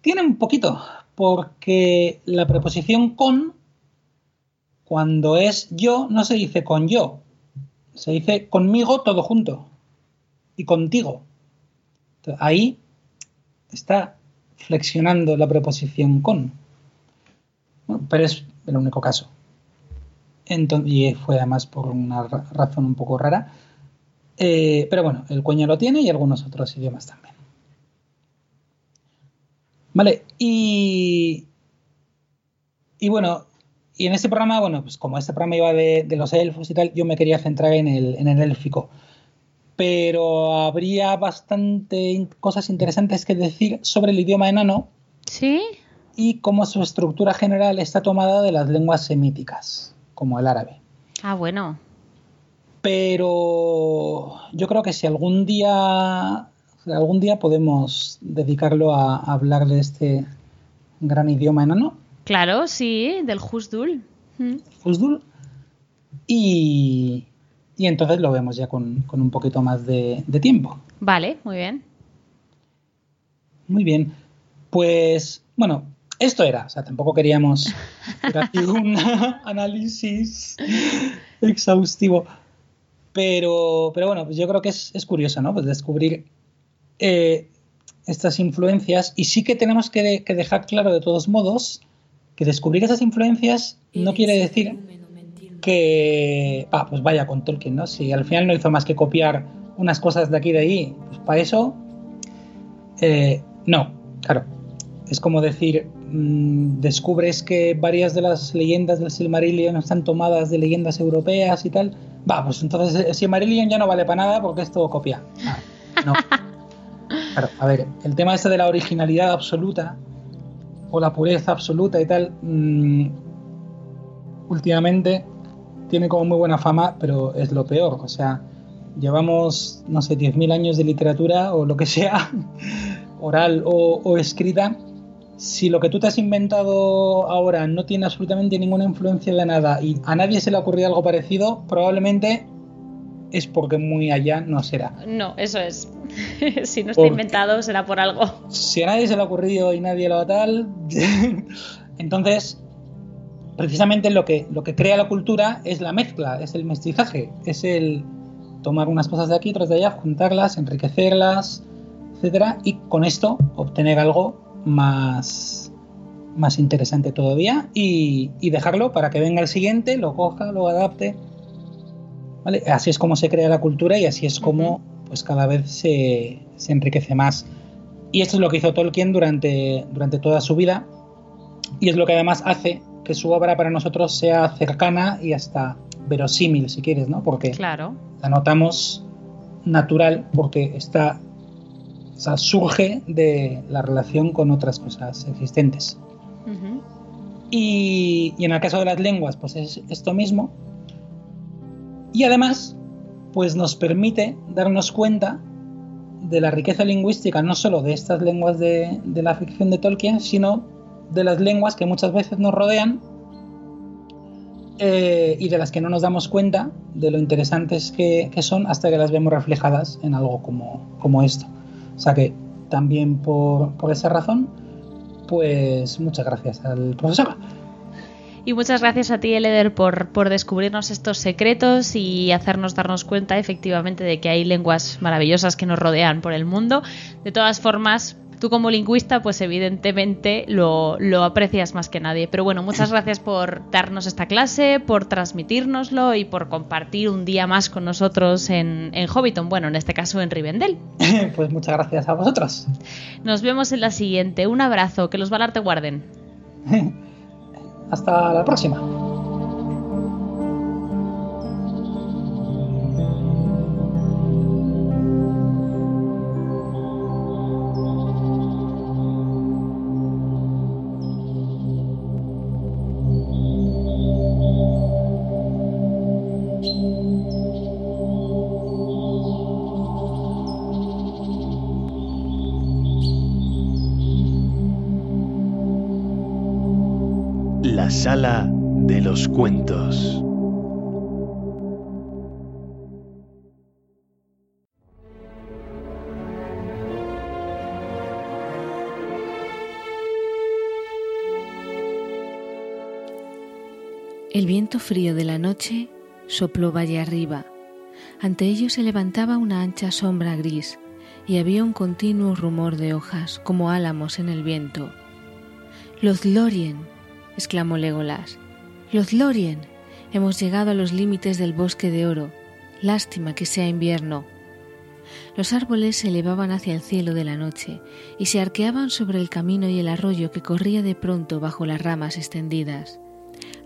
tiene un poquito, porque la preposición con, cuando es yo, no se dice con yo, se dice conmigo todo junto y contigo. Entonces, ahí está flexionando la preposición con. Bueno, pero es el único caso. Entonces, y fue además por una ra- razón un poco rara. Eh, pero bueno, el cueño lo tiene y algunos otros idiomas también. Vale, y, y bueno, y en este programa, bueno, pues como este programa iba de, de los elfos y tal, yo me quería centrar en el, en el élfico. Pero habría bastante cosas interesantes que decir sobre el idioma enano ¿Sí? y cómo su estructura general está tomada de las lenguas semíticas, como el árabe. Ah, bueno. Pero yo creo que si algún día, algún día podemos dedicarlo a, a hablar de este gran idioma enano, Claro, sí, del Husdul. Mm. Y, y entonces lo vemos ya con, con un poquito más de, de tiempo. Vale, muy bien. Muy bien, pues bueno, esto era, o sea, tampoco queríamos hacer un análisis exhaustivo, pero, pero bueno, pues yo creo que es, es curioso, ¿no? Pues descubrir eh, estas influencias y sí que tenemos que, de- que dejar claro de todos modos que descubrir esas influencias no quiere decir que, ah, pues vaya con Tolkien, ¿no? Si al final no hizo más que copiar unas cosas de aquí y de ahí, pues para eso, eh, no, claro. Es como decir, mm, descubres que varias de las leyendas del Silmarillion están tomadas de leyendas europeas y tal. Va, pues entonces el Silmarillion ya no vale para nada porque es todo copia. Ah, no. Claro, a ver, el tema este de la originalidad absoluta o la pureza absoluta y tal, mm, últimamente tiene como muy buena fama, pero es lo peor. O sea, llevamos, no sé, 10.000 años de literatura o lo que sea, oral o, escrita. Si lo que tú te has inventado ahora no tiene absolutamente ninguna influencia de nada y a nadie se le ha ocurrido algo parecido, probablemente es porque muy allá no será. No, eso es. si no está inventado será por algo. Si a nadie se le ha ocurrido y nadie lo ha tal, entonces precisamente lo que, lo que crea la cultura es la mezcla, es el mestizaje, es el tomar unas cosas de aquí, otras de allá, juntarlas, enriquecerlas, etcétera, y con esto obtener algo más, más interesante todavía y, dejarlo para que venga el siguiente, lo coja, lo adapte. Así es como se crea la cultura y así es como pues cada vez se, se, enriquece más. Y esto es lo que hizo Tolkien durante, durante toda su vida y es lo que además hace que su obra para nosotros sea cercana y hasta verosímil, si quieres, ¿no? Porque claro. la notamos natural porque está surge de la relación con otras cosas existentes. y, en el caso de las lenguas, pues es esto mismo. Y además, pues nos permite darnos cuenta de la riqueza lingüística no solo de estas lenguas de, la ficción de Tolkien, sino de las lenguas que muchas veces nos rodean eh, y de las que no nos damos cuenta de lo interesantes que, son hasta que las vemos reflejadas en algo como, como esto. O sea que también por, esa razón, pues muchas gracias al profesor. Y muchas gracias a ti, Eleder, por, por, descubrirnos estos secretos y hacernos darnos cuenta efectivamente de que hay lenguas maravillosas que nos rodean por el mundo. De todas formas, tú como lingüista, pues evidentemente lo, aprecias más que nadie. Pero bueno, muchas gracias por darnos esta clase, por transmitírnoslo y por compartir un día más con nosotros en, en Hobbiton, bueno, en este caso en Rivendell. Pues muchas gracias a vosotros. Nos vemos en la siguiente. Un abrazo, que los Valar te guarden. Hasta la próxima. Sala de los Cuentos. El viento frío de la noche sopló valle arriba. Ante ellos se levantaba una ancha sombra gris y había un continuo rumor de hojas como álamos en el viento. Los Lorien exclamó Legolas. Los Lorien. Hemos llegado a los límites del bosque de oro. Lástima que sea invierno. Los árboles se elevaban hacia el cielo de la noche y se arqueaban sobre el camino y el arroyo que corría de pronto bajo las ramas extendidas.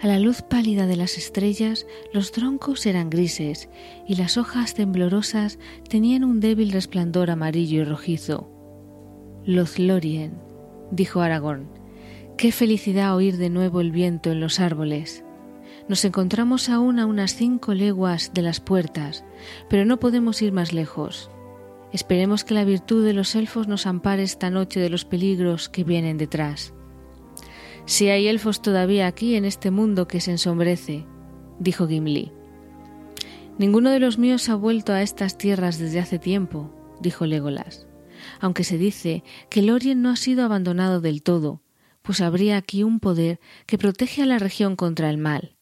A la luz pálida de las estrellas los troncos eran grises y las hojas temblorosas tenían un débil resplandor amarillo y rojizo. Los Lorien, dijo Aragorn, Qué felicidad oír de nuevo el viento en los árboles. Nos encontramos aún a unas cinco leguas de las puertas, pero no podemos ir más lejos. Esperemos que la virtud de los elfos nos ampare esta noche de los peligros que vienen detrás. Si hay elfos todavía aquí en este mundo que se ensombrece, dijo Gimli. Ninguno de los míos ha vuelto a estas tierras desde hace tiempo, dijo Legolas, aunque se dice que Lorien no ha sido abandonado del todo, pues habría aquí un poder que protege a la región contra el mal.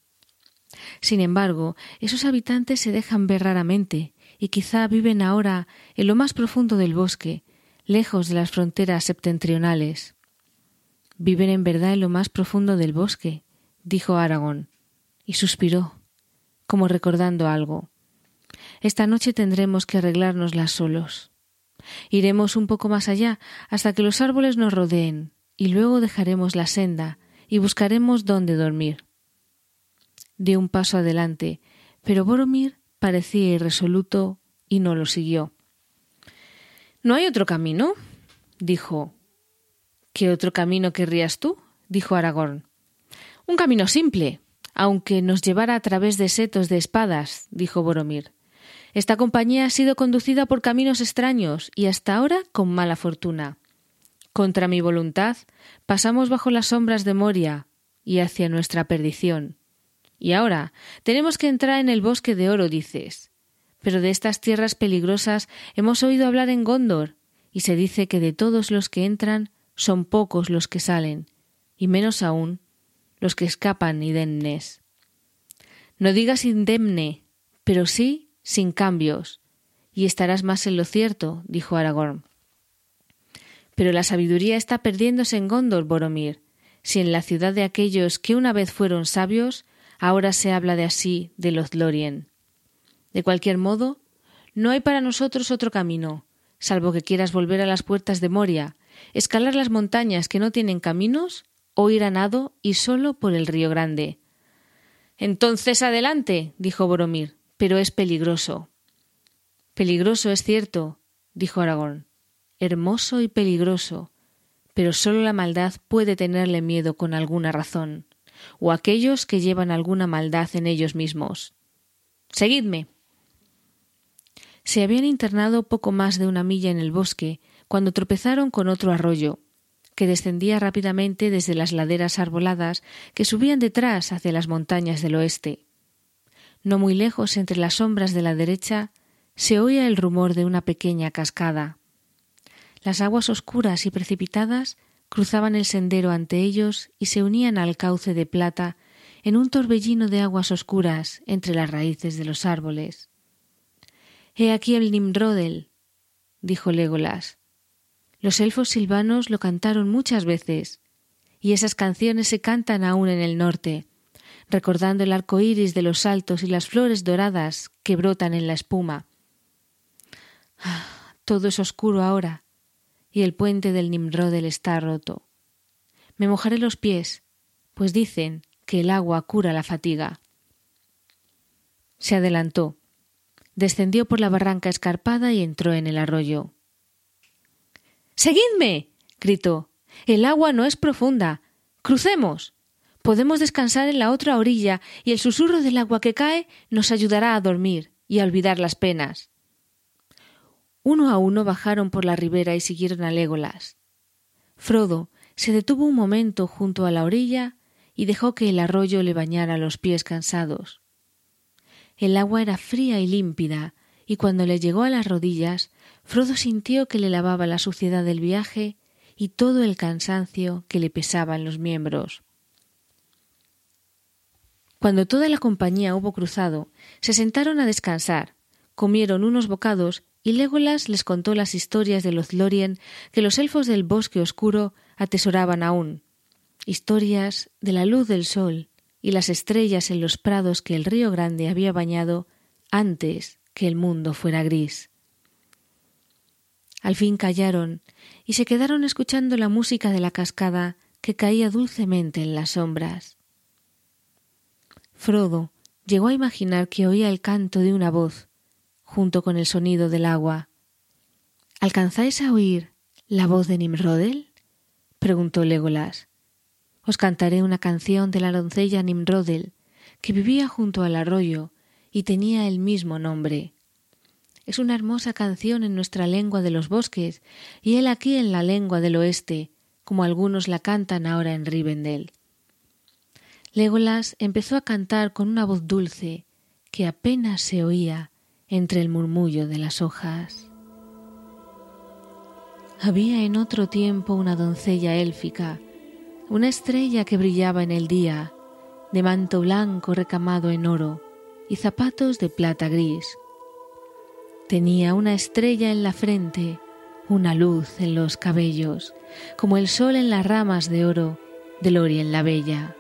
Sin embargo, esos habitantes se dejan ver raramente y quizá viven ahora en lo más profundo del bosque, lejos de las fronteras septentrionales. Viven en verdad en lo más profundo del bosque, dijo Aragón, y suspiró, como recordando algo. Esta noche tendremos que arreglárnoslas solos. Iremos un poco más allá hasta que los árboles nos rodeen, y luego dejaremos la senda y buscaremos dónde dormir. Dio un paso adelante, pero Boromir parecía irresoluto y no lo siguió. ¿No hay otro camino? dijo. ¿Qué otro camino querrías tú? dijo Aragorn. Un camino simple, aunque nos llevara a través de setos de espadas, dijo Boromir. Esta compañía ha sido conducida por caminos extraños y hasta ahora con mala fortuna. Contra mi voluntad, pasamos bajo las sombras de Moria y hacia nuestra perdición. Y ahora tenemos que entrar en el bosque de oro, dices. pero de estas tierras peligrosas hemos oído hablar en Gondor, y se dice que de todos los que entran son pocos los que salen, y menos aún los que escapan indemnes. No digas indemne, pero sí sin cambios, y estarás más en lo cierto, dijo Aragorn. Pero la sabiduría está perdiéndose en Gondor, Boromir, si en la ciudad de aquellos que una vez fueron sabios, ahora se habla de así de los Lorien. De cualquier modo, no hay para nosotros otro camino, salvo que quieras volver a las puertas de Moria, escalar las montañas que no tienen caminos, o ir a nado y solo por el río Grande. Entonces adelante, dijo Boromir, pero es peligroso. Peligroso es cierto, dijo Aragón, hermoso y peligroso, pero sólo la maldad puede tenerle miedo con alguna razón, o aquellos que llevan alguna maldad en ellos mismos. Seguidme. Se habían internado poco más de una milla en el bosque cuando tropezaron con otro arroyo, que descendía rápidamente desde las laderas arboladas que subían detrás hacia las montañas del oeste. No muy lejos, entre las sombras de la derecha, se oía el rumor de una pequeña cascada. Las aguas oscuras y precipitadas cruzaban el sendero ante ellos y se unían al cauce de plata en un torbellino de aguas oscuras entre las raíces de los árboles. He aquí el Nimrodel, dijo Legolas. Los elfos silvanos lo cantaron muchas veces, y esas canciones se cantan aún en el norte, recordando el arco iris de los saltos y las flores doradas que brotan en la espuma. Ah, todo es oscuro ahora, y el puente del Nimrodel está roto. Me mojaré los pies, pues dicen que el agua cura la fatiga. Se adelantó, descendió por la barranca escarpada y entró en el arroyo. Seguidme. gritó. El agua no es profunda. Crucemos. Podemos descansar en la otra orilla y el susurro del agua que cae nos ayudará a dormir y a olvidar las penas. Uno a uno bajaron por la ribera y siguieron a Légolas. Frodo se detuvo un momento junto a la orilla y dejó que el arroyo le bañara los pies cansados. El agua era fría y límpida, y cuando le llegó a las rodillas Frodo sintió que le lavaba la suciedad del viaje y todo el cansancio que le pesaba en los miembros. Cuando toda la compañía hubo cruzado, se sentaron a descansar, comieron unos bocados y Legolas les contó las historias de los Lorien que los elfos del bosque oscuro atesoraban aún, historias de la luz del sol y las estrellas en los prados que el río Grande había bañado antes que el mundo fuera gris. Al fin callaron y se quedaron escuchando la música de la cascada que caía dulcemente en las sombras. Frodo llegó a imaginar que oía el canto de una voz, junto con el sonido del agua. ¿Alcanzáis a oír la voz de Nimrodel? preguntó Legolas. Os cantaré una canción de la doncella Nimrodel, que vivía junto al arroyo y tenía el mismo nombre. Es una hermosa canción en nuestra lengua de los bosques y él aquí en la lengua del oeste, como algunos la cantan ahora en Rivendell. Legolas empezó a cantar con una voz dulce que apenas se oía entre el murmullo de las hojas. Había en otro tiempo una doncella élfica, una estrella que brillaba en el día, de manto blanco recamado en oro y zapatos de plata gris Tenía una estrella en la frente, una luz en los cabellos, como el sol en las ramas de oro de Lorien la Bella.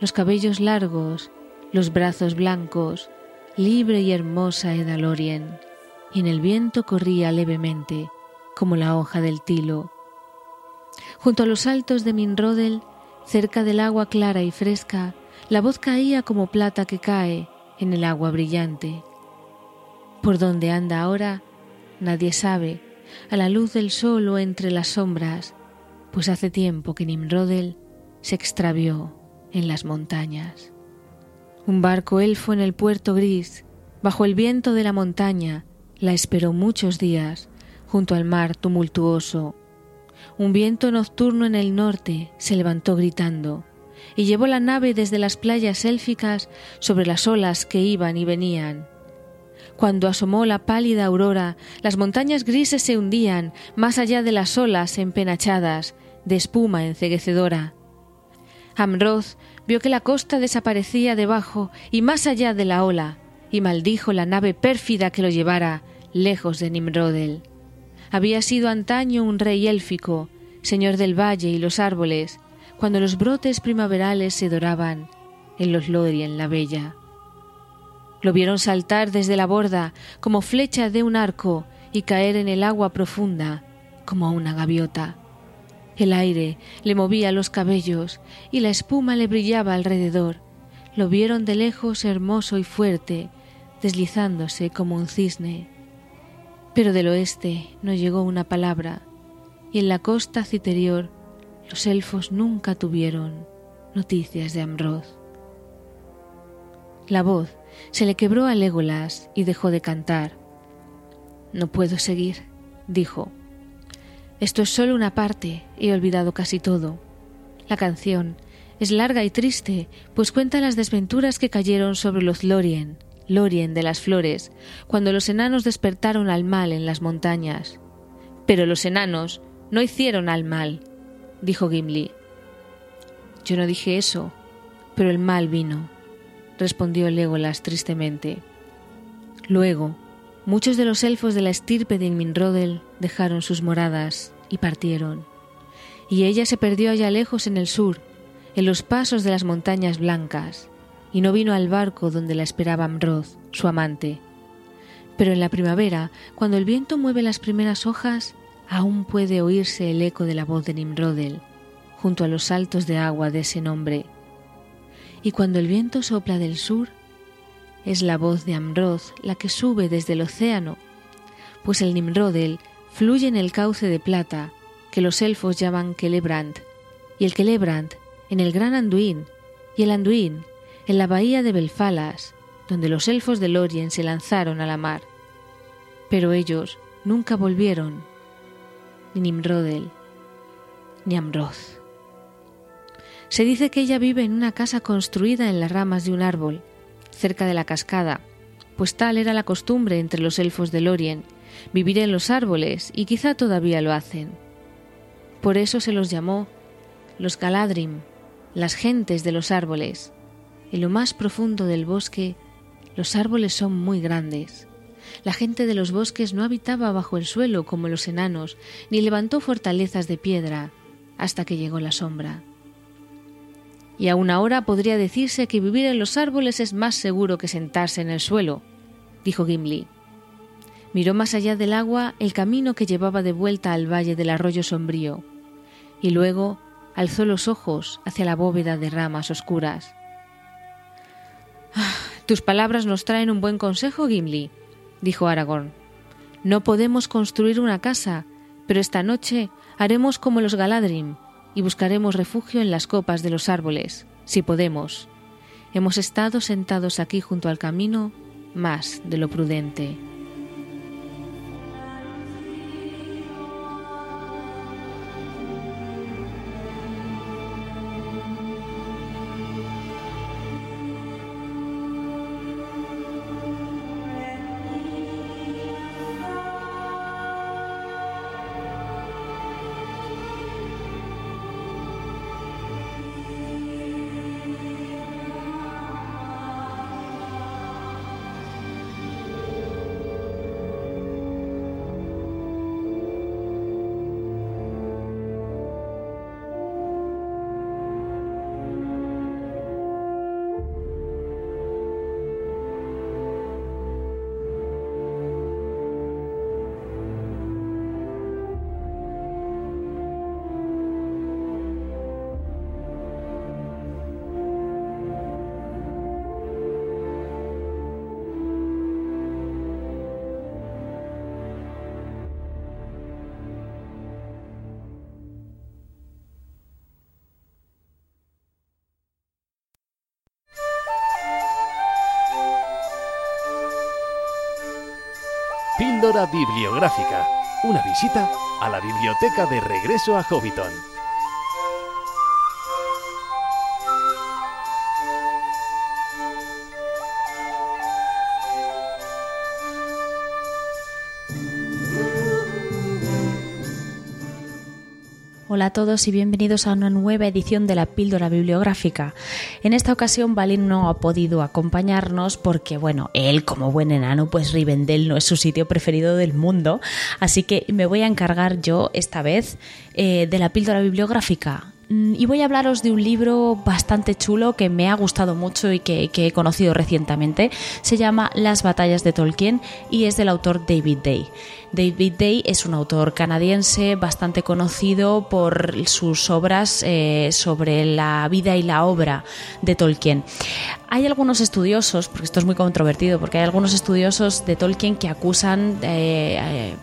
Los cabellos largos, los brazos blancos, libre y hermosa era Lorien, y en el viento corría levemente, como la hoja del tilo. Junto a los altos de Minrodel, cerca del agua clara y fresca, la voz caía como plata que cae en el agua brillante. Por dónde anda ahora, nadie sabe, a la luz del sol o entre las sombras, pues hace tiempo que Nimrodel se extravió en las montañas. Un barco elfo en el puerto gris, bajo el viento de la montaña, la esperó muchos días, junto al mar tumultuoso. Un viento nocturno en el norte se levantó gritando, y llevó la nave desde las playas élficas sobre las olas que iban y venían, Cuando asomó la pálida aurora, las montañas grises se hundían más allá de las olas empenachadas, de espuma enceguecedora. Amroth vio que la costa desaparecía debajo y más allá de la ola, y maldijo la nave pérfida que lo llevara lejos de Nimrodel. Había sido antaño un rey élfico, señor del valle y los árboles, cuando los brotes primaverales se doraban en los Lorien la bella. Lo vieron saltar desde la borda como flecha de un arco y caer en el agua profunda como una gaviota. El aire le movía los cabellos y la espuma le brillaba alrededor. Lo vieron de lejos hermoso y fuerte, deslizándose como un cisne. Pero del oeste no llegó una palabra, y en la costa citerior los elfos nunca tuvieron noticias de Amroth. La voz se le quebró a Legolas y dejó de cantar. No puedo seguir, dijo. Esto es solo una parte, he olvidado casi todo. La canción es larga y triste, pues cuenta las desventuras que cayeron sobre los Lorien, Lorien de las flores, cuando los enanos despertaron al mal en las montañas. Pero los enanos no hicieron al mal, dijo Gimli. Yo no dije eso, pero el mal vino, respondió Legolas tristemente. Luego, muchos de los elfos de la estirpe de Inminrodel dejaron sus moradas y partieron, y ella se perdió allá lejos en el sur, en los pasos de las montañas blancas, y no vino al barco donde la esperaba Amroth, su amante. Pero en la primavera, cuando el viento mueve las primeras hojas, aún puede oírse el eco de la voz de Nimrodel, junto a los saltos de agua de ese nombre. Y cuando el viento sopla del sur, es la voz de Amroth la que sube desde el océano, pues el Nimrodel fluye en el cauce de plata que los elfos llaman Celebrant, y el Celebrant en el gran Anduin, y el Anduin en la bahía de Belfalas, donde los elfos de Lorien se lanzaron a la mar. Pero ellos nunca volvieron, ni Nimrodel, ni Amroth. Se dice que ella vive en una casa construida en las ramas de un árbol, cerca de la cascada, pues tal era la costumbre entre los elfos de Lorien, vivir en los árboles, y quizá todavía lo hacen. Por eso se los llamó los Galadrim, las gentes de los árboles, en lo más profundo del bosque, los árboles son muy grandes. La gente de los bosques no habitaba bajo el suelo como los enanos, ni levantó fortalezas de piedra hasta que llegó la sombra. Y aún ahora podría decirse que vivir en los árboles es más seguro que sentarse en el suelo, dijo Gimli. Miró más allá del agua el camino que llevaba de vuelta al valle del arroyo sombrío, y luego alzó los ojos hacia la bóveda de ramas oscuras. Tus palabras nos traen un buen consejo, Gimli, dijo Aragorn. No podemos construir una casa, pero esta noche haremos como los Galadrim y buscaremos refugio en las copas de los árboles, si podemos. Hemos estado sentados aquí junto al camino más de lo prudente. Bibliográfica. Una visita a la biblioteca de regreso a Hobbiton. Hola a todos y bienvenidos a una nueva edición de la píldora bibliográfica. En esta ocasión Balin no ha podido acompañarnos porque, bueno, él como buen enano, pues Rivendell no es su sitio preferido del mundo, así que me voy a encargar yo esta vez eh, de la píldora bibliográfica. Mm, y voy a hablaros de un libro bastante chulo que me ha gustado mucho y que, he conocido recientemente. Se llama Las batallas de Tolkien y es del autor David Day. David Day es un autor canadiense bastante conocido por sus obras eh, sobre la vida y la obra de Tolkien. Hay algunos estudiosos, porque esto es muy controvertido, porque hay algunos estudiosos de Tolkien que acusan eh,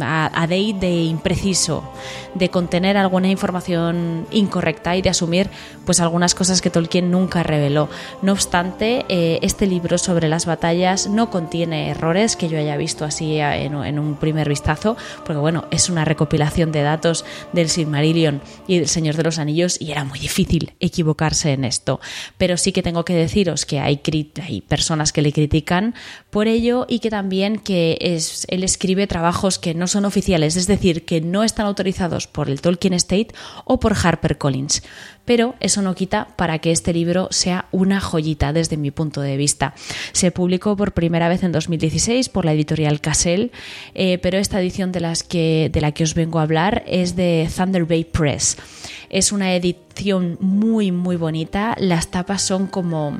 a, Day de impreciso, de contener alguna información incorrecta y de asumir pues algunas cosas que Tolkien nunca reveló. No obstante, eh, este libro sobre las batallas no contiene errores que yo haya visto así en, en un primer vistazo, porque bueno, es una recopilación de datos del Silmarillion y del Señor de los Anillos y era muy difícil equivocarse en esto. Pero sí que tengo que deciros que hay, hay personas que le critican por ello y que también que es, él escribe trabajos que no son oficiales, es decir, que no están autorizados por el Tolkien State o por HarperCollins pero eso no quita para que este libro sea una joyita desde mi punto de vista. Se publicó por primera vez en 2016 por la editorial Cassell, eh, pero esta edición de, que, de la que os vengo a hablar es de Thunder Bay Press. Es una edición muy, muy bonita. Las tapas son como...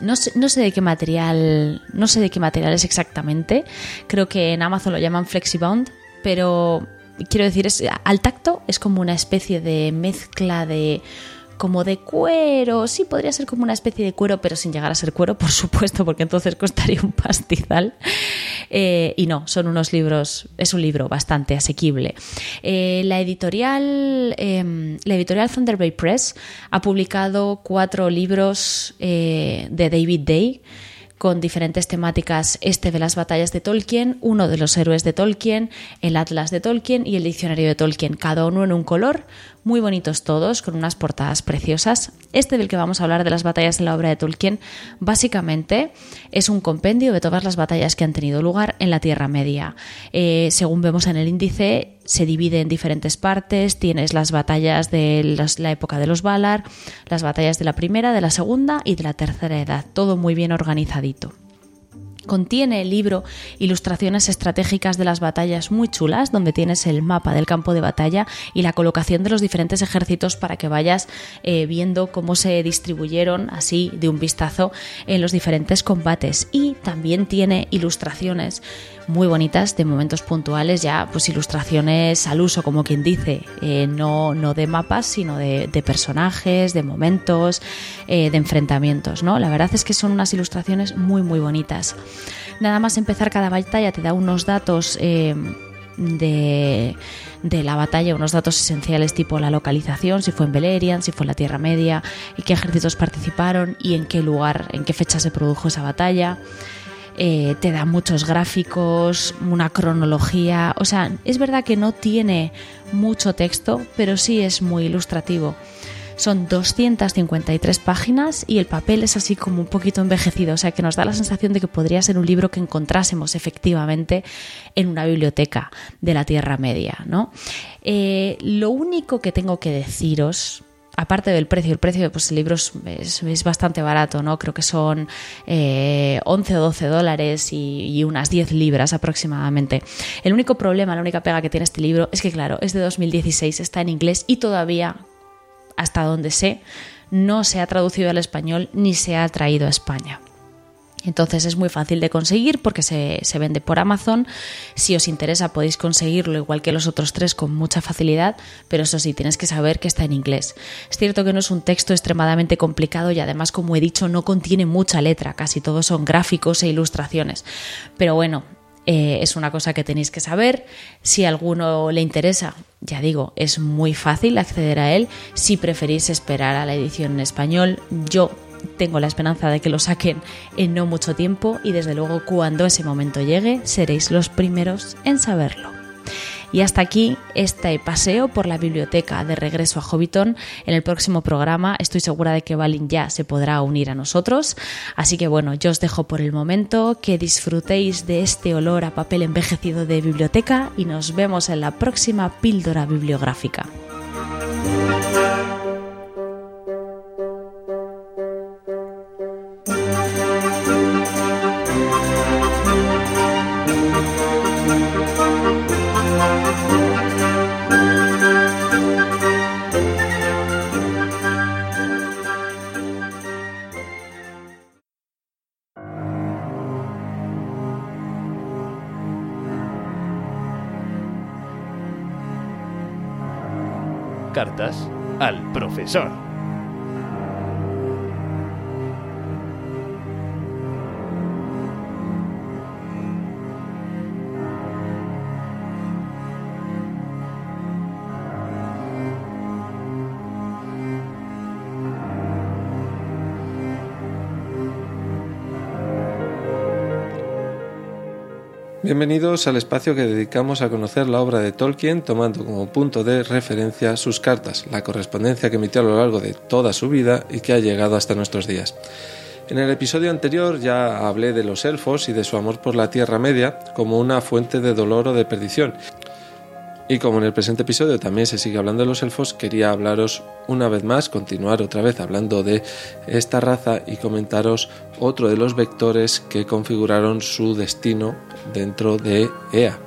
No sé, no sé, de qué material, no sé de qué material es exactamente. Creo que en Amazon lo llaman Flexibound, pero quiero decir, es, al tacto es como una especie de mezcla de como de cuero, sí podría ser como una especie de cuero, pero sin llegar a ser cuero, por supuesto, porque entonces costaría un pastizal. Eh, y no, son unos libros, es un libro bastante asequible. Eh, la editorial, em, la editorial Thunder Bay Press ha publicado cuatro libros eh, de David Day con diferentes temáticas, este de las batallas de Tolkien, uno de los héroes de Tolkien, el Atlas de Tolkien y el diccionario de Tolkien, cada uno en un color, muy bonitos todos, con unas portadas preciosas. Este del que vamos a hablar de las batallas de la obra de Tolkien, básicamente es un compendio de todas las batallas que han tenido lugar en la Tierra Media. Eh, según vemos en el índice, se divide en diferentes partes. Tienes las batallas de la época de los Valar, las batallas de la primera, de la segunda y de la tercera edad. Todo muy bien organizadito. Contiene el libro ilustraciones estratégicas de las batallas muy chulas, donde tienes el mapa del campo de batalla y la colocación de los diferentes ejércitos para que vayas eh, viendo cómo se distribuyeron así de un vistazo en los diferentes combates. Y también tiene ilustraciones muy bonitas de momentos puntuales, ya pues ilustraciones al uso, como quien dice, eh, no, no de mapas, sino de, personajes, de momentos, eh, de enfrentamientos, ¿no? La verdad es que son unas ilustraciones muy, muy bonitas. Nada más empezar cada batalla te da unos datos eh, de, de, la batalla, unos datos esenciales tipo la localización, si fue en Beleriand, si fue en la Tierra Media, y qué ejércitos participaron y en qué lugar, en qué fecha se produjo esa batalla. Eh, te da muchos gráficos, una cronología, o sea, es verdad que no tiene mucho texto, pero sí es muy ilustrativo. Son 253 páginas y el papel es así como un poquito envejecido, o sea que nos da la sensación de que podría ser un libro que encontrásemos efectivamente en una biblioteca de la Tierra Media. ¿no? Eh, lo único que tengo que deciros, aparte del precio, el precio pues el libro es, bastante barato, ¿no? Creo que son 11 eh, o 12 dólares y, unas 10 libras aproximadamente. El único problema, la única pega que tiene este libro es que, claro, es de 2016, está en inglés y todavía, hasta donde sé, no se ha traducido al español ni se ha traído a España. Entonces es muy fácil de conseguir porque se, vende por Amazon. Si os interesa podéis conseguirlo igual que los otros tres con mucha facilidad, pero eso sí, tienes que saber que está en inglés. Es cierto que no es un texto extremadamente complicado y además, como he dicho, no contiene mucha letra, casi todos son gráficos e ilustraciones. Pero bueno, eh, es una cosa que tenéis que saber. Si a alguno le interesa, ya digo, es muy fácil acceder a él. Si preferís esperar a la edición en español, yo tengo la esperanza de que lo saquen en no mucho tiempo y desde luego cuando ese momento llegue seréis los primeros en saberlo. Y hasta aquí este paseo por la biblioteca de regreso a Hobbiton. En el próximo programa estoy segura de que Balin ya se podrá unir a nosotros. Así que bueno, yo os dejo por el momento, que disfrutéis de este olor a papel envejecido de biblioteca y nos vemos en la próxima píldora bibliográfica. Al Bienvenidos al espacio que dedicamos a conocer la obra de Tolkien tomando como punto de referencia sus cartas, la correspondencia que emitió a lo largo de toda su vida y que ha llegado hasta nuestros días. En el episodio anterior ya hablé de los elfos y de su amor por la Tierra Media como una fuente de dolor o de perdición, y como en el presente episodio también se sigue hablando de los elfos, quería hablaros una vez más, continuar otra vez hablando de esta raza y comentaros otro de los vectores que configuraron su destino dentro de EA.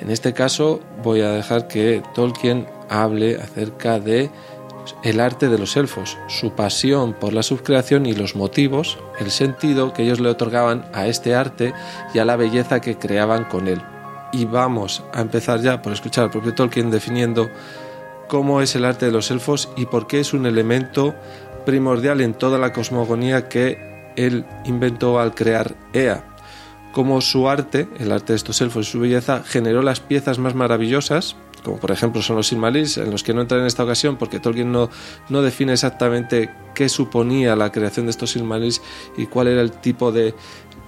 En este caso voy a dejar que Tolkien hable acerca de el arte de los elfos, su pasión por la subcreación y los motivos, el sentido que ellos le otorgaban a este arte y a la belleza que creaban con él y vamos a empezar ya por escuchar al propio Tolkien definiendo cómo es el arte de los elfos y por qué es un elemento primordial en toda la cosmogonía que él inventó al crear Ea. Cómo su arte, el arte de estos elfos y su belleza, generó las piezas más maravillosas, como por ejemplo son los Silmarils, en los que no entra en esta ocasión porque Tolkien no, no define exactamente qué suponía la creación de estos Silmarils y cuál era el tipo de.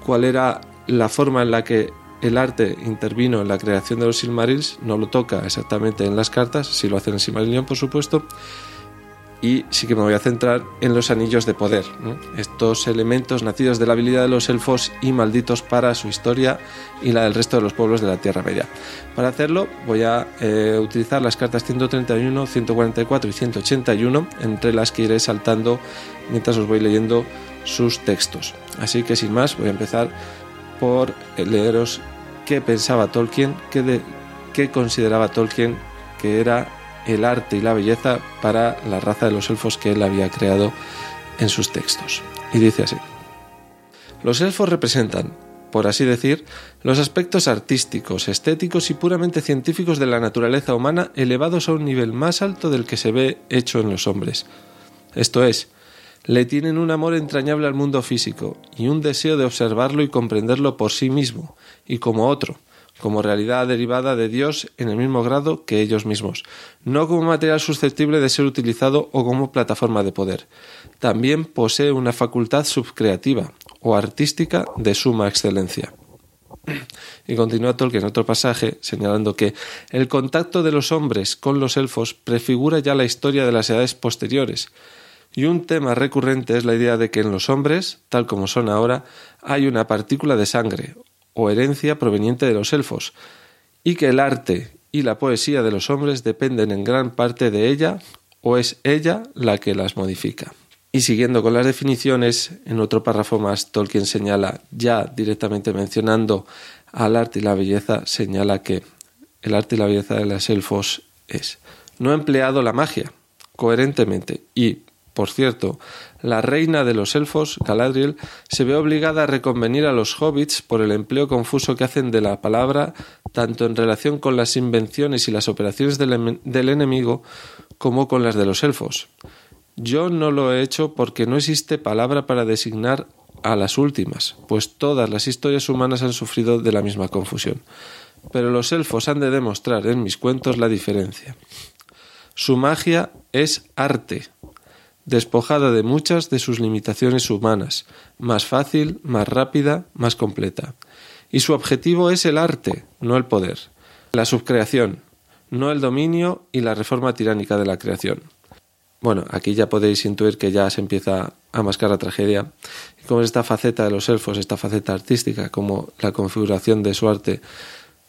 cuál era la forma en la que el arte intervino en la creación de los Silmarils, no lo toca exactamente en las cartas, si lo hace en Silmarillion, por supuesto, y sí que me voy a centrar en los anillos de poder, estos elementos nacidos de la habilidad de los elfos y malditos para su historia y la del resto de los pueblos de la Tierra Media. Para hacerlo voy a eh, utilizar las cartas 131, 144 y 181, entre las que iré saltando mientras os voy leyendo sus textos. Así que sin más voy a empezar por leeros qué pensaba Tolkien, qué, consideraba Tolkien que era el arte y la belleza para la raza de los elfos que él había creado en sus textos. Y dice así. Los elfos representan, por así decir, los aspectos artísticos, estéticos y puramente científicos de la naturaleza humana elevados a un nivel más alto del que se ve hecho en los hombres. Esto es, le tienen un amor entrañable al mundo físico y un deseo de observarlo y comprenderlo por sí mismo y como otro, como realidad derivada de Dios en el mismo grado que ellos mismos, no como material susceptible de ser utilizado o como plataforma de poder. También posee una facultad subcreativa o artística de suma excelencia. Y continúa Tolkien en otro pasaje señalando que el contacto de los hombres con los elfos prefigura ya la historia de las edades posteriores, y un tema recurrente es la idea de que en los hombres, tal como son ahora, hay una partícula de sangre o herencia proveniente de los elfos, y que el arte y la poesía de los hombres dependen en gran parte de ella o es ella la que las modifica. Y siguiendo con las definiciones, en otro párrafo más Tolkien señala, ya directamente mencionando al arte y la belleza, señala que el arte y la belleza de los elfos es no ha empleado la magia coherentemente y por cierto, la reina de los elfos, Galadriel, se ve obligada a reconvenir a los hobbits por el empleo confuso que hacen de la palabra tanto en relación con las invenciones y las operaciones del, del enemigo como con las de los elfos. Yo no lo he hecho porque no existe palabra para designar a las últimas, pues todas las historias humanas han sufrido de la misma confusión. Pero los elfos han de demostrar en mis cuentos la diferencia. Su magia es arte, despojada de muchas de sus limitaciones humanas, más fácil, más rápida, más completa. Y su objetivo es el arte, no el poder, la subcreación, no el dominio y la reforma tiránica de la creación. Bueno, aquí ya podéis intuir que ya se empieza a mascar la tragedia. Y como esta faceta de los elfos, esta faceta artística, como la configuración de su arte,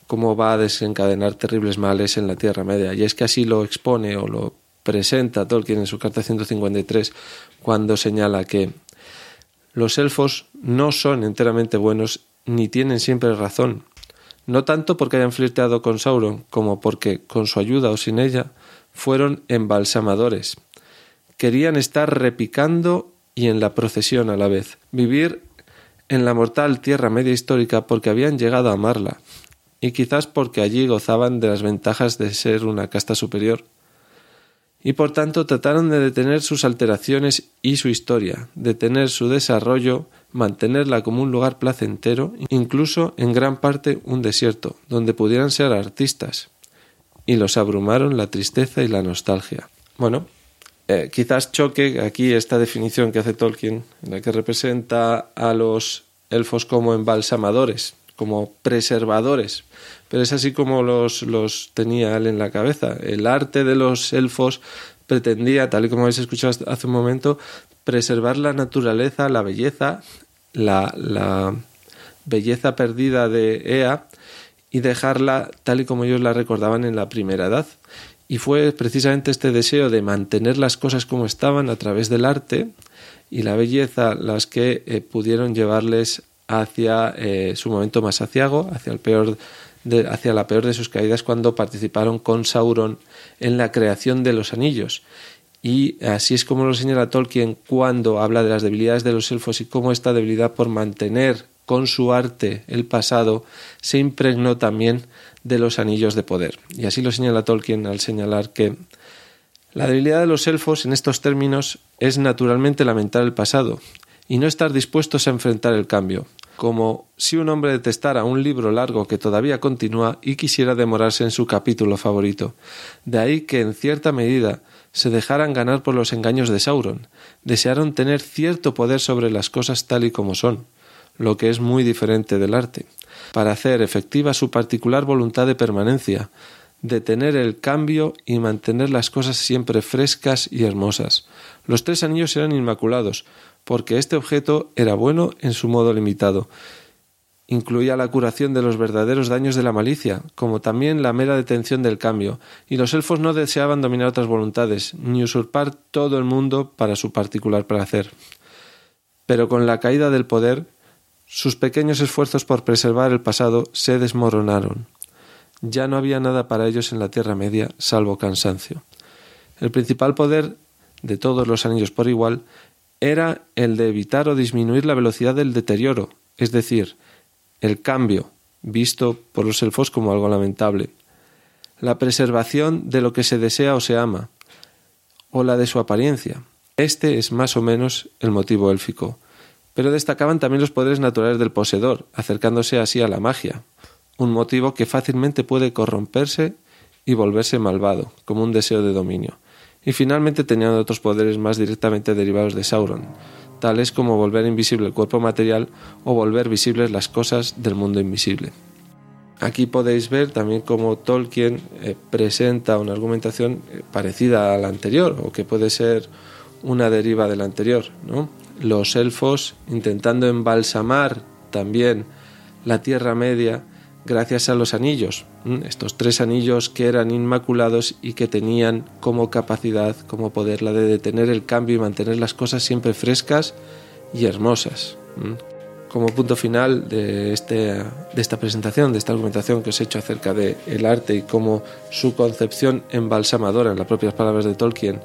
cómo va a desencadenar terribles males en la Tierra Media. Y es que así lo expone o lo presenta Tolkien en su carta 153 cuando señala que los elfos no son enteramente buenos ni tienen siempre razón, no tanto porque hayan flirteado con Sauron, como porque, con su ayuda o sin ella, fueron embalsamadores. Querían estar repicando y en la procesión a la vez, vivir en la mortal Tierra Media histórica porque habían llegado a amarla, y quizás porque allí gozaban de las ventajas de ser una casta superior y por tanto trataron de detener sus alteraciones y su historia, detener su desarrollo, mantenerla como un lugar placentero, incluso en gran parte un desierto, donde pudieran ser artistas. Y los abrumaron la tristeza y la nostalgia. Bueno, eh, quizás choque aquí esta definición que hace Tolkien, en la que representa a los elfos como embalsamadores, como preservadores, pero es así como los, los tenía él en la cabeza. El arte de los elfos pretendía, tal y como habéis escuchado hace un momento, preservar la naturaleza, la belleza, la, la belleza perdida de Ea y dejarla tal y como ellos la recordaban en la primera edad. Y fue precisamente este deseo de mantener las cosas como estaban a través del arte y la belleza las que eh, pudieron llevarles hacia eh, su momento más aciago, hacia el peor hacia la peor de sus caídas cuando participaron con Sauron en la creación de los anillos. Y así es como lo señala Tolkien cuando habla de las debilidades de los elfos y cómo esta debilidad por mantener con su arte el pasado se impregnó también de los anillos de poder. Y así lo señala Tolkien al señalar que la debilidad de los elfos en estos términos es naturalmente lamentar el pasado y no estar dispuestos a enfrentar el cambio, como si un hombre detestara un libro largo que todavía continúa y quisiera demorarse en su capítulo favorito. De ahí que, en cierta medida, se dejaran ganar por los engaños de Sauron, desearon tener cierto poder sobre las cosas tal y como son, lo que es muy diferente del arte, para hacer efectiva su particular voluntad de permanencia, detener el cambio y mantener las cosas siempre frescas y hermosas. Los tres anillos eran inmaculados, porque este objeto era bueno en su modo limitado. Incluía la curación de los verdaderos daños de la malicia, como también la mera detención del cambio, y los elfos no deseaban dominar otras voluntades, ni usurpar todo el mundo para su particular placer. Pero con la caída del poder, sus pequeños esfuerzos por preservar el pasado se desmoronaron. Ya no había nada para ellos en la Tierra Media salvo cansancio. El principal poder de todos los anillos por igual era el de evitar o disminuir la velocidad del deterioro, es decir, el cambio, visto por los elfos como algo lamentable, la preservación de lo que se desea o se ama, o la de su apariencia. Este es más o menos el motivo élfico. Pero destacaban también los poderes naturales del poseedor, acercándose así a la magia, un motivo que fácilmente puede corromperse y volverse malvado, como un deseo de dominio y finalmente tenían otros poderes más directamente derivados de Sauron, tales como volver invisible el cuerpo material o volver visibles las cosas del mundo invisible. Aquí podéis ver también cómo Tolkien eh, presenta una argumentación eh, parecida a la anterior, o que puede ser una deriva de la anterior. ¿no? Los elfos intentando embalsamar también la Tierra Media gracias a los anillos, estos tres anillos que eran inmaculados y que tenían como capacidad, como poder la de detener el cambio y mantener las cosas siempre frescas y hermosas. Como punto final de, este, de esta presentación, de esta argumentación que os he hecho acerca del el arte y cómo su concepción embalsamadora, en las propias palabras de Tolkien,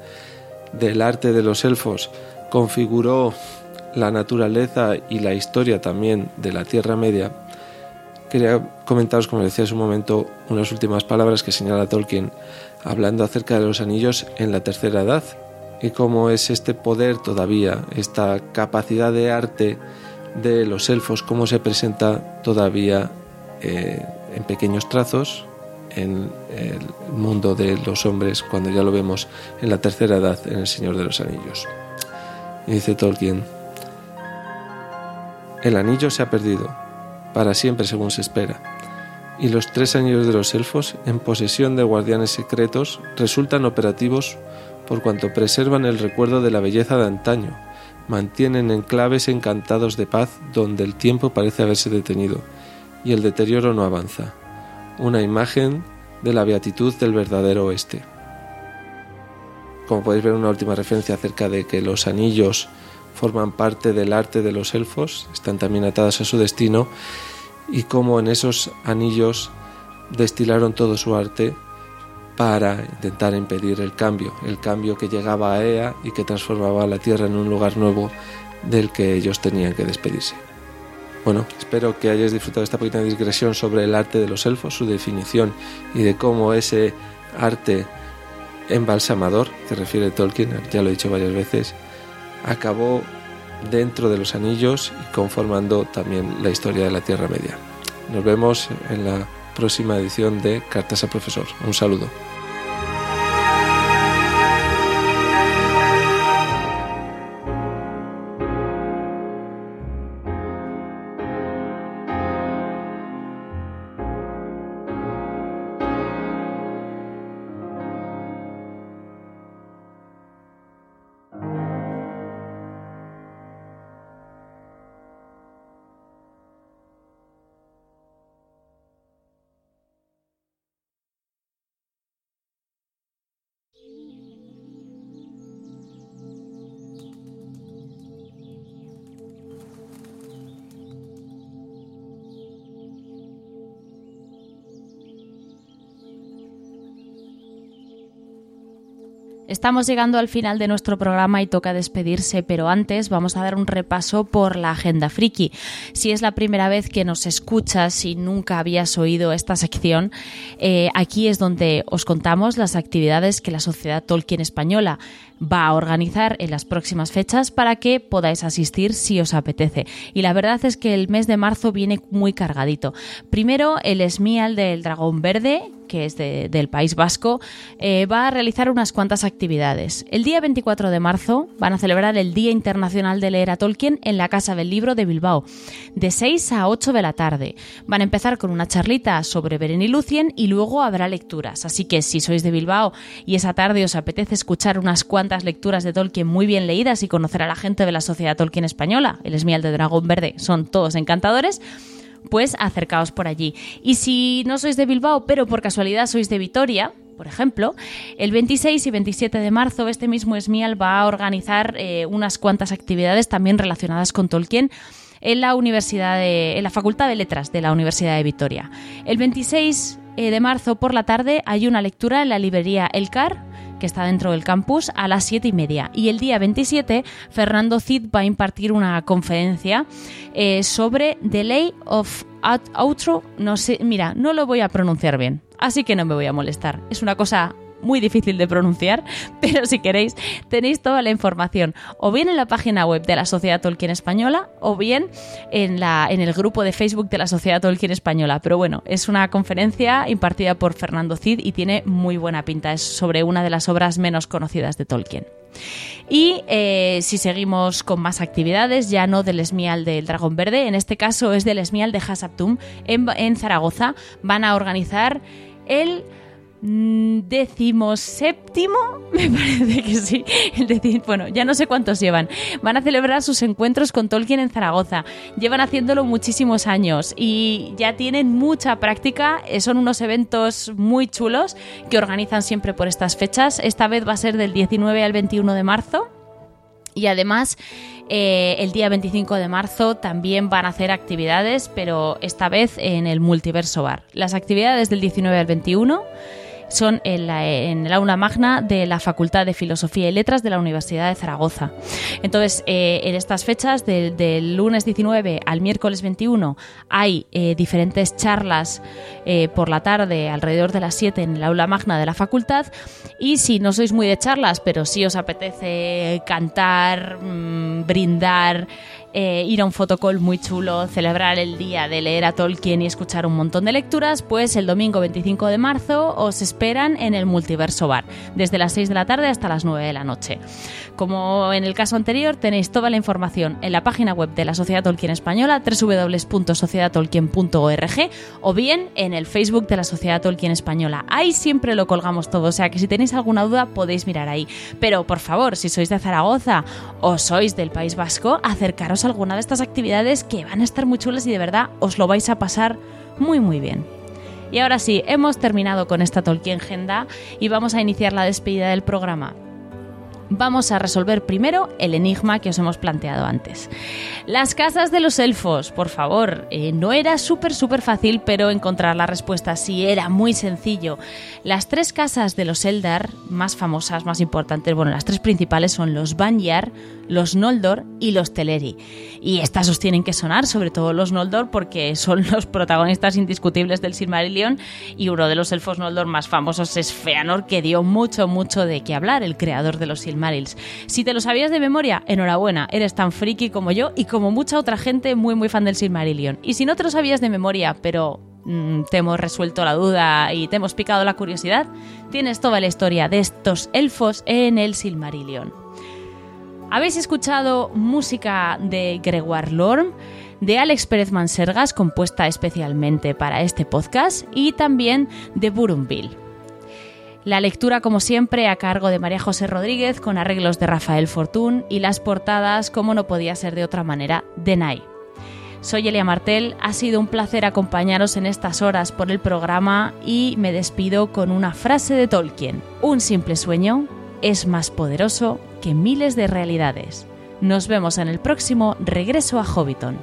del arte de los elfos, configuró la naturaleza y la historia también de la Tierra Media, quería comentaros, como decía hace un momento, unas últimas palabras que señala Tolkien, hablando acerca de los anillos en la tercera edad y cómo es este poder todavía, esta capacidad de arte de los elfos, cómo se presenta todavía eh, en pequeños trazos en el mundo de los hombres cuando ya lo vemos en la tercera edad en El Señor de los Anillos. Dice Tolkien, el anillo se ha perdido, para siempre según se espera. Y los tres anillos de los elfos, en posesión de guardianes secretos, resultan operativos por cuanto preservan el recuerdo de la belleza de antaño, mantienen enclaves encantados de paz donde el tiempo parece haberse detenido y el deterioro no avanza. Una imagen de la beatitud del verdadero oeste. como podéis ver, una última referencia acerca de que los anillos forman parte del arte de los elfos, están también atados a su destino, y cómo en esos anillos destilaron todo su arte para intentar impedir el cambio, el cambio que llegaba a Ea y que transformaba la Tierra en un lugar nuevo del que ellos tenían que despedirse. Bueno, espero que hayáis disfrutado esta pequeña digresión sobre el arte de los elfos, su definición y de cómo ese arte embalsamador, que refiere Tolkien, ya lo he dicho varias veces, acabó dentro de los anillos y conformando también la historia de la Tierra Media. Nos vemos en la próxima edición de Cartas a Profesor. Un saludo. Estamos llegando al final de nuestro programa y toca despedirse, pero antes vamos a dar un repaso por la agenda friki. Si es la primera vez que nos escuchas y nunca habías oído esta sección, eh, aquí es donde os contamos las actividades que la Sociedad Tolkien Española va a organizar en las próximas fechas para que podáis asistir si os apetece. Y la verdad es que el mes de marzo viene muy cargadito. Primero, el Esmial del Dragón Verde, que es del País Vasco, eh, va a realizar unas cuantas actividades. El día 24 de marzo van a celebrar el Día Internacional de Leer a Tolkien en la Casa del Libro de Bilbao, de 6 a 8 de la tarde. Van a empezar con una charlita sobre Beren y Lucien y luego habrá lecturas. Así que si sois de Bilbao y esa tarde os apetece escuchar unas cuantas lecturas de Tolkien muy bien leídas y conocer a la gente de la Sociedad Tolkien Española, el Esmial de Dragón Verde, son todos encantadores, pues acercaos por allí. Y si no sois de Bilbao, pero por casualidad sois de Vitoria, por ejemplo, el 26 y 27 de marzo este mismo Esmial va a organizar eh, unas cuantas actividades también relacionadas con Tolkien en la Universidad en la Facultad de Letras de la Universidad de Vitoria. El 26 eh, de marzo por la tarde hay una lectura en la librería El Car que está dentro del campus, a las 7 y media. Y el día 27, Fernando Cid va a impartir una conferencia eh, sobre The Lay of Outro. No sé, mira, no lo voy a pronunciar bien, así que no me voy a molestar. Es una cosa muy difícil de pronunciar, pero si queréis tenéis toda la información o bien en la página web de la Sociedad Tolkien Española o bien en, la, en el grupo de Facebook de la Sociedad Tolkien Española. Pero bueno, es una conferencia impartida por Fernando Cid y tiene muy buena pinta. Es sobre una de las obras menos conocidas de Tolkien. Y eh, si seguimos con más actividades, ya no del Esmial del Dragón Verde, en este caso es del Esmial de Hasaptum en, en Zaragoza, van a organizar el Mm, décimos séptimo, me parece que sí. El bueno, ya no sé cuántos llevan. Van a celebrar sus encuentros con Tolkien en Zaragoza. Llevan haciéndolo muchísimos años y ya tienen mucha práctica. Eh, son unos eventos muy chulos que organizan siempre por estas fechas. Esta vez va a ser del 19 al 21 de marzo. Y además, eh, el día 25 de marzo también van a hacer actividades, pero esta vez en el Multiverso Bar. Las actividades del 19 al 21 son en, el aula magna de la Facultad de Filosofía y Letras de la Universidad de Zaragoza. Entonces, eh, en estas fechas, del lunes 19 al miércoles 21, hay eh, diferentes charlas eh, por la tarde, alrededor de las 7, en el aula magna de la facultad. Y si no sois muy de charlas, pero si os apetece cantar, mm, brindar, eh, ir a un fotocall muy chulo, celebrar el día de leer a Tolkien y escuchar un montón de lecturas, pues el domingo 25 de marzo os esperan en el Multiverso Bar, desde las 6 de la tarde hasta las 9 de la noche. Como en el caso anterior, tenéis toda la información en la página web de la Sociedad Tolkien Española, www.sociedadtolkien.org, o bien en el Facebook de la Sociedad Tolkien Española. Ahí siempre lo colgamos todo, o sea que si tenéis alguna duda podéis mirar ahí. Pero por favor, si sois de Zaragoza o sois del País Vasco, acercaros alguna de estas actividades que van a estar muy chulas y de verdad os lo vais a pasar muy muy bien. Y ahora sí, hemos terminado con esta Tolkien Agenda y vamos a iniciar la despedida del programa. Vamos a resolver primero el enigma que os hemos planteado antes. Las casas de los elfos, por favor, eh, no era súper súper fácil, pero encontrar la respuesta sí era muy sencillo. Las tres casas de los Eldar más famosas, más importantes, bueno, las tres principales son los Banyar, los Noldor y los Teleri. Y estas os tienen que sonar, sobre todo los Noldor, porque son los protagonistas indiscutibles del Silmarillion y uno de los elfos Noldor más famosos es Feanor, que dio mucho, mucho de qué hablar, el creador de los Silmarils. Si te lo sabías de memoria, enhorabuena, eres tan friki como yo y como mucha otra gente muy, muy fan del Silmarillion. Y si no te lo sabías de memoria, pero mm, te hemos resuelto la duda y te hemos picado la curiosidad, tienes toda la historia de estos elfos en el Silmarillion. Habéis escuchado música de Gregoire Lorme, de Alex Pérez Mansergas, compuesta especialmente para este podcast, y también de Burumbil. La lectura, como siempre, a cargo de María José Rodríguez, con arreglos de Rafael Fortún, y las portadas, como no podía ser de otra manera, de Nai. Soy Elia Martel, ha sido un placer acompañaros en estas horas por el programa y me despido con una frase de Tolkien. Un simple sueño es más poderoso que miles de realidades. Nos vemos en el próximo Regreso a Hobbiton.